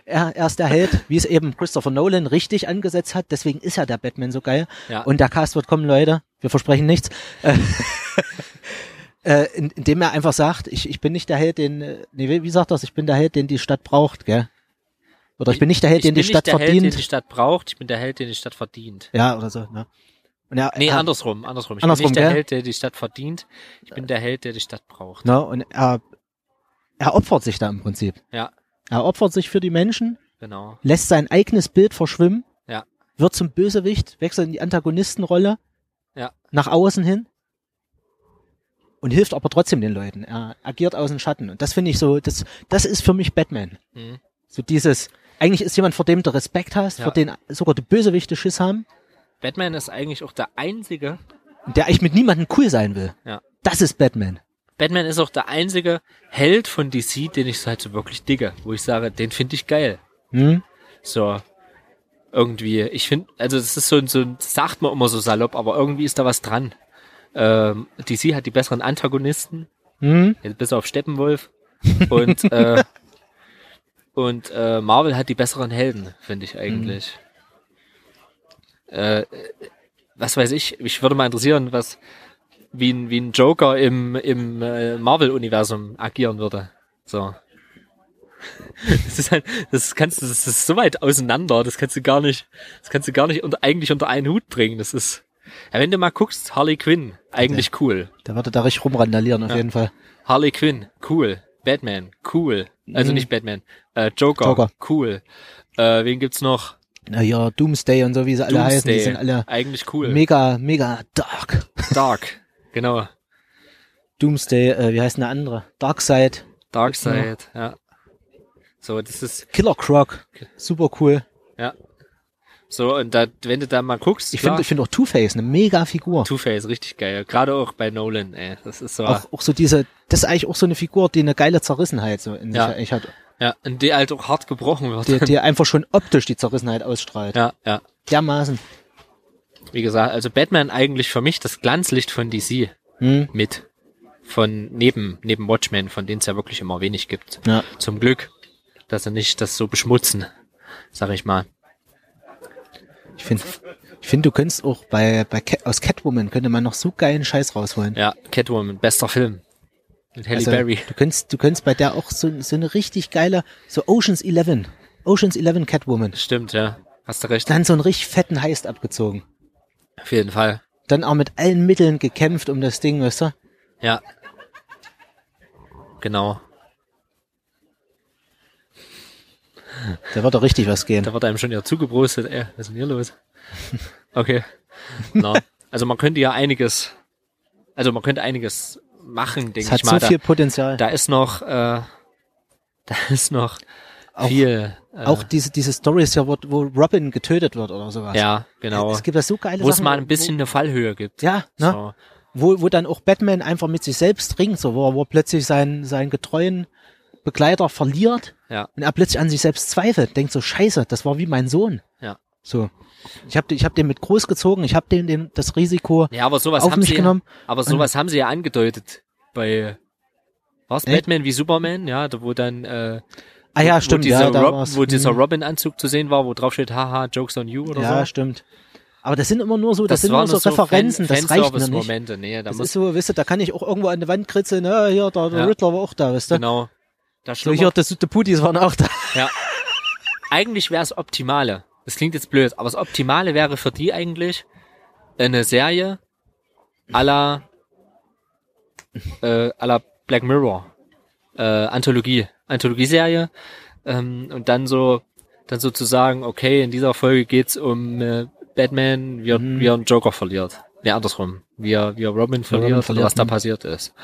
er, er ist der Held, wie es eben Christopher Nolan richtig angesetzt hat. Deswegen ist ja der Batman so geil. Ja. Und der Cast wird kommen, Leute. Wir versprechen nichts. Äh, [laughs] äh, in, indem er einfach sagt, ich, ich bin nicht der Held, den, äh, nee, wie- sagt das? Ich bin der Held, den die Stadt braucht, gell? Oder ich bin nicht der Held, ich den die bin Stadt nicht der verdient. Held, den die Stadt braucht, ich bin der Held, den die Stadt verdient. ja, oder so, ne? Und er, Nee, er, andersrum, andersrum. Ich Andersrum, bin nicht der gell? Held, der die Stadt verdient, ich bin der Held, der die Stadt braucht. Ne, und er, er opfert sich da im Prinzip. Ja, Er opfert sich für die Menschen, genau. lässt sein eigenes Bild verschwimmen, Ja. wird zum Bösewicht, wechselt in die Antagonistenrolle, Ja. nach außen hin und hilft aber trotzdem den Leuten. Er agiert aus dem Schatten. Und das finde ich so, das, das ist für mich Batman. Mhm. So dieses, eigentlich ist jemand, vor dem du Respekt hast, Ja. vor dem sogar die Bösewichte Schiss haben, Batman ist eigentlich auch der einzige, der eigentlich mit niemandem cool sein will. Ja. Das ist Batman. Batman ist auch der einzige Held von DC, den ich so halt so wirklich digge, wo ich sage, den finde ich geil. Hm? So, irgendwie, ich finde, also das ist so, ein- so, ein- sagt man immer so salopp, aber irgendwie ist da was dran. Ähm, DC hat die besseren Antagonisten, Hm? jetzt bis auf Steppenwolf und äh, [laughs] und äh, Marvel hat die besseren Helden, finde ich eigentlich. Äh, was weiß ich, mich würde mal interessieren, was wie ein, wie ein Joker im, im äh, Marvel-Universum agieren würde. So. [laughs] Das ist halt, das kannst du, das ist so weit auseinander, das kannst du gar nicht, das kannst du gar nicht unter, eigentlich unter einen Hut bringen. Das ist, ja, wenn du mal guckst, Harley Quinn, eigentlich cool. Der würde da richtig rumrandalieren, auf Ja. jeden Fall. Harley Quinn, cool. Batman, cool. Also Mhm. nicht Batman. Äh, Joker, Joker. cool. Äh, wen gibt's noch? Na ja, Doomsday und so, wie sie alle heißen, die Doomsday, sind alle eigentlich cool. mega, mega dark. Dark, genau. Doomsday, äh, wie heißt denn der andere? Darkseid, Darkseid, ja. So, das ist, Killer Croc, super cool. ja. So, und da, wenn du da mal guckst, Ich finde ich finde auch Two-Face eine mega Figur. Two-Face, richtig geil. Gerade auch bei Nolan, ey. Das ist so, Auch, auch so diese, das ist eigentlich auch so eine Figur, die eine geile Zerrissenheit so in sich Ja. eigentlich hat. Ja, und die halt auch hart gebrochen wird. Die, die [laughs] einfach schon optisch die Zerrissenheit ausstrahlt. ja, ja. Dermaßen. Wie gesagt, also Batman eigentlich für mich das Glanzlicht von DC Hm, mit. Von neben, neben Watchmen, von denen es ja wirklich immer wenig gibt. ja. Zum Glück, dass sie nicht das so beschmutzen, sag ich mal. Ich finde, ich finde, du könntest auch bei, bei Cat, aus Catwoman könnte man noch so geilen Scheiß rausholen. Ja, Catwoman, bester Film. Mit Halle Also, Berry. Du könntest, du könntest bei der auch so, so eine richtig geile, so Oceans 11. Oceans 11 Catwoman. Stimmt, ja. Hast du recht. Dann so einen richtig fetten Heist abgezogen. Auf jeden Fall. Dann auch mit allen Mitteln gekämpft um das Ding, weißt du? Ja. Genau. Da wird doch richtig was gehen. Da wird einem schon ja zugebrostet, ey, was ist denn hier los? Okay. [laughs] Na, also man könnte ja einiges, also man könnte einiges machen, denke hat ich mal. so viel Potenzial. da, da ist noch, äh, [laughs] da ist noch Auch- viel. Äh, auch diese, diese Stories ja, wo, wo Robin getötet wird oder sowas. ja, genau. Es gibt da so geile Wo es mal ein bisschen eine Fallhöhe gibt. Wo, ja, ne? So. Wo, wo dann auch Batman einfach mit sich selbst ringt, so, wo wo er plötzlich seinen, seinen getreuen Begleiter verliert Ja. und er plötzlich an sich selbst zweifelt, denkt so, scheiße, das war wie mein Sohn. Ja. So. Ich habe ich hab den mit groß gezogen, ich habe den, den das Risiko Ja, aber sowas auf haben mich sie, genommen. aber sowas haben sie ja angedeutet bei, war's Echt? Batman wie Superman? Ja, da wo dann, äh, Ah ja, wo stimmt, dieser, ja, da Rob, wo dieser. Robin-Anzug zu sehen war, wo drauf steht, haha, Jokes on you oder Ja, so. stimmt. Aber das sind immer nur so, das, sind waren nur so nur Referenzen, Fan- das reicht mir nicht. Fanservice-Momente, nee, da Das ist so, wisst ihr, da kann ich auch irgendwo an der Wand kritzeln, na, hier, der, der Ja. Riddler war auch da, wisst ihr. genau. Da So, hier, das, die Putis waren auch da. Ja. Eigentlich wäre es Optimale. Das klingt jetzt blöd, aber das Optimale wäre für die eigentlich eine Serie la, äh, la Black Mirror. Äh, Anthologie. Anthologieserie. Ähm, und dann so, dann sozusagen, okay, in dieser Folge geht's um äh, Batman, wie er, Mhm. wie er einen Joker verliert. Nee, andersrum. Wie er, wie er Robin verliert, Robin verliert, was da mhm. passiert ist.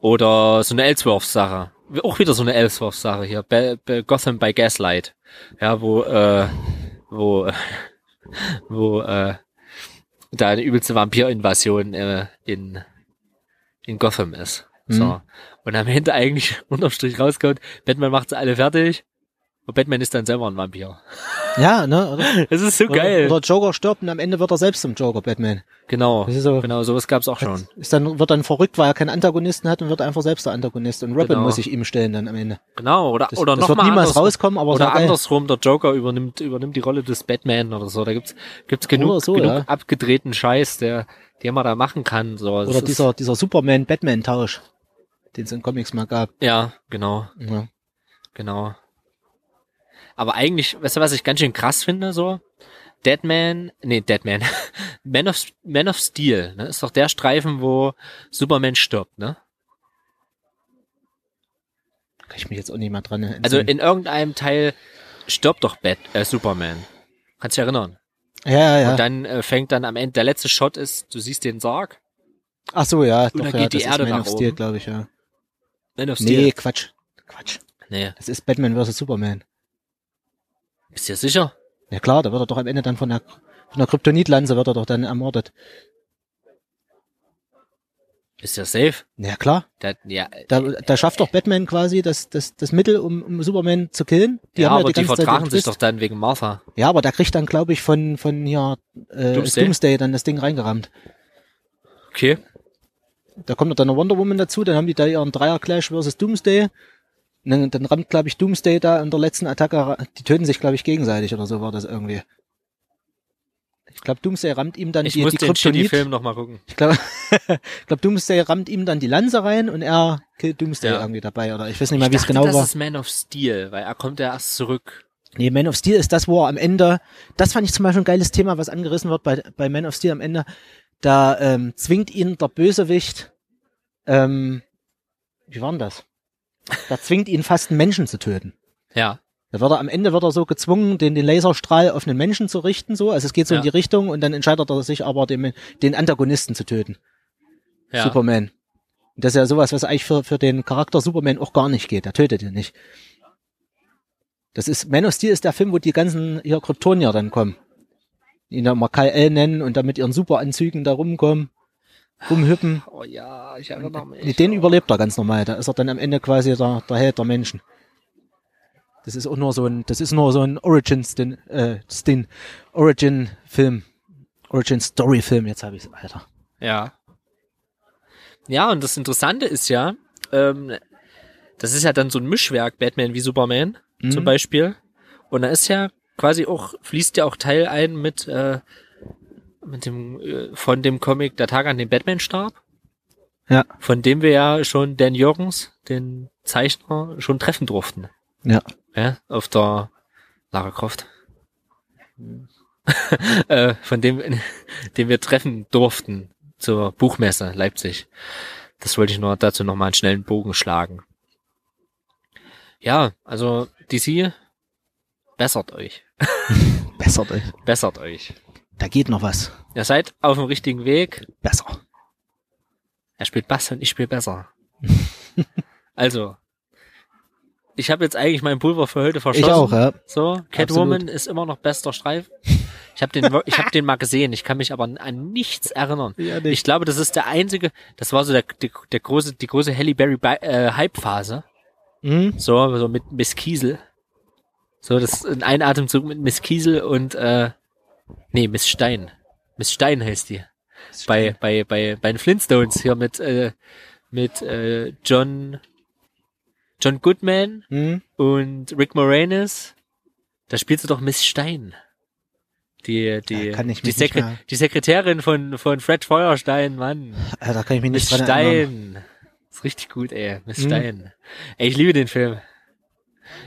Oder so eine Ellsworth-Sache, auch wieder so eine Ellsworth-Sache hier, Be Be Gotham by Gaslight, ja, wo, äh, wo, [laughs] wo, äh, da eine übelste Vampirinvasion äh, in, in Gotham ist. So. Mhm. Und am Ende eigentlich [laughs] unterm Strich rauskommt, Batman macht sie alle fertig und Batman ist dann selber ein Vampir. Ja, ne? Oder, [laughs] Das ist so geil. Oder, oder Joker stirbt und am Ende wird er selbst zum Joker, Batman. genau, so- genau, sowas gab's auch schon. Ist dann, wird dann verrückt, weil er keinen Antagonisten hat und wird einfach selbst der Antagonist. Und Robin Genau. muss sich ihm stellen dann am Ende. Genau, oder, Das, oder das noch wird mal niemals andersrum. rauskommen, aber Oder andersrum, der Joker übernimmt, übernimmt die Rolle des Batman oder so. Da gibt's, gibt's genug, Oder so, genug ja. abgedrehten Scheiß, der, den man da machen kann. So. Das Oder dieser, dieser Superman-Batman-Tausch, den es in Comics mal gab. Ja, genau, Ja. genau. Aber eigentlich, weißt du, was ich ganz schön krass finde, so? Deadman, nee, Deadman. [laughs] Man of, Man of Steel, ne? Ist doch der Streifen, wo Superman stirbt, ne? Kann ich mich jetzt auch nicht mehr dran erinnern. Also in irgendeinem Teil stirbt doch Bat, äh, Superman. Kannst dich erinnern. ja, ja, ja. Und dann äh, fängt dann am Ende, der letzte Shot ist, du siehst den Sarg. Ach so, ja, Und doch, dann ja, geht die Erde Man nach of Steel, glaube ich, ja. Man of Nee, Steel. Quatsch. Quatsch. Nee. Das ist Batman vs. Superman. Bist du dir sicher? Ja klar, da wird er doch am Ende dann von der, von der Kryptonitlanze wird er doch dann ermordet. Bist du dir safe? Ja klar. Da, ja, Da, da schafft doch Batman quasi das, das, das Mittel, um, um Superman zu killen. ja, haben aber die den vertragen sich doch dann wegen Martha. Ja, aber da kriegt dann, glaube ich, von, von hier äh, Doomsday? Doomsday. dann das Ding reingerammt. Okay. Da kommt noch dann eine Wonder Woman dazu, dann haben die da ihren Dreier-Clash versus Doomsday. Dann, dann rammt, glaube ich, Doomsday da in der letzten Attacke, die töten sich, glaube ich, gegenseitig oder so war das irgendwie. Ich glaube, Doomsday rammt ihm dann Ich die, muss die den Kryptonit. Shitty-Film nochmal gucken. Ich glaube, [laughs] glaub, Doomsday rammt ihm dann die Lanze rein und er killt Doomsday Ja. irgendwie dabei. Oder ich weiß nicht mal, wie es genau das war. ist Man of Steel, weil er kommt ja erst zurück. Nee, Man of Steel ist das, wo er am Ende, das fand ich zum Beispiel ein geiles Thema, was angerissen wird bei, bei Man of Steel am Ende. Da ähm, zwingt ihn der Bösewicht, ähm, wie war denn das? Da zwingt ihn fast einen Menschen zu töten. Ja. Da wird er am Ende wird er so gezwungen, den, den Laserstrahl auf einen Menschen zu richten, so. Also es geht so Ja. in die Richtung und dann entscheidet er sich aber, den, den Antagonisten zu töten. ja. Superman. Und das ist ja sowas, was eigentlich für, für den Charakter Superman auch gar nicht geht. Der tötet ihn nicht. Das ist, Man of Steel ist der Film, wo die ganzen hier Kryptonier dann kommen. Die ihn dann mal Kal-El nennen und dann mit ihren Superanzügen da rumkommen, rumhüppen. Oh ja, ich erinnere mich. Nee, Den überlebt er ganz normal. Da ist er dann am Ende quasi der, der Held der Menschen. Das ist auch nur so ein, das ist nur so ein Origin-Stin, äh, Stin, Origin-Film. Origin-Story-Film, jetzt habe ich's, Alter. Ja. Ja, und das Interessante ist ja, ähm, das ist ja dann so ein Mischwerk, Batman wie Superman Mhm. zum Beispiel. Und da ist ja quasi auch, fließt ja auch Teil ein mit, äh, mit dem, äh, von dem Comic Der Tag an dem Batman starb. Ja. Von dem wir ja schon Dan Jürgens, den Zeichner, schon treffen durften. Ja. Ja, auf der Lara Croft. [laughs] äh, von dem, [laughs] den wir treffen durften zur Buchmesse Leipzig. Das wollte ich nur dazu nochmal einen schnellen Bogen schlagen. Ja, also DC, [laughs] bessert euch. Bessert euch. Bessert euch. Da geht noch was. Ihr seid auf dem richtigen Weg. Besser. Er spielt Bass und ich spiele besser. [laughs] also, ich habe jetzt eigentlich mein Pulver für heute verschossen. Ich auch, ja. So, Catwoman ist immer noch bester Streif. Ich habe den, ich habe den mal gesehen. Ich kann mich aber an nichts erinnern. Ja, nicht. Ich glaube, das ist der einzige. Das war so der, der, der große, die große Halle Berry äh, Hype-Phase. Mhm. So, so mit Miss Kiesel. So, das in einem Atemzug mit Miss Kiesel und äh, nee, Miss Stein. Miss Stein heißt die. Bei, bei, bei, bei den Flintstones hier mit, äh, mit äh, John, John Goodman Mhm. und Rick Moranis. Da spielt sie doch Miss Stein. Die, die, die, Sekre die Sekretärin von, von Fred Feuerstein, Mann. Äh, Da kann ich mich Miss nicht dran erinnern. Stein. Ist richtig gut, ey. Miss Mhm. Stein. Ey, ich liebe den Film.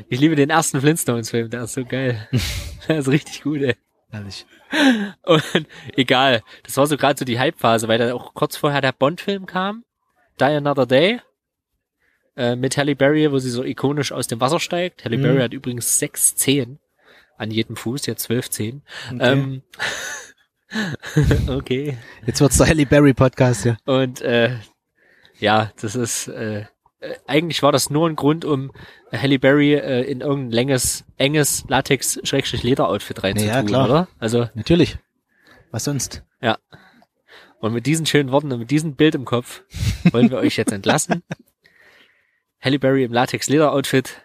Ich liebe den ersten Flintstones-Film, der ist so geil. [laughs] der ist richtig gut, ey. Ehrlich. [laughs] Und egal, das war so gerade so die Hype-Phase, weil da auch kurz vorher der Bond-Film kam, Die Another Day, äh, mit Halle Berry, wo sie so ikonisch aus dem Wasser steigt. Halle Mhm. Berry hat übrigens sechs Zehen an jedem Fuß, jetzt zwölf Zehen. Okay. Ähm, [laughs] okay. Jetzt wird's der Halle Berry Podcast, ja. Und äh, ja, das ist, äh, äh, eigentlich war das nur ein Grund, um Halle Berry äh, in irgendein länges, enges Latex-Leder-Outfit reinzutun, Ja, klar. oder? Also, Natürlich. Was sonst? ja. Und mit diesen schönen Worten und mit diesem Bild im Kopf wollen wir euch jetzt entlassen. [laughs] Halle Berry im Latex-Leder-Outfit.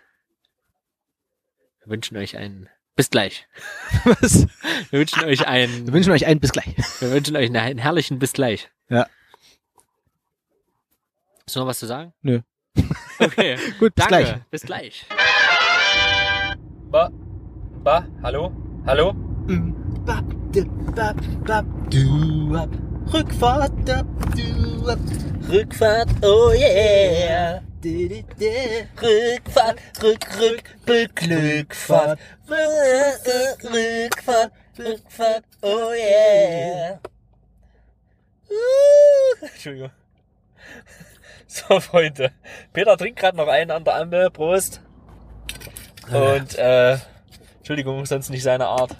Wir wünschen euch einen, bis gleich. [laughs] Was? Wir wünschen euch einen, Wir wünschen euch einen bis gleich. wir wünschen euch einen herrlichen bis gleich. Ja. Ist noch was zu sagen? Nö. Okay. [laughs] Gut, bis Danke. gleich. Bis gleich. Ba, ba, hallo, hallo. Bap, dip, bap, bap, du, ab. Rückfahrt, dap, du, ab. Rückfahrt, oh yeah. Di, di, di. Rückfahrt, rück, rück, Beglückfahrt. Rückfahrt, Rückfahrt, oh yeah. Uh, Entschuldigung. [laughs] So, Freunde. Peter trinkt gerade noch einen an der Ampel. Prost. Und, äh, Entschuldigung, sonst nicht seine Art.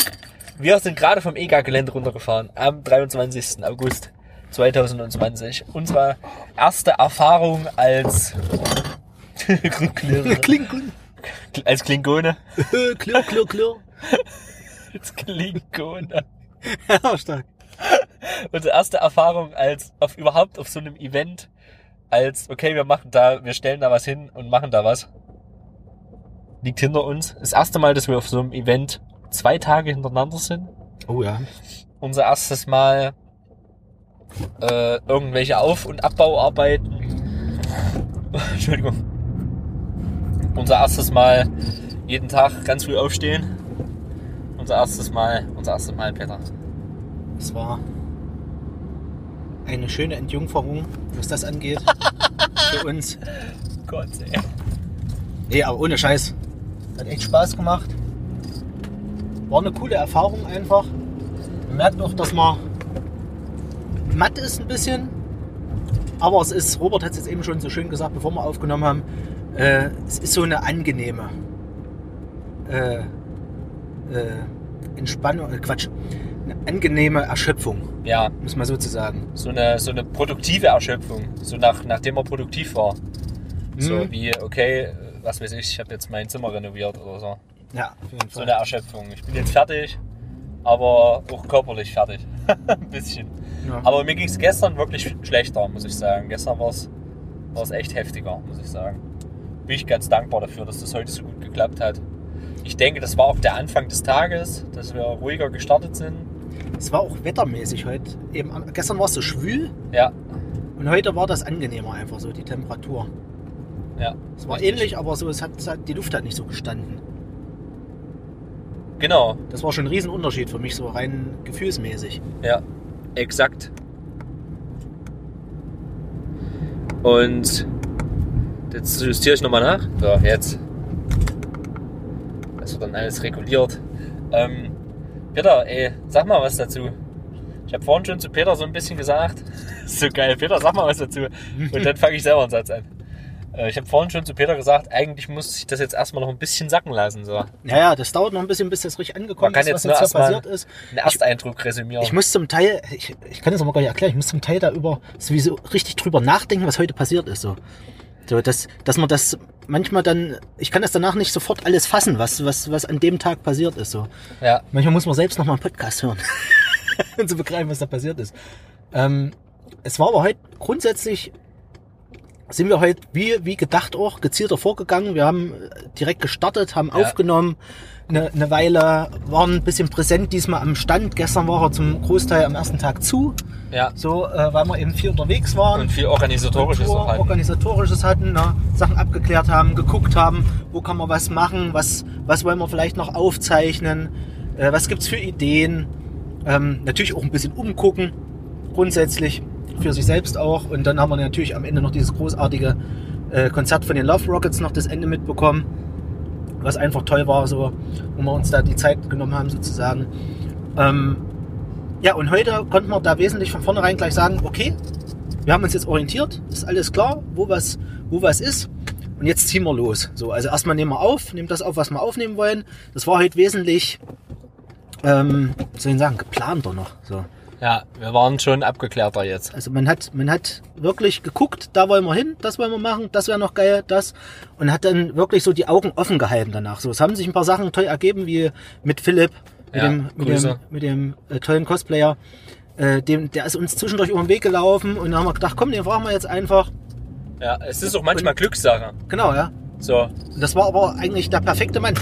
Wir sind gerade vom EGA-Gelände runtergefahren am 23. August 2020. Unsere erste Erfahrung als [laughs] Klirr- Kling, kling. als Klingone. Klirr, klirr, klirr. Als Klingone. Ja, stark. [laughs] Unsere erste Erfahrung als auf überhaupt auf so einem Event als okay, wir machen da, wir stellen da was hin und machen da was. Liegt hinter uns. Das erste Mal, dass wir auf so einem Event zwei Tage hintereinander sind. Oh ja. Unser erstes Mal äh, irgendwelche Auf- und Abbauarbeiten. [laughs] Entschuldigung. Unser erstes Mal jeden Tag ganz früh aufstehen. Unser erstes Mal, unser erstes Mal, Peter. Es war eine schöne Entjungferung, was das angeht. [laughs] Für uns. Gott, ey. Nee, aber ohne Scheiß. Hat echt Spaß gemacht. War eine coole Erfahrung einfach. Man merkt auch, dass man matt ist ein bisschen. Aber es ist, Robert hat es jetzt eben schon so schön gesagt, bevor wir aufgenommen haben, äh, es ist so eine angenehme äh, äh, Entspannung, äh, Quatsch, eine angenehme Erschöpfung, Ja, muss man sozusagen. so eine, so eine produktive Erschöpfung. So nach, nachdem man produktiv war. So Mhm. wie, okay, was weiß ich, ich habe jetzt mein Zimmer renoviert oder so. Ja, auf jeden So Fall. eine Erschöpfung. Ich bin jetzt fertig, aber auch körperlich fertig. [laughs] Ein bisschen. Ja. Aber mir ging es gestern wirklich schlechter, muss ich sagen. Gestern war es echt heftiger, muss ich sagen. Bin ich ganz dankbar dafür, dass das heute so gut geklappt hat. Ich denke, das war auch der Anfang des Tages, dass wir ruhiger gestartet sind. Es war auch wettermäßig heute. Eben, gestern war es so schwül Ja, und heute war das angenehmer einfach so, die Temperatur. ja. Es war Richtig. ähnlich, aber so, es hat, es hat, die Luft hat nicht so gestanden. Genau, Das war schon ein Riesenunterschied für mich, so rein gefühlsmäßig. Ja, exakt. Und jetzt justiere ich nochmal nach. So, jetzt. Das wird dann alles reguliert. Ähm, Peter, ey, sag mal was dazu. Ich habe vorhin schon zu Peter so ein bisschen gesagt. [laughs] so geil, Peter, sag mal was dazu. Und dann fange ich selber einen Satz an. Äh, Ich habe vorhin schon zu Peter gesagt, eigentlich muss ich das jetzt erstmal noch ein bisschen sacken lassen. So. Naja, das dauert noch ein bisschen, bis das richtig angekommen Man kann ist, was jetzt hier passiert ist. Einen Ersteindruck resümieren. Ich muss zum Teil, ich, ich kann das aber gar nicht erklären, ich muss zum Teil da über sowieso richtig drüber nachdenken, was heute passiert ist. So, so dass, dass man das manchmal dann, ich kann das danach nicht sofort alles fassen, was, was, was an dem Tag passiert ist. So. ja, Manchmal muss man selbst noch mal einen Podcast hören, [laughs] um zu begreifen, was da passiert ist. Ähm, es war aber heute grundsätzlich, sind wir heute wie, wie gedacht auch gezielter vorgegangen. Wir haben direkt gestartet, haben Ja. aufgenommen, eine, eine Weile, waren ein bisschen präsent diesmal am Stand. Gestern war er zum Großteil am ersten Tag zu, ja. so, äh, weil wir eben viel unterwegs waren. Und viel organisatorisches Tour, auch halt. Organisatorisches hatten, ne? Sachen abgeklärt haben, geguckt haben, wo kann man was machen, was, was wollen wir vielleicht noch aufzeichnen, äh, was gibt's für Ideen. Ähm, natürlich auch ein bisschen umgucken, grundsätzlich für sich selbst auch. Und dann haben wir natürlich am Ende noch dieses großartige äh, Konzert von den Love Rockets noch das Ende mitbekommen, was einfach toll war, so, wo wir uns da die Zeit genommen haben sozusagen. Ähm, ja, und heute konnten wir da wesentlich von vornherein gleich sagen, okay, wir haben uns jetzt orientiert, ist alles klar, wo was, wo was ist. Und jetzt ziehen wir los. So, also erstmal nehmen wir auf, nehmen das auf, was wir aufnehmen wollen. Das war heute wesentlich, ähm, soll ich sagen, geplanter noch. So. Ja, wir waren schon abgeklärter jetzt. Also man hat, man hat wirklich geguckt, da wollen wir hin, das wollen wir machen, das wäre noch geil, das. Und hat dann wirklich so die Augen offen gehalten danach. So, es haben sich ein paar Sachen toll ergeben, wie mit Philipp, mit Ja, dem, mit dem, mit dem äh, tollen Cosplayer. Äh, dem, der ist uns zwischendurch über den Weg gelaufen und dann haben wir gedacht, komm, den fragen wir jetzt einfach. Ja, es ist auch manchmal Glückssache. Genau, ja. So, Und das war aber eigentlich der perfekte Mann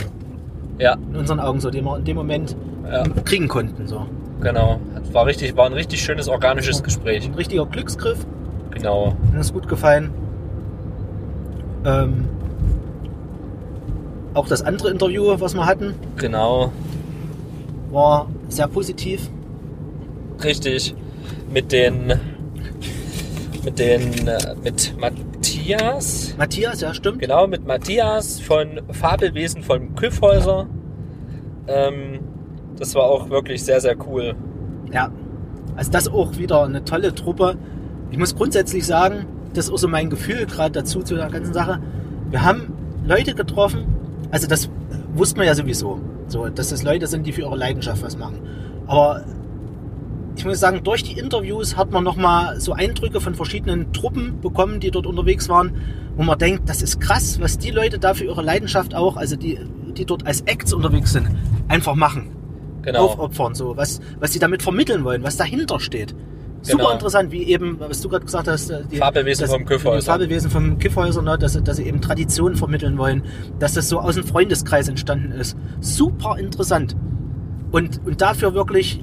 ja, in unseren Augen, so den wir in dem Moment ja, kriegen konnten. So. Genau. War richtig, war ein richtig schönes organisches Gespräch. Ein richtiger Glücksgriff. Genau. Mir ist gut gefallen. Ähm, auch das andere Interview, was wir hatten, Genau. war sehr positiv. Richtig. Mit den, mit den, äh, mit Matthias. Matthias, ja, stimmt. Genau, mit Matthias von Fabelwesen von Küffhäuser. Ähm, das war auch wirklich sehr, sehr cool. Ja. Also das auch wieder eine tolle Truppe. Ich muss grundsätzlich sagen, das ist auch so mein Gefühl gerade dazu zu der ganzen Sache. Wir haben Leute getroffen, also das wussten wir ja sowieso, so, dass das Leute sind, die für ihre Leidenschaft was machen. Aber ich muss sagen, durch die Interviews hat man nochmal so Eindrücke von verschiedenen Truppen bekommen, die dort unterwegs waren, wo man denkt, das ist krass, was die Leute da für ihre Leidenschaft auch, also die, die dort als Acts unterwegs sind, einfach machen Genau. aufopfern, so was, was sie damit vermitteln wollen, was dahinter steht. Super Genau. interessant, wie eben, was du gerade gesagt hast, äh, die, Fabelwesen das- vom Kiffhäuser. Fabelwesen vom Kiffhäuser, ne, dass, sie- dass sie eben Tradition vermitteln wollen, dass das so aus dem Freundeskreis entstanden ist. Super interessant. Und, und dafür wirklich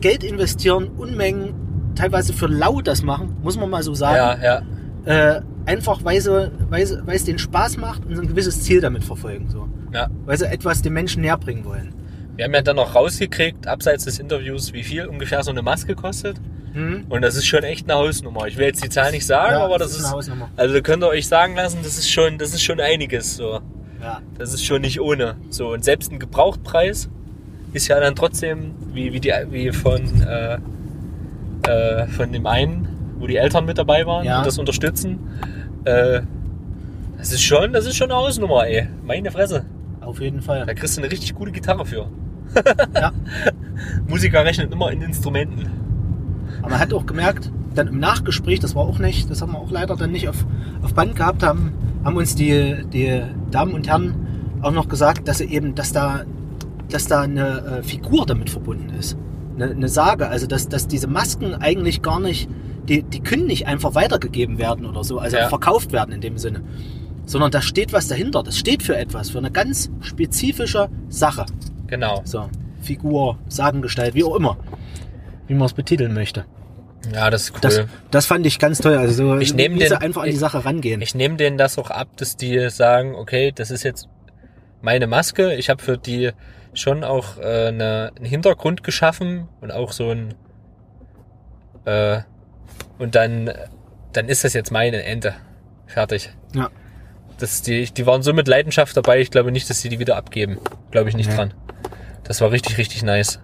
Geld investieren, Unmengen, teilweise für lau das machen, muss man mal so sagen. Ja, ja. Äh, einfach, weil, sie, weil, sie, weil es denen Spaß macht und so ein gewisses Ziel damit verfolgen. So. Ja. Weil sie etwas den Menschen näher bringen wollen. Wir haben ja dann noch rausgekriegt, abseits des Interviews, wie viel ungefähr so eine Maske kostet. Hm? Und das ist schon echt eine Hausnummer. Ich will jetzt die Zahl nicht sagen, Ja, aber das, das ist ist, eine Hausnummer. also könnt ihr euch sagen lassen, das ist schon, das ist schon einiges. So, Ja. das ist schon nicht ohne. So und selbst ein Gebrauchtpreis ist ja dann trotzdem wie wie die wie von äh, äh, von dem einen, wo die Eltern mit dabei waren Ja. und das unterstützen. Äh, das ist schon, das ist schon eine Hausnummer, ey. Meine Fresse. Auf jeden Fall. Da kriegst du eine richtig gute Gitarre für. Ja. [laughs] Musiker rechnen immer in Instrumenten. Aber man hat auch gemerkt, dann im Nachgespräch, das war auch nicht, das haben wir auch leider dann nicht auf, auf Band gehabt, haben, haben uns die, die Damen und Herren auch noch gesagt, dass eben, dass da, dass da eine äh, Figur damit verbunden ist. Eine, eine Sage, also dass, dass diese Masken eigentlich gar nicht, die, die können nicht einfach weitergegeben werden oder so, also Ja. verkauft werden in dem Sinne. Sondern da steht was dahinter. Das steht für etwas, für eine ganz spezifische Sache. Genau. So, Figur, Sagengestalt, wie auch immer. Wie man es betiteln möchte. Ja, das ist cool. Das, das fand ich ganz toll. Also so, Ich nehm wie den- einfach an die ich- Sache rangehen. Ich nehme denen das auch ab, dass die sagen, okay, das ist jetzt meine Maske. Ich habe für die schon auch äh, eine, einen Hintergrund geschaffen und auch so ein äh, und dann dann ist das jetzt meine Ente. Fertig. Ja. Das, die, die waren so mit Leidenschaft dabei, ich glaube nicht, dass sie die wieder abgeben. Glaube ich nicht Nee. dran. Das war richtig, richtig nice.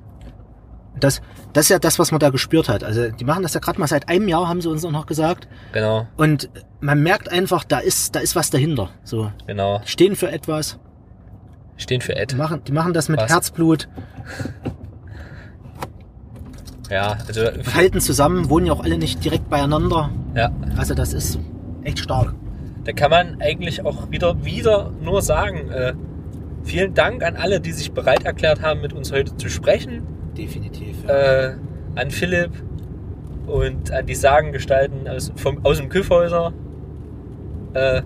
Das, das ist ja das, was man da gespürt hat. Also die machen das ja gerade mal seit einem Jahr, haben sie uns auch noch gesagt. Genau, Und man merkt einfach, da ist, da ist was dahinter. So, genau. die stehen für etwas, Stehen für Ed. die machen, die machen das mit Was? Herzblut, Ja, also halten zusammen, wohnen ja auch alle nicht direkt beieinander. ja. Also das ist echt stark. Da kann man eigentlich auch wieder, wieder nur sagen, äh, vielen Dank an alle, die sich bereit erklärt haben, mit uns heute zu sprechen. Definitiv. Ja. Äh, an Philipp und an die Sagengestalten aus, vom, aus dem Küffhäuser. Äh,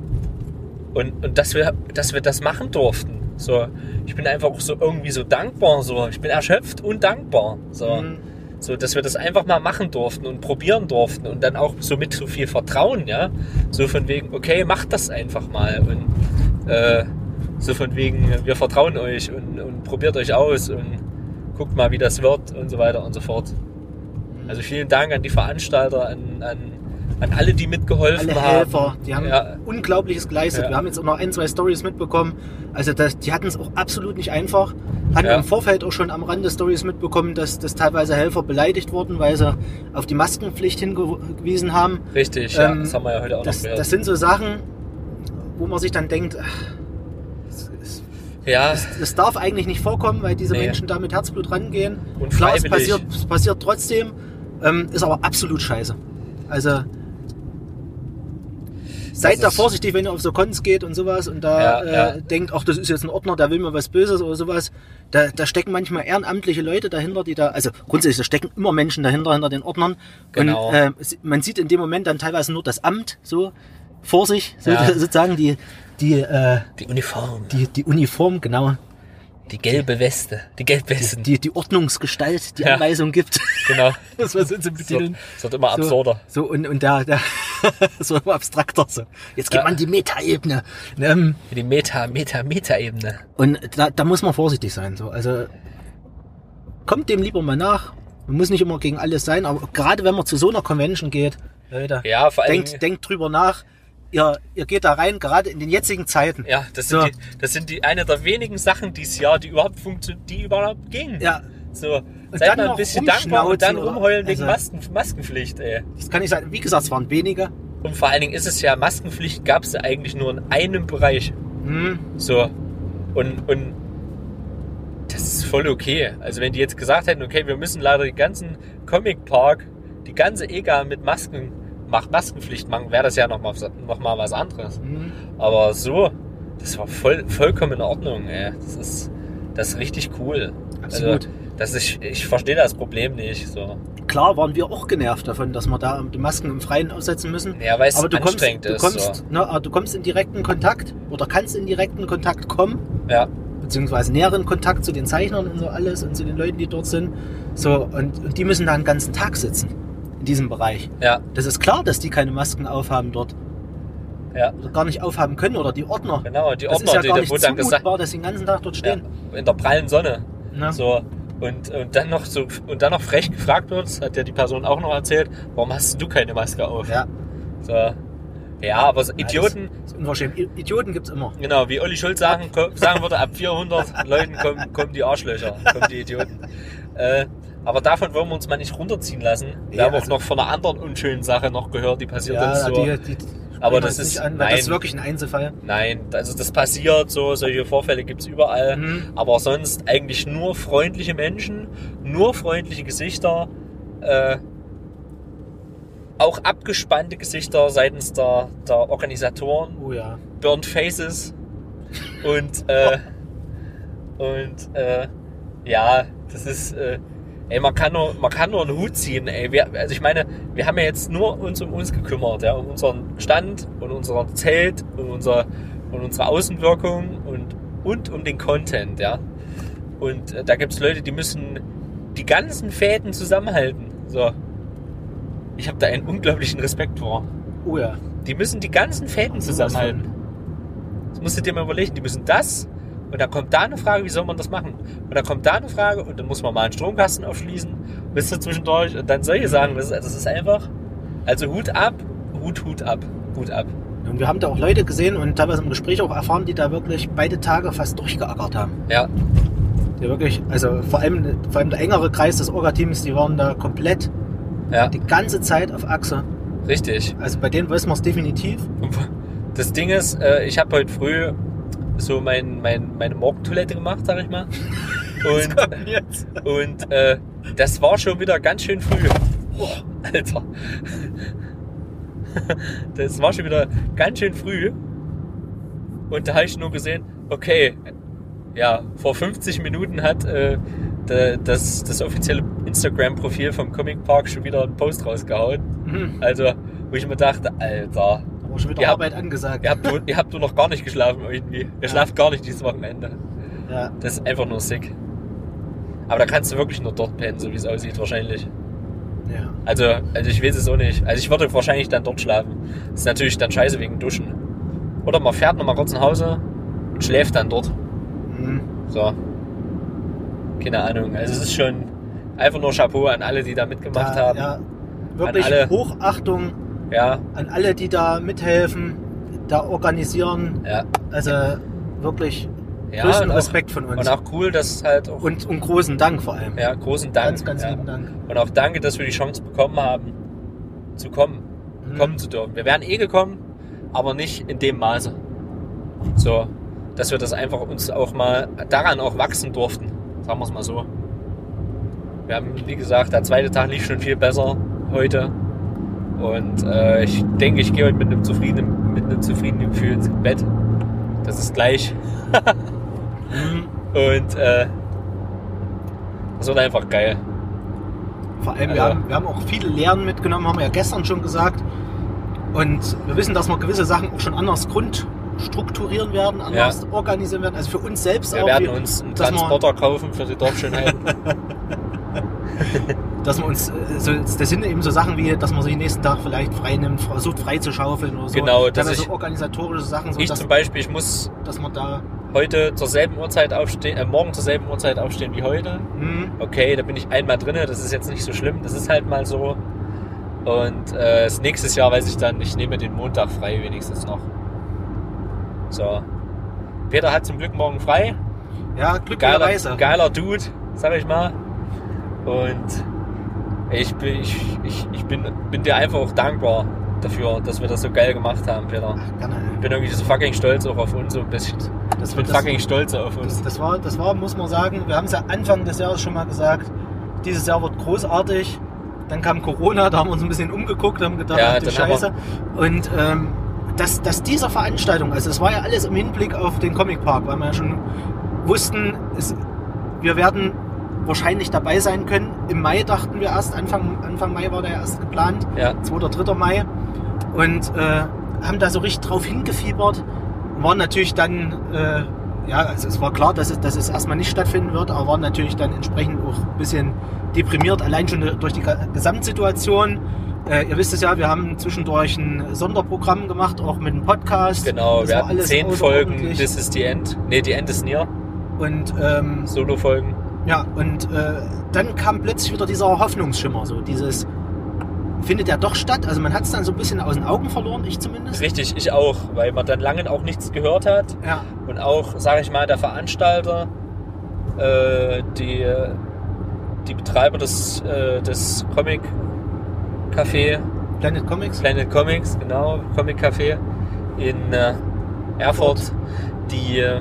und, und dass wir, dass wir das machen durften. So, ich bin einfach auch so irgendwie so dankbar. So, ich bin erschöpft und dankbar. So. Mhm. So, dass wir das einfach mal machen durften und probieren durften und dann auch so mit so viel Vertrauen, ja. So von wegen, okay, macht das einfach mal und äh, so von wegen, wir vertrauen euch und, und probiert euch aus und guckt mal, wie das wird und so weiter und so fort. Also vielen Dank an die Veranstalter, an, an, an alle, die mitgeholfen Alle haben. Helfer, die haben Ja. Unglaubliches geleistet. Ja. Wir haben jetzt auch noch ein, zwei Stories mitbekommen. Also das, die hatten es auch absolut nicht einfach. Hatten Ja. im Vorfeld auch schon am Rande Stories mitbekommen, dass, dass teilweise Helfer beleidigt wurden, weil sie auf die Maskenpflicht hingewiesen haben. Richtig, ja, Ähm, das haben wir ja heute auch Das, noch gehört. das sind so Sachen, wo man sich dann denkt, ach, Ja, Das darf eigentlich nicht vorkommen, weil diese Nee. Menschen da mit Herzblut rangehen. Und Klar, es passiert, es passiert trotzdem, ähm, ist aber absolut scheiße. Also seid da vorsichtig, wenn ihr auf so Cons geht und sowas und da Ja, äh, ja. denkt, ach, das ist jetzt ein Ordner, der will mir was Böses oder sowas. Da, da stecken manchmal ehrenamtliche Leute dahinter, die da, also grundsätzlich, da stecken immer Menschen dahinter, hinter den Ordnern. Genau. Und äh, man sieht in dem Moment dann teilweise nur das Amt so vor sich, so, Ja. [laughs] sozusagen die, die, äh, die Uniform, die, die Uniform, genau. Die gelbe Weste, die Gelbwesten. die, die Ordnungsgestalt, die Ja. Anweisung gibt. Genau. [laughs] das war so zu Es betiteln. wird, es wird immer So, absurder. So, und, und der, der [laughs] so immer abstrakter. So. Jetzt geht Ja. man die Metaebene. Ähm, Die Meta, Meta, Meta-Ebene. und da, da muss man vorsichtig sein. So. Also kommt dem lieber mal nach. Man muss nicht immer gegen alles sein, aber gerade wenn man zu so einer Convention geht, Leute, Ja, vor allem. denkt, denkt drüber nach. Ihr, ihr geht da rein, gerade in den jetzigen Zeiten. Ja, das sind, So. die, das sind die eine der wenigen Sachen dieses Jahr, die überhaupt funktionieren, die überhaupt gingen. Ja, So, Und seid dann mal ein bisschen dankbar und dann rumheulen wegen also- Masken, Maskenpflicht, ey. das kann ich sagen. Wie gesagt, es waren wenige. Und vor allen Dingen ist es ja, Maskenpflicht gab es ja eigentlich nur in einem Bereich. Hm. So. Und, und das ist voll okay. Also wenn die jetzt gesagt hätten, okay, wir müssen leider den ganzen Comic Park, die ganze EGA mit Masken, macht Maskenpflicht machen, wäre das ja nochmal noch mal was anderes. Hm. Aber so, das war voll, vollkommen in Ordnung, ey. Das ist, das ist richtig cool. Absolut. Also, das ist, ich verstehe das Problem nicht. So. Klar waren wir auch genervt davon, dass wir da die Masken im Freien aussetzen müssen. Ja, weil es aber du kommst, anstrengend du ist. kommst, so. ne, aber du kommst in direkten Kontakt oder kannst in direkten Kontakt kommen, Ja, beziehungsweise näheren Kontakt zu den Zeichnern und so alles und zu den Leuten, die dort sind. So, und, und die müssen da einen ganzen Tag sitzen in diesem Bereich. ja, Das ist klar, dass die keine Masken aufhaben dort ja. oder gar nicht aufhaben können oder die Ordner. Genau, die das Ordner, ist ja die, gar wo nicht dann gesagt zumutbar, dass sie den ganzen Tag dort ja, stehen. in der prallen Sonne. Ne? So. Und, und dann noch so und dann noch frech gefragt wird, das hat ja die Person auch noch erzählt, warum hast du keine Maske auf? Ja, So. Ja, aber so Idioten, das ist unverschämt. Idioten gibt's immer. genau, wie Olli Schulz sagen, sagen würde, ab 400 Leuten kommen, kommen die Arschlöcher, kommen die Idioten. Äh, aber davon wollen wir uns mal nicht runterziehen lassen. Wir Ja, haben auch also- noch von einer anderen unschönen Sache noch gehört, die passiert Ja, ist. So. die, die, Aber das ist- an, weil das ist nein. wirklich ein Einzelfall. Nein, also das passiert so, solche Vorfälle gibt's überall. Mhm. Aber sonst eigentlich nur freundliche Menschen, nur freundliche Gesichter, äh, auch abgespannte Gesichter seitens der, der Organisatoren, Oh ja. Burnt Faces und, äh, [laughs] und äh, ja, das ist, äh, ey, man kann nur, man kann nur einen Hut ziehen, ey. Wir, also ich meine, wir haben ja jetzt nur uns um uns gekümmert, ja, um unseren Stand und unser Zelt und unser, und unsere Außenwirkung und, und um den Content, ja. Und äh, da gibt's Leute, die müssen die ganzen Fäden zusammenhalten, so. Ich habe da einen unglaublichen Respekt vor. Oh ja. Die müssen die ganzen Fäden zusammenhalten. Das musst du dir mal überlegen. Die müssen das und dann kommt da eine Frage, wie soll man das machen? Und dann kommt da eine Frage und dann muss man mal einen Stromkasten aufschließen, bis du zwischendurch und dann solche Sachen. Das ist, das ist einfach, also Hut ab, Hut, Hut ab, Hut ab. Und wir haben da auch Leute gesehen und teilweise im Gespräch auch erfahren, die da wirklich beide Tage fast durchgeackert haben. Ja, Die wirklich, also vor allem, vor allem der engere Kreis des Orga-Teams, die waren da komplett ja, die ganze Zeit auf Achse. richtig. Also bei denen wissen wir es definitiv. Das Ding ist, äh, ich habe heute früh so mein, mein, meine Morgentoilette gemacht, sag ich mal. [laughs] Und? Und äh, das war schon wieder ganz schön früh. Boah, Alter. [laughs] Das war schon wieder ganz schön früh. Und da habe ich nur gesehen, okay, ja, vor 50 Minuten hat äh, da- das, das offizielle Instagram-Profil vom Comic Park schon wieder einen Post rausgehauen. Mhm. Also, wo ich mir dachte, Alter, Aber schon wieder Ihr habt- Arbeit angesagt. ihr habt, wohl- ihr habt wohl noch gar nicht geschlafen irgendwie. Ihr schlaft gar nicht dieses Wochenende. Ja. Das ist einfach nur sick. Aber da kannst du wirklich nur dort pennen, so wie es aussieht, wahrscheinlich. ja. Also, also ich weiß es auch nicht. Also ich würde wahrscheinlich dann dort schlafen. Das ist natürlich dann scheiße wegen Duschen. Oder man fährt nochmal kurz nach Hause und schläft dann dort. Mhm. So. Keine Ahnung. Also es ist schon einfach nur Chapeau an alle, die da mitgemacht Da, haben. ja, wirklich alle. Hochachtung Ja, an alle, die da mithelfen, da organisieren. ja. Also wirklich Ja, größten auch, Respekt von uns. und auch cool, dass halt auch. und, und großen Dank vor allem. ja, großen Dank. ganz, ganz ja. lieben Dank. Und auch danke, dass wir die Chance bekommen haben, zu kommen. Mhm. kommen zu dürfen. Wir wären eh gekommen, aber nicht in dem Maße. So. dass wir das einfach uns auch mal daran auch wachsen durften. Sagen wir es mal so. Wir haben, wie gesagt, der zweite Tag lief schon viel besser heute. Und äh, ich denke, ich gehe heute mit einem zufriedenen, mit einem zufriedenen Gefühl ins Bett. Das ist gleich. [laughs] Und äh, das wird einfach geil. Vor allem, wir, Also- haben, wir haben auch viele Lehren mitgenommen, haben wir ja gestern schon gesagt. Und wir wissen, dass wir gewisse Sachen auch schon anders grundstrukturieren werden, anders organisieren werden. Also für uns selbst Wir auch. werden wie- uns einen wir- Transporter kaufen für die Dorfschönheit. [laughs] dass man uns, äh, so, das sind eben so Sachen wie, dass man sich den nächsten Tag vielleicht frei nimmt, versucht frei zu schaufeln oder so. Genau, Dann dass also organisatorische Sachen, so ich dass, zum Beispiel, ich muss dass man da, heute zur selben Uhrzeit aufstehen, äh, morgen zur selben Uhrzeit aufstehen wie heute. hm, Okay, da bin ich einmal drinne, das ist jetzt nicht so schlimm, das ist halt mal so. Und äh, das nächstes Jahr weiß ich dann, ich nehme den Montag frei wenigstens noch. So. Peter hat zum Glück morgen frei. ja, Geiler, glücklicherweise. geiler Dude, sag ich mal. Und ich bin, ich, ich, ich bin, bin dir einfach auch dankbar dafür, dass wir das so geil gemacht haben, Peter. Gerne. Ich bin irgendwie so fucking stolz auch auf uns so ein bisschen. Das, Ich bin das, fucking stolz auf uns. das, das, war, das war, muss man sagen, wir haben es ja Anfang des Jahres schon mal gesagt, dieses Jahr wird großartig. Dann kam Corona, da haben wir uns ein bisschen umgeguckt, haben gedacht, Ja, wir- Scheiße. Und ähm, dass, dass dieser Veranstaltung, also es war ja alles im Hinblick auf den Comic Park, weil wir ja schon wussten, es, wir werden wahrscheinlich dabei sein können. Im Mai dachten wir erst, Anfang, Anfang Mai war der erst geplant, Ja. 2. oder 3. Mai. Und äh, haben da so richtig drauf hingefiebert. Waren natürlich dann, äh, ja, also es war klar, dass es, dass es erstmal nicht stattfinden wird, aber waren natürlich dann entsprechend auch ein bisschen deprimiert, allein schon durch die Gesamtsituation. Äh, ihr wisst es ja, wir haben zwischendurch ein Sonderprogramm gemacht, auch mit einem Podcast. Genau, Das wir hatten zehn Folgen. This is the End. Nee, die End is near. Und ähm, Solo-Folgen. Ja, und äh, dann kam plötzlich wieder dieser Hoffnungsschimmer, so dieses, findet der doch statt? Also man hat es dann so ein bisschen aus den Augen verloren, ich zumindest. Richtig, ich auch, weil man dann lange auch nichts gehört hat. Ja, Und auch, sage ich mal, der Veranstalter, äh, die, die Betreiber des, äh, des Comic Café, Planet Comics. Planet Comics, genau, Comic Café in äh, Erfurt, die äh,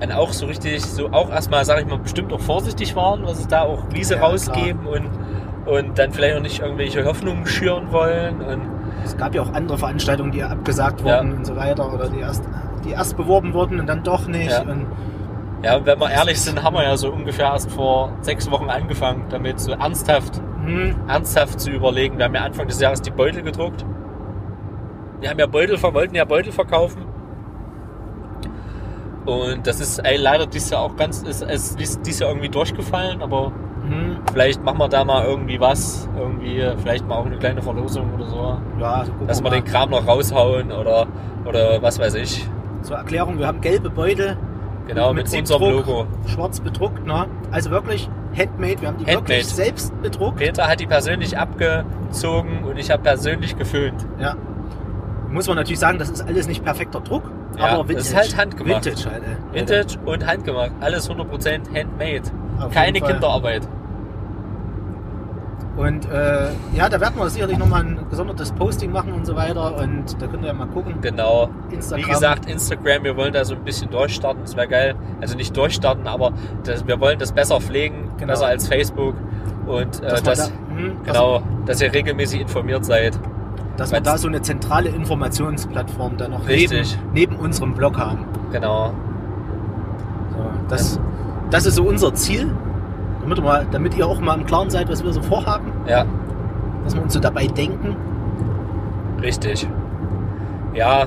dann auch so richtig, so auch erstmal, sage ich mal, bestimmt auch vorsichtig waren, was es da auch Wiese Ja, rausgeben und, und dann vielleicht auch nicht irgendwelche Hoffnungen schüren wollen. Und Es gab ja auch andere Veranstaltungen, die abgesagt Ja. wurden und so weiter oder die erst, die erst beworben wurden und dann doch nicht. Ja. Und ja, wenn wir ehrlich sind, haben wir ja so ungefähr erst vor sechs Wochen angefangen, damit so ernsthaft hm, ernsthaft zu überlegen. Wir haben ja Anfang des Jahres die Beutel gedruckt. Wir haben ja Beutel, wollten ja Beutel verkaufen. Und das ist ey, leider dieses Jahr auch ganz, ist, ist dies, dieses Jahr irgendwie durchgefallen, aber hm, vielleicht machen wir da mal irgendwie was, irgendwie, vielleicht mal auch eine kleine Verlosung oder so, ja, also dass wir mal. den Kram noch raushauen oder, oder was weiß ich. Zur Erklärung, wir haben gelbe Beutel, Genau, mit, unserem Siebdruck, Logo. schwarz bedruckt, ne? Also wirklich handmade, wir haben die Handmade. wirklich selbst bedruckt. Peter hat die persönlich abgezogen und ich habe persönlich geföhnt. Ja. Muss man natürlich sagen, das ist alles nicht perfekter Druck, Ja, aber Vintage. ist halt handgemacht. Vintage halt, ey. Vintage und handgemacht. Alles 100% handmade. Auf Keine. Kinderarbeit. Und äh, ja, da werden wir sicherlich nochmal ein gesondertes Posting machen und so weiter. Und da könnt ihr ja mal gucken. Genau. Instagram. Wie gesagt, Instagram, wir wollen da so ein bisschen durchstarten. Das wäre geil. Also nicht durchstarten, aber das, wir wollen das besser pflegen, Genau. besser als Facebook. Und äh, dass, das, da, hm, genau, dass ihr regelmäßig informiert seid. Dass, dass wir da so eine zentrale Informationsplattform dann noch neben, neben unserem Blog haben. Genau. So, das, das ist so unser Ziel. Damit, mal, damit ihr auch mal im Klaren seid, was wir so vorhaben, Ja, dass wir uns so dabei denken. richtig. Ja,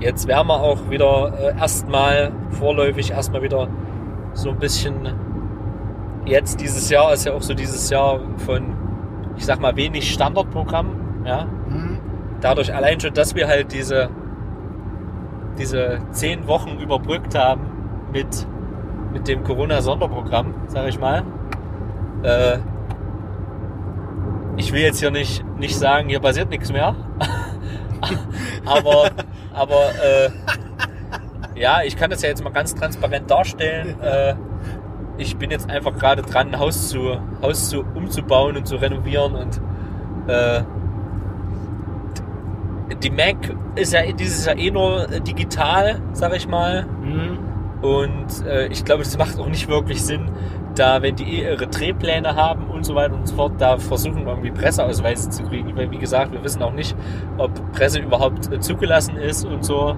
jetzt werden wir auch wieder äh, erstmal vorläufig erstmal wieder so ein bisschen. Jetzt dieses Jahr ist ja auch so dieses Jahr von, ich sag mal, wenig Standardprogramm. Ja, Hm, dadurch allein schon, dass wir halt diese, diese zehn Wochen überbrückt haben mit, mit dem Corona-Sonderprogramm, sage ich mal. Äh, ich will jetzt hier nicht, nicht sagen, hier passiert nichts mehr. [laughs] aber aber äh, ja, ich kann das ja jetzt mal ganz transparent darstellen. Äh, ich bin jetzt einfach gerade dran, ein Haus zu, Haus zu umzubauen und zu renovieren und äh, die Mac ist ja dieses Jahr eh nur äh, digital, sag ich mal. Mhm. Und äh, ich glaube, das macht auch nicht wirklich Sinn, da, wenn die eh ihre Drehpläne haben und so weiter und so fort, da versuchen irgendwie Presseausweise zu kriegen. Weil, wie gesagt, wir wissen auch nicht, ob Presse überhaupt äh, zugelassen ist und so.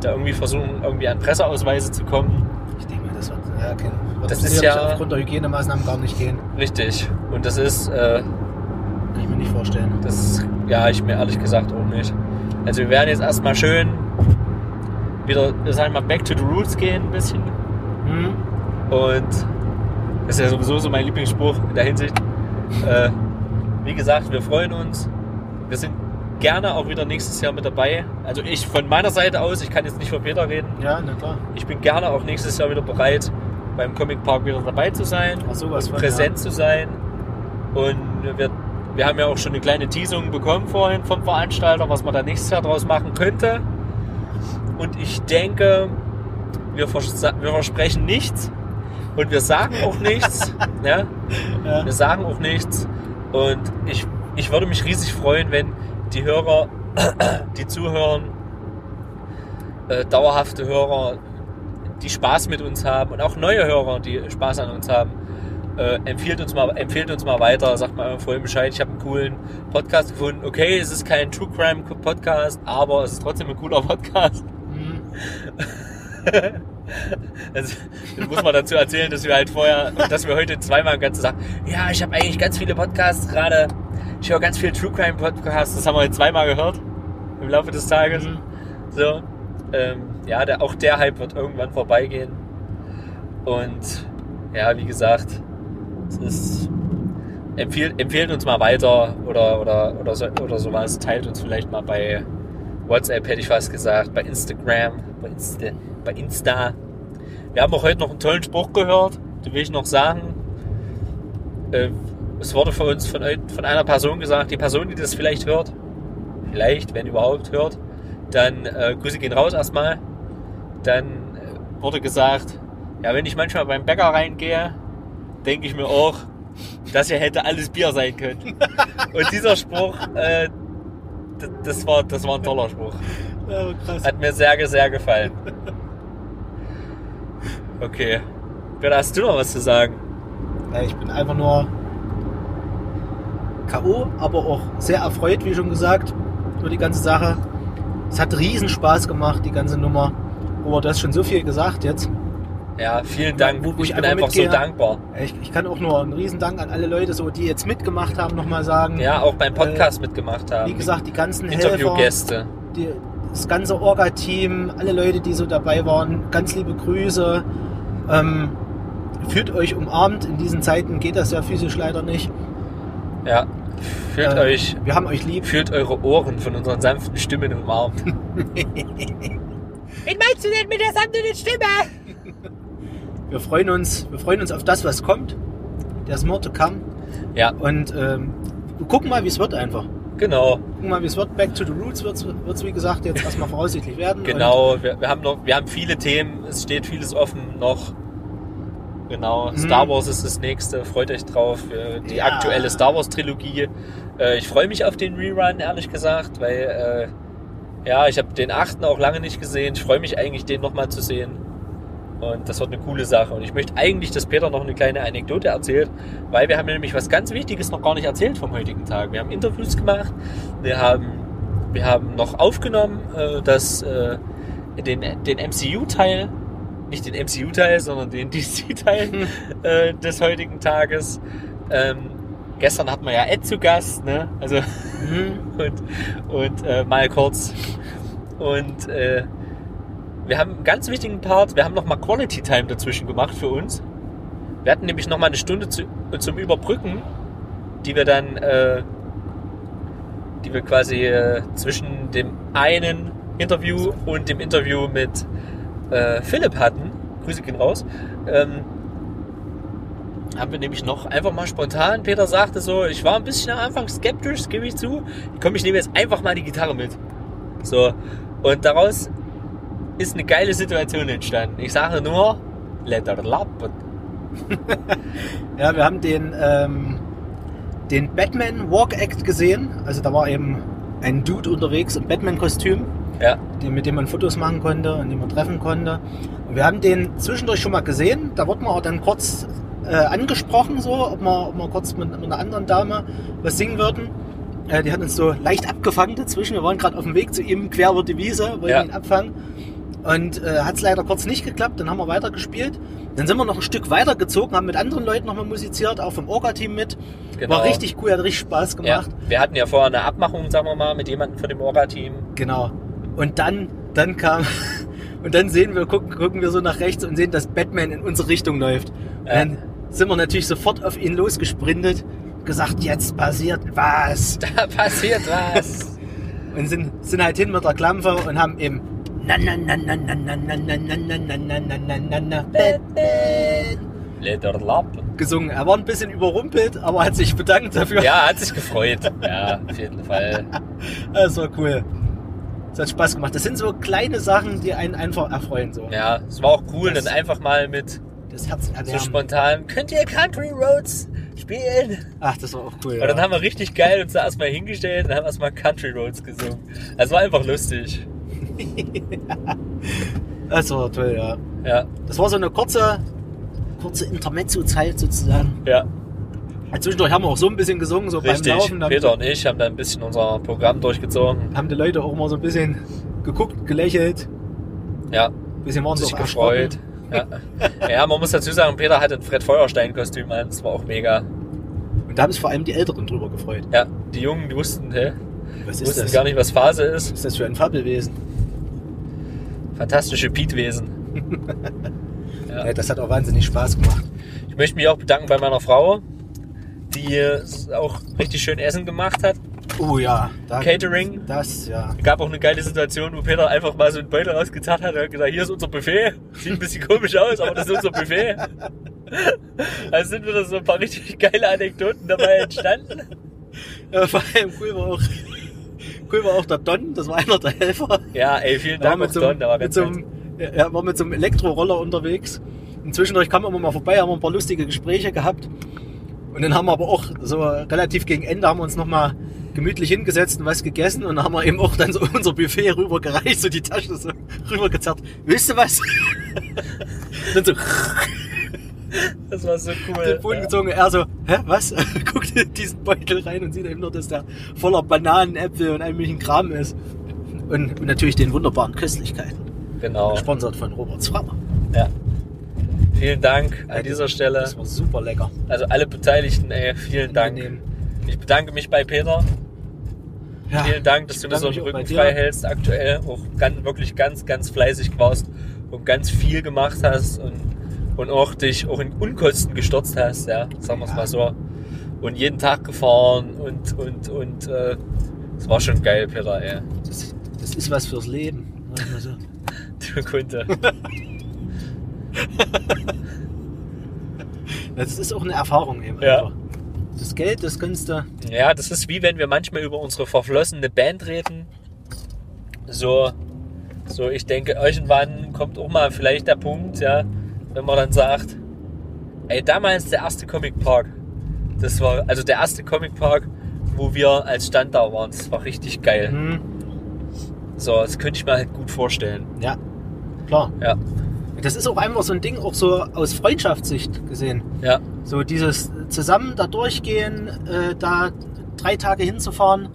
Da irgendwie versuchen, irgendwie an Presseausweise zu kommen. Ich denke mal, das wird, ja, okay. wird Das ist ja- aufgrund der Hygienemaßnahmen gar nicht gehen. Richtig. Und das ist, äh, Kann ich mir nicht vorstellen. das, ja, ich mir ehrlich gesagt auch nicht. Also wir werden jetzt erstmal schön wieder, sagen wir mal, back to the roots gehen ein bisschen. Mhm. Und das ist ja sowieso so mein Lieblingsspruch in der Hinsicht. Äh, wie gesagt, wir freuen uns. Wir sind gerne auch wieder nächstes Jahr mit dabei. Also ich von meiner Seite aus, ich kann jetzt nicht für Peter reden. Ja, na klar. Ich bin gerne auch nächstes Jahr wieder bereit, beim Comic Park wieder dabei zu sein, Ach, sowas von, präsent zu sein. Und wir, wir haben ja auch schon eine kleine Teasung bekommen vorhin vom Veranstalter, was man da nächstes Jahr draus machen könnte. Und ich denke, wir, vers wir versprechen nichts und wir sagen auch nichts. [laughs] ja? Ja. Wir sagen auch nichts. Und ich, ich würde mich riesig freuen, wenn die Hörer, [clears throat] die zuhören, äh, dauerhafte Hörer, die Spaß mit uns haben und auch neue Hörer, die Spaß an uns haben, äh, empfiehlt, uns mal, empfiehlt uns mal weiter, sagt mal Freunden Bescheid, ich habe einen coolen Podcast gefunden. Okay, es ist kein True Crime Podcast, aber es ist trotzdem ein cooler Podcast. Mhm. [laughs] Das muss man dazu erzählen, dass wir halt vorher, dass wir heute zweimal im Ganzen sagen, ja, ich habe eigentlich ganz viele Podcasts gerade, ich höre ganz viel True Crime Podcasts, das haben wir heute zweimal gehört im Laufe des Tages. Mhm. So, ähm, ja, der, auch der Hype wird irgendwann vorbeigehen. Und ja, wie gesagt, ist, empfiehlt, empfehlt uns mal weiter oder, oder, oder, so, oder sowas, teilt uns vielleicht mal bei WhatsApp, hätte ich fast gesagt, bei Instagram, bei Insta, bei Insta. Wir haben auch heute noch einen tollen Spruch gehört, den will ich noch sagen. Äh, es wurde von uns von, von einer Person gesagt, die Person, die das vielleicht hört, vielleicht, wenn überhaupt hört, dann äh, Grüße gehen raus erstmal. Dann äh, wurde gesagt, ja, wenn ich manchmal beim Bäcker reingehe, denke ich mir auch, das hier hätte alles Bier sein können. Und dieser Spruch, äh, das war, das war ein toller Spruch. Ja. Hat mir sehr, sehr gefallen. Okay. Peter, hast du noch was zu sagen? Ja, ich bin einfach nur K.O., aber auch sehr erfreut, wie schon gesagt, über die ganze Sache. Es hat riesen Spaß gemacht, die ganze Nummer. Aber du hast schon so viel gesagt jetzt. Ja, vielen Dank. Wo- wo ich ich bin einfach einfach so mitgehe. dankbar. Ich, ich kann auch nur einen riesen Dank an alle Leute, so, die jetzt mitgemacht haben, nochmal sagen. Ja, auch beim Podcast mitgemacht haben. Wie gesagt, die ganzen Helfer, Interviewgäste. die, das ganze Orga-Team, alle Leute, die so dabei waren, ganz liebe Grüße. Ähm, fühlt euch umarmt. In diesen Zeiten geht das ja physisch leider nicht. Ja. Fühlt Äh, euch, Wir haben euch lieb. fühlt eure Ohren von unseren sanften Stimmen umarmt. [laughs] Wen meinst du denn mit der sanften Stimme? Wir freuen uns, wir freuen uns auf das, was kommt. Der more to come. Ja, Und ähm, wir gucken mal, wie es wird einfach. genau. Gucken mal, wie es wird. Back to the Roots wird es, wie gesagt, jetzt erstmal voraussichtlich werden. Genau, wir, wir haben noch, wir haben viele Themen, es steht vieles offen noch. Genau, Mhm. Star Wars ist das nächste, freut euch drauf. äh, Die Ja. aktuelle Star Wars Trilogie. Äh, Ich freue mich auf den Rerun, ehrlich gesagt, weil äh, ja, ich habe den achten auch lange nicht gesehen. Ich freue mich eigentlich, den nochmal zu sehen. Und das wird eine coole Sache. Und ich möchte eigentlich, dass Peter noch eine kleine Anekdote erzählt, weil wir haben nämlich was ganz Wichtiges noch gar nicht erzählt vom heutigen Tag. Wir haben Interviews gemacht, wir haben, wir haben noch aufgenommen, äh, dass äh, den, den MCU-Teil, nicht den MCU-Teil, sondern den [laughs] DC-Teil äh, des heutigen Tages. Ähm, gestern hatten wir ja Ed zu Gast, ne? Also Mhm. [laughs] und, und äh, mal kurz. Und äh, wir haben einen ganz wichtigen Part, wir haben nochmal Quality Time dazwischen gemacht für uns. Wir hatten nämlich nochmal eine Stunde zu, zum Überbrücken, die wir dann, äh, die wir quasi äh, zwischen dem einen Interview und dem Interview mit äh, Philipp hatten. Grüße gehen raus. Ähm, haben wir nämlich noch einfach mal spontan, Peter sagte so, ich war ein bisschen am Anfang skeptisch, gebe ich zu. Komm, ich nehme jetzt einfach mal die Gitarre mit. So, und daraus ist eine geile Situation entstanden. Ich sage nur, let her lappen. [laughs] Ja, wir haben den, ähm, den Batman Walk Act gesehen. Also da war eben einen Dude unterwegs im Batman-Kostüm, Ja. den, mit dem man Fotos machen konnte und den man treffen konnte. Und wir haben den zwischendurch schon mal gesehen. Da wurde man auch dann kurz äh, angesprochen, so, ob wir, ob wir kurz mit, mit einer anderen Dame was singen würden. Äh, die hat uns so leicht abgefangen dazwischen. Wir waren gerade auf dem Weg zu ihm, quer über die Wiese, wollten Ja. ihn abfangen. Und äh, hat es leider kurz nicht geklappt, dann haben wir weitergespielt. Dann sind wir noch ein Stück weitergezogen, haben mit anderen Leuten nochmal musiziert, auch vom Orga-Team mit. Genau. War richtig cool, hat richtig Spaß Ja. gemacht. Wir hatten ja vorher eine Abmachung, sagen wir mal, mit jemandem von dem Orga-Team. Genau. Und dann, dann kam, [laughs] und dann sehen wir, gucken, gucken wir so nach rechts und sehen, dass Batman in unsere Richtung läuft. Und Ja. dann sind wir natürlich sofort auf ihn losgesprintet, gesagt, jetzt passiert was. [laughs] Da passiert was. [laughs] Und sind, sind halt hin mit der Klampe und haben eben na na na na na na na na na na na na na na na Lederlappen. gesungen. Er war ein bisschen überrumpelt, aber hat sich bedankt dafür. Ja, hat sich gefreut. Ja, auf jeden Fall. [laughs] Das war cool. Das hat Spaß gemacht. Das sind so kleine Sachen, die einen einfach erfreuen. So. Ja, es war auch cool, Das- dann einfach mal mit Das Herz so spontan, könnt ihr Country Roads spielen? Ach, das war auch cool. Und dann haben wir richtig geil uns da erstmal hingestellt und haben erstmal Country Roads gesungen. Das war einfach lustig. [laughs] Das war toll, ja. Ja, Das war so eine kurze, kurze Intermezzo-Zeit sozusagen. ja, Zwischendurch haben wir auch so ein bisschen gesungen, so richtig. beim Laufen. Dann Peter und ich haben da ein bisschen unser Programm durchgezogen. haben die Leute auch mal so ein bisschen geguckt, gelächelt. Ja, Ein bisschen waren sich gefreut. Ja. ja, man muss dazu sagen, Peter hatte ein Fred Feuerstein-Kostüm an. Das war auch mega. Und da haben sich vor allem die Älteren drüber gefreut. Ja, die Jungen, die wussten, hä, Was ist wussten das? gar nicht, was Phase ist. Was ist das für ein Fabelwesen? Fantastische Pietwesen. [laughs] Ja. Ja, das hat auch wahnsinnig Spaß gemacht. Ich möchte mich auch bedanken bei meiner Frau, die auch richtig schön Essen gemacht hat. Oh ja. Da, Catering. Das, ja. Es gab auch eine geile Situation, wo Peter einfach mal so einen Beutel rausgezahlt hat und hat gesagt, hier ist unser Buffet. Sieht ein bisschen komisch aus, aber das ist unser Buffet. [laughs] Also sind wieder so ein paar richtig geile Anekdoten dabei entstanden. ja vor allem cool war auch, cool war auch der Don, das war einer der Helfer. Ja, ey, vielen Dank mit so, Don, der war mit ganz so nett. einem, er war mit so einem Elektroroller unterwegs. Und zwischendurch kam er immer mal vorbei, haben wir ein paar lustige Gespräche gehabt. Und dann haben wir aber auch so relativ gegen Ende haben wir uns nochmal gemütlich hingesetzt und was gegessen und dann haben wir eben auch dann so [laughs] unser Buffet rübergereicht, so die Tasche so rübergezerrt. Willst du was? [laughs] dann so Das war so cool. den Boden gezogen. Er so, hä, was? [laughs] Guckt in diesen Beutel rein und sieht eben nur, dass der voller Bananen, Äpfel und all möglichen Kram ist. Und, und natürlich den wunderbaren Köstlichkeiten. Genau. Gesponsert von Roberts Frau. Ja. Vielen Dank an dieser Stelle. Das war super lecker. Also alle Beteiligten, ey, vielen Dank. Ich bedanke mich bei Peter. Ja, Vielen Dank, dass du mir so den Rücken frei hältst aktuell. Auch ganz, wirklich ganz, ganz fleißig warst und ganz viel gemacht hast und, und auch dich auch in Unkosten gestürzt hast, ja, sagen wir es Ja. mal so. Und jeden Tag gefahren und, und, und, äh, es war schon geil, Peter, ey. Das, das ist was fürs Leben. so. [laughs] Du Kunde. [laughs] Das ist auch eine Erfahrung eben. Ja. einfach. Das Geld, das kannst du. Ja, das ist wie wenn wir manchmal über unsere verflossene Band reden. So, so ich denke, irgendwann kommt auch mal vielleicht der Punkt, ja, wenn man dann sagt, ey, damals der erste Comic Park, das war, also der erste Comic Park, wo wir als Stand da waren, das war richtig geil. Hm, So, das könnte ich mir halt gut vorstellen. ja, klar. Ja, Das ist auch einfach so ein Ding, auch so aus Freundschaftssicht gesehen. ja, So dieses zusammen da durchgehen, äh, da drei Tage hinzufahren,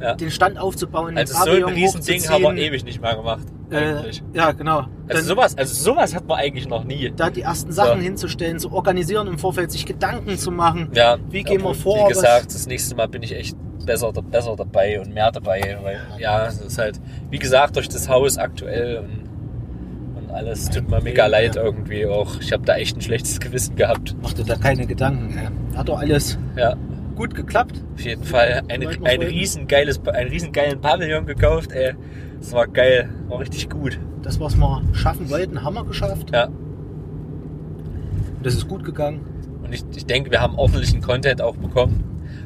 Ja. den Stand aufzubauen, also den so ein Riesending haben wir ewig nicht mehr gemacht. Eigentlich. Äh, ja, genau. also Dann- sowas, also sowas hat man eigentlich noch nie. da die ersten Sachen So. hinzustellen, zu organisieren im Vorfeld, sich Gedanken zu machen. Ja, Wie gehen wir vor, Wie gesagt, das nächste Mal bin ich echt besser, besser dabei und mehr dabei. Weil, ja, es ist halt, wie gesagt, durch das Haus aktuell und, und alles tut mir mega Ja. leid irgendwie auch. Ich habe da echt ein schlechtes Gewissen gehabt. Mach dir da keine Gedanken. Ey. Hat doch alles Ja, gut geklappt. auf jeden Fall. Eine, ein, wollten. riesen geiles, einen riesen geilen Pavillon gekauft, ey. Das war geil, war richtig gut. Das, was wir schaffen wollten, haben wir geschafft. Ja. Das ist gut gegangen. Und ich, ich denke, wir haben ordentlichen Content auch bekommen.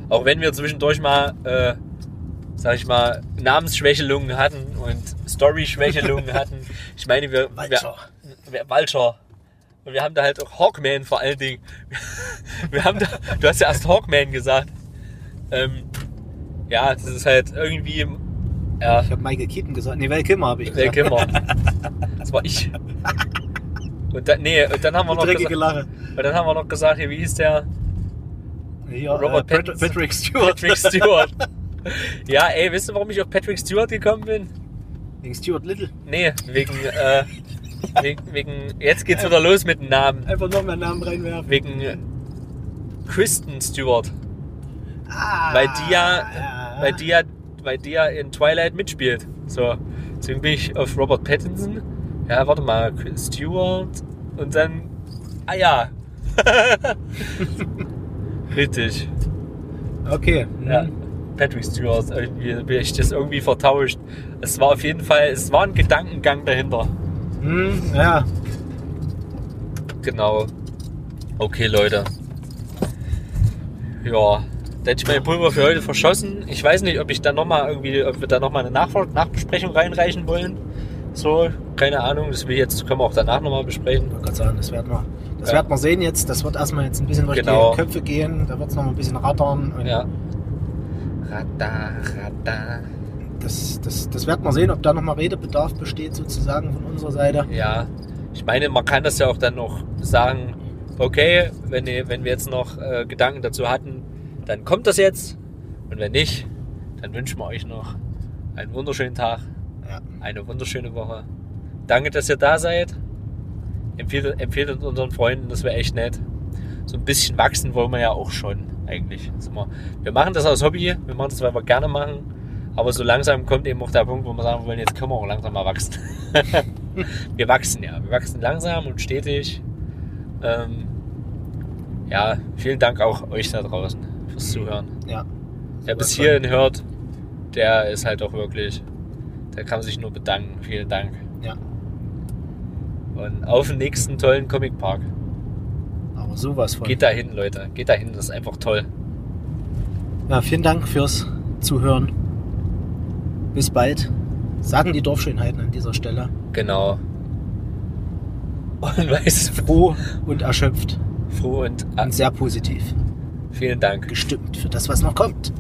Auch wenn wir zwischendurch mal, äh, sag ich mal, Namensschwächelungen hatten und Story-Schwächelungen [laughs] hatten. Ich meine, wir. Vulture. Wir, wir, Vulture. Und wir haben da halt auch Hawkman vor allen Dingen. [laughs] Wir haben da, du hast ja erst Hawkman gesagt. Ähm, Ja, das ist halt irgendwie, ja, Ich habe Michael Keaton gesagt. Nee, Val Kilmer habe ich gesagt. Kimmer. [laughs] Das war ich. Und dann, nee, und dann haben wir Die noch gesagt, Lache. und dann haben wir noch gesagt, hier, wie hieß der? Hier, Robert äh, Pat-. Patrick Stewart. Patrick [laughs] Stewart. ja, ey, wisst ihr, warum ich auf Patrick Stewart gekommen bin? Wegen Stuart Little. Nee, wegen, äh, wegen, wegen, jetzt geht's wieder los mit dem Namen. Einfach noch mehr Namen reinwerfen. Wegen äh, Kristen Stewart. Ah, Weil die ja, weil die ja, weil ja in Twilight mitspielt. So, deswegen bin ich auf Robert Pattinson. Ja, warte mal, Stewart und dann, ah ja. [laughs] Richtig. Okay. Ja, mhm. Patrick Stewart, irgendwie bin ich das irgendwie vertauscht. Es war auf jeden Fall, es war ein Gedankengang dahinter. Mhm, ja. Genau. Okay, Leute. Ja, da hätte ich mein Pulver für heute verschossen. Ich weiß nicht, ob ich da nochmal irgendwie, ob wir da nochmal eine Nach Nachbesprechung reinreichen wollen. So, keine Ahnung. Das will jetzt, können wir auch danach nochmal besprechen. Ich sagen, das werden wir, das Ja. werden wir sehen jetzt. Das wird erstmal jetzt ein bisschen durch Genau. die Köpfe gehen. Da wird es noch mal ein bisschen rattern. Ja. Radar, Radar. das, das, das werden wir sehen, ob da noch mal Redebedarf besteht, sozusagen von unserer Seite. Ja, ich meine, man kann das ja auch dann noch sagen, okay, wenn, wenn wir jetzt noch äh, Gedanken dazu hatten, dann kommt das jetzt. Und wenn nicht, dann wünschen wir euch noch einen wunderschönen Tag, Ja. eine wunderschöne Woche. Danke, dass ihr da seid. Empfehlt, empfehlt uns unseren Freunden, das wäre echt nett. So ein bisschen wachsen wollen wir ja auch schon, eigentlich. Wir, wir machen das aus Hobby, wir machen das, weil wir gerne machen. Aber so langsam kommt eben auch der Punkt, wo wir sagen wollen, jetzt können wir auch langsam mal wachsen. [laughs] wir wachsen ja. Wir wachsen langsam und stetig. Ähm, ja, vielen Dank auch euch da draußen fürs Zuhören. Ja. Wer bis hierhin hört, der ist halt auch wirklich, der kann sich nur bedanken. Vielen Dank. Ja. Und auf den nächsten tollen Comic Park. Aber sowas von. Geht da hin, Leute. Geht da hin, das ist einfach toll. Ja, vielen Dank fürs Zuhören. Bis bald. Sagen die Dorfschönheiten an dieser Stelle. Genau. Und [laughs] weiß Froh und erschöpft froh und ah, und sehr positiv vielen Dank. gestimmt für das, was noch kommt.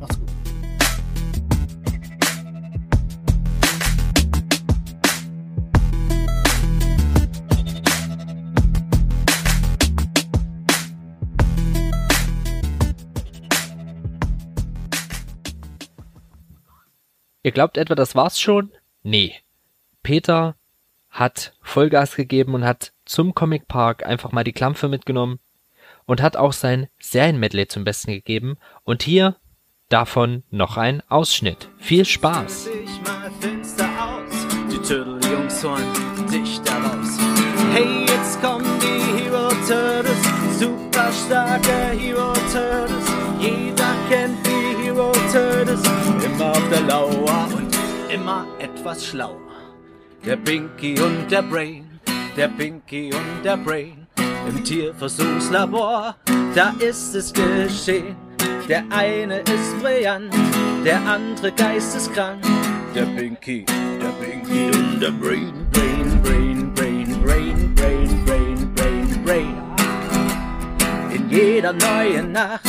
Macht's gut. Ihr glaubt etwa, das war's schon? Nee. Peter hat Vollgas gegeben und hat zum Comic Park einfach mal die Klampfe mitgenommen und hat auch sein Serienmedley zum Besten gegeben. Und hier davon noch ein Ausschnitt. Viel Spaß! Turtle-Jungs holen dich da raus. Hey, jetzt kommen die Hero Turtles, super starke Hero Turtles. Jeder kennt die Hero Turtles, immer auf der Lauer und immer etwas schlauer. Der Pinky und der Brain, der Pinky und der Brain im Tierversuchslabor, da ist es geschehen. Der eine ist brillant, der andere geisteskrank. Der Pinky, der Pinky und der Brain. Brain, Brain, Brain, Brain, Brain, Brain, Brain, Brain. In jeder neuen Nacht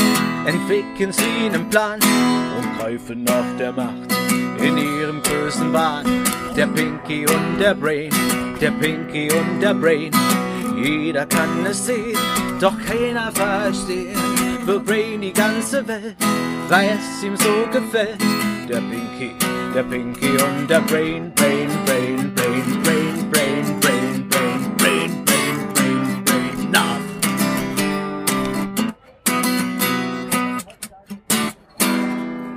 entwickeln sie einen Plan und greifen nach der Macht in ihrem größten Wahn. Der Pinky und der Brain, der Pinky und der Brain. Jeder kann es sehen, doch keiner versteht. Für Brain die ganze Welt, weil es ihm so gefällt. Der Pinky, der Pinky und der Brain, Brain, Brain, Brain, Brain, Brain, Brain, Brain, Brain, Brain, Brain, Brain, na.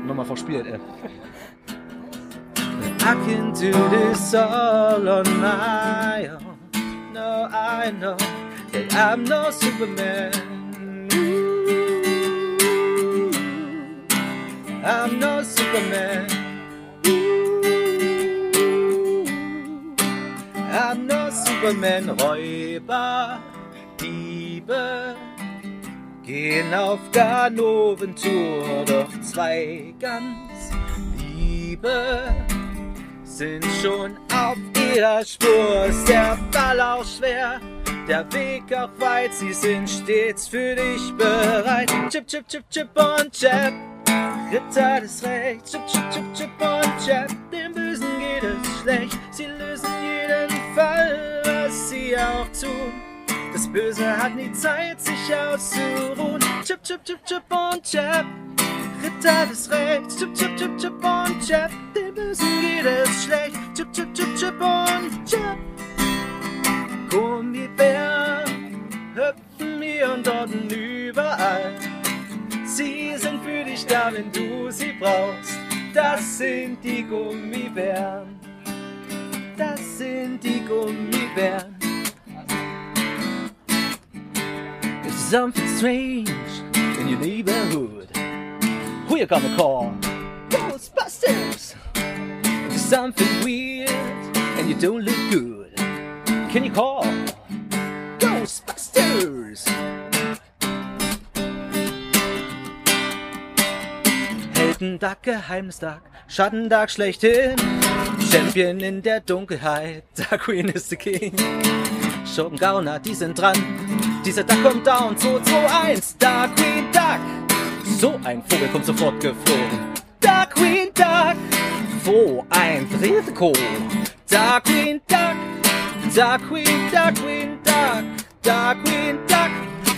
Nochmal verspielt, ey. I can do this all on my own. No, I know that I'm no Superman. Ooh, I'm no Superman. Ooh, I'm no Superman. Räuber, Diebe gehen auf Ganoventour, doch zwei ganz Liebe sind schon auf ihrer Spur. Ist der Fall auch schwer, der Weg auch weit, sie sind stets für dich bereit. Chip, chip, chip, chip und chap, Ritter des Rechts. Chip, chip, chip, chip und chap, dem Bösen geht es schlecht. Sie lösen jeden Fall, was sie auch tun. Das Böse hat nie Zeit, sich auszuruhen. Chip, chip, chip, chip und chap, Ritter des Rechts. Chip, chip, chip, chip und chap, dem Bösen geht es schlecht. Chip, chip, chip, chip und chap. Gummibären hüpfen hier und dort überall. Sie sind für dich da, wenn du sie brauchst. Das sind die Gummibären. Das sind die Gummibären. Something strange in your neighborhood, you gonna call? Ghostbusters! If there's something weird and you don't look good, can you call Ghostbusters? Heldentag, Geheimnistag, Schattentag schlechthin. Champion in der Dunkelheit, [laughs] Dark Queen ist der King. Schurken, Gauner, die sind dran. Dieser Duck kommt down, 2, 2, 1, Dark Queen Duck. So ein Vogel kommt sofort geflogen. Dark Queen Duck. 2, 1, Risiko. Dark Queen Duck. Dark Queen, Dark Queen Duck. Dark Queen Duck.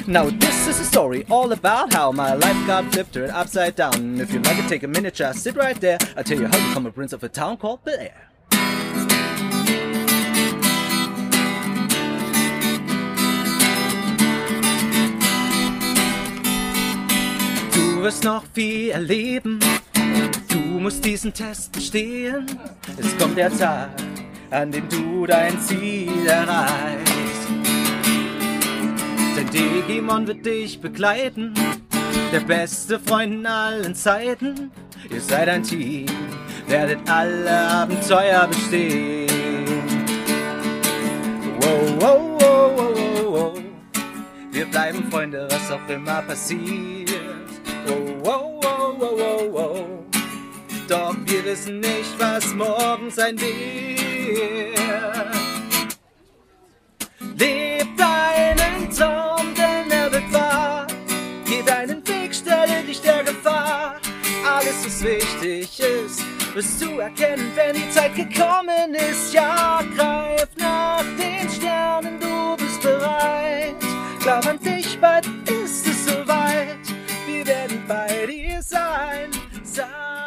Now this is a story all about how my life got flipped turned upside down. If you'd like to take a minute, just sit right there. I'll tell you how to become a prince of a town called Bel Air. Du wirst noch viel erleben. Du musst diesen Test bestehen. Es kommt der Tag, an dem du dein Ziel erreichst. Dein Digimon wird dich begleiten. Der beste Freund in allen Zeiten. Ihr seid ein Team, werdet alle Abenteuer bestehen. Wow, wow, wow, wow, wow, wow. Wir bleiben Freunde, was auch immer passiert. Wow, wow, wow, wow, wow, wow. Doch wir wissen nicht, was morgen sein wird. Leb deinen Traum, denn er wird wahr. Geh deinen Weg, stelle dich der Gefahr. Alles, was wichtig ist, wirst du erkennen, wenn die Zeit gekommen ist. Ja, greif nach den Sternen, du bist bereit. Glaub an dich, bald Lady by your Sign.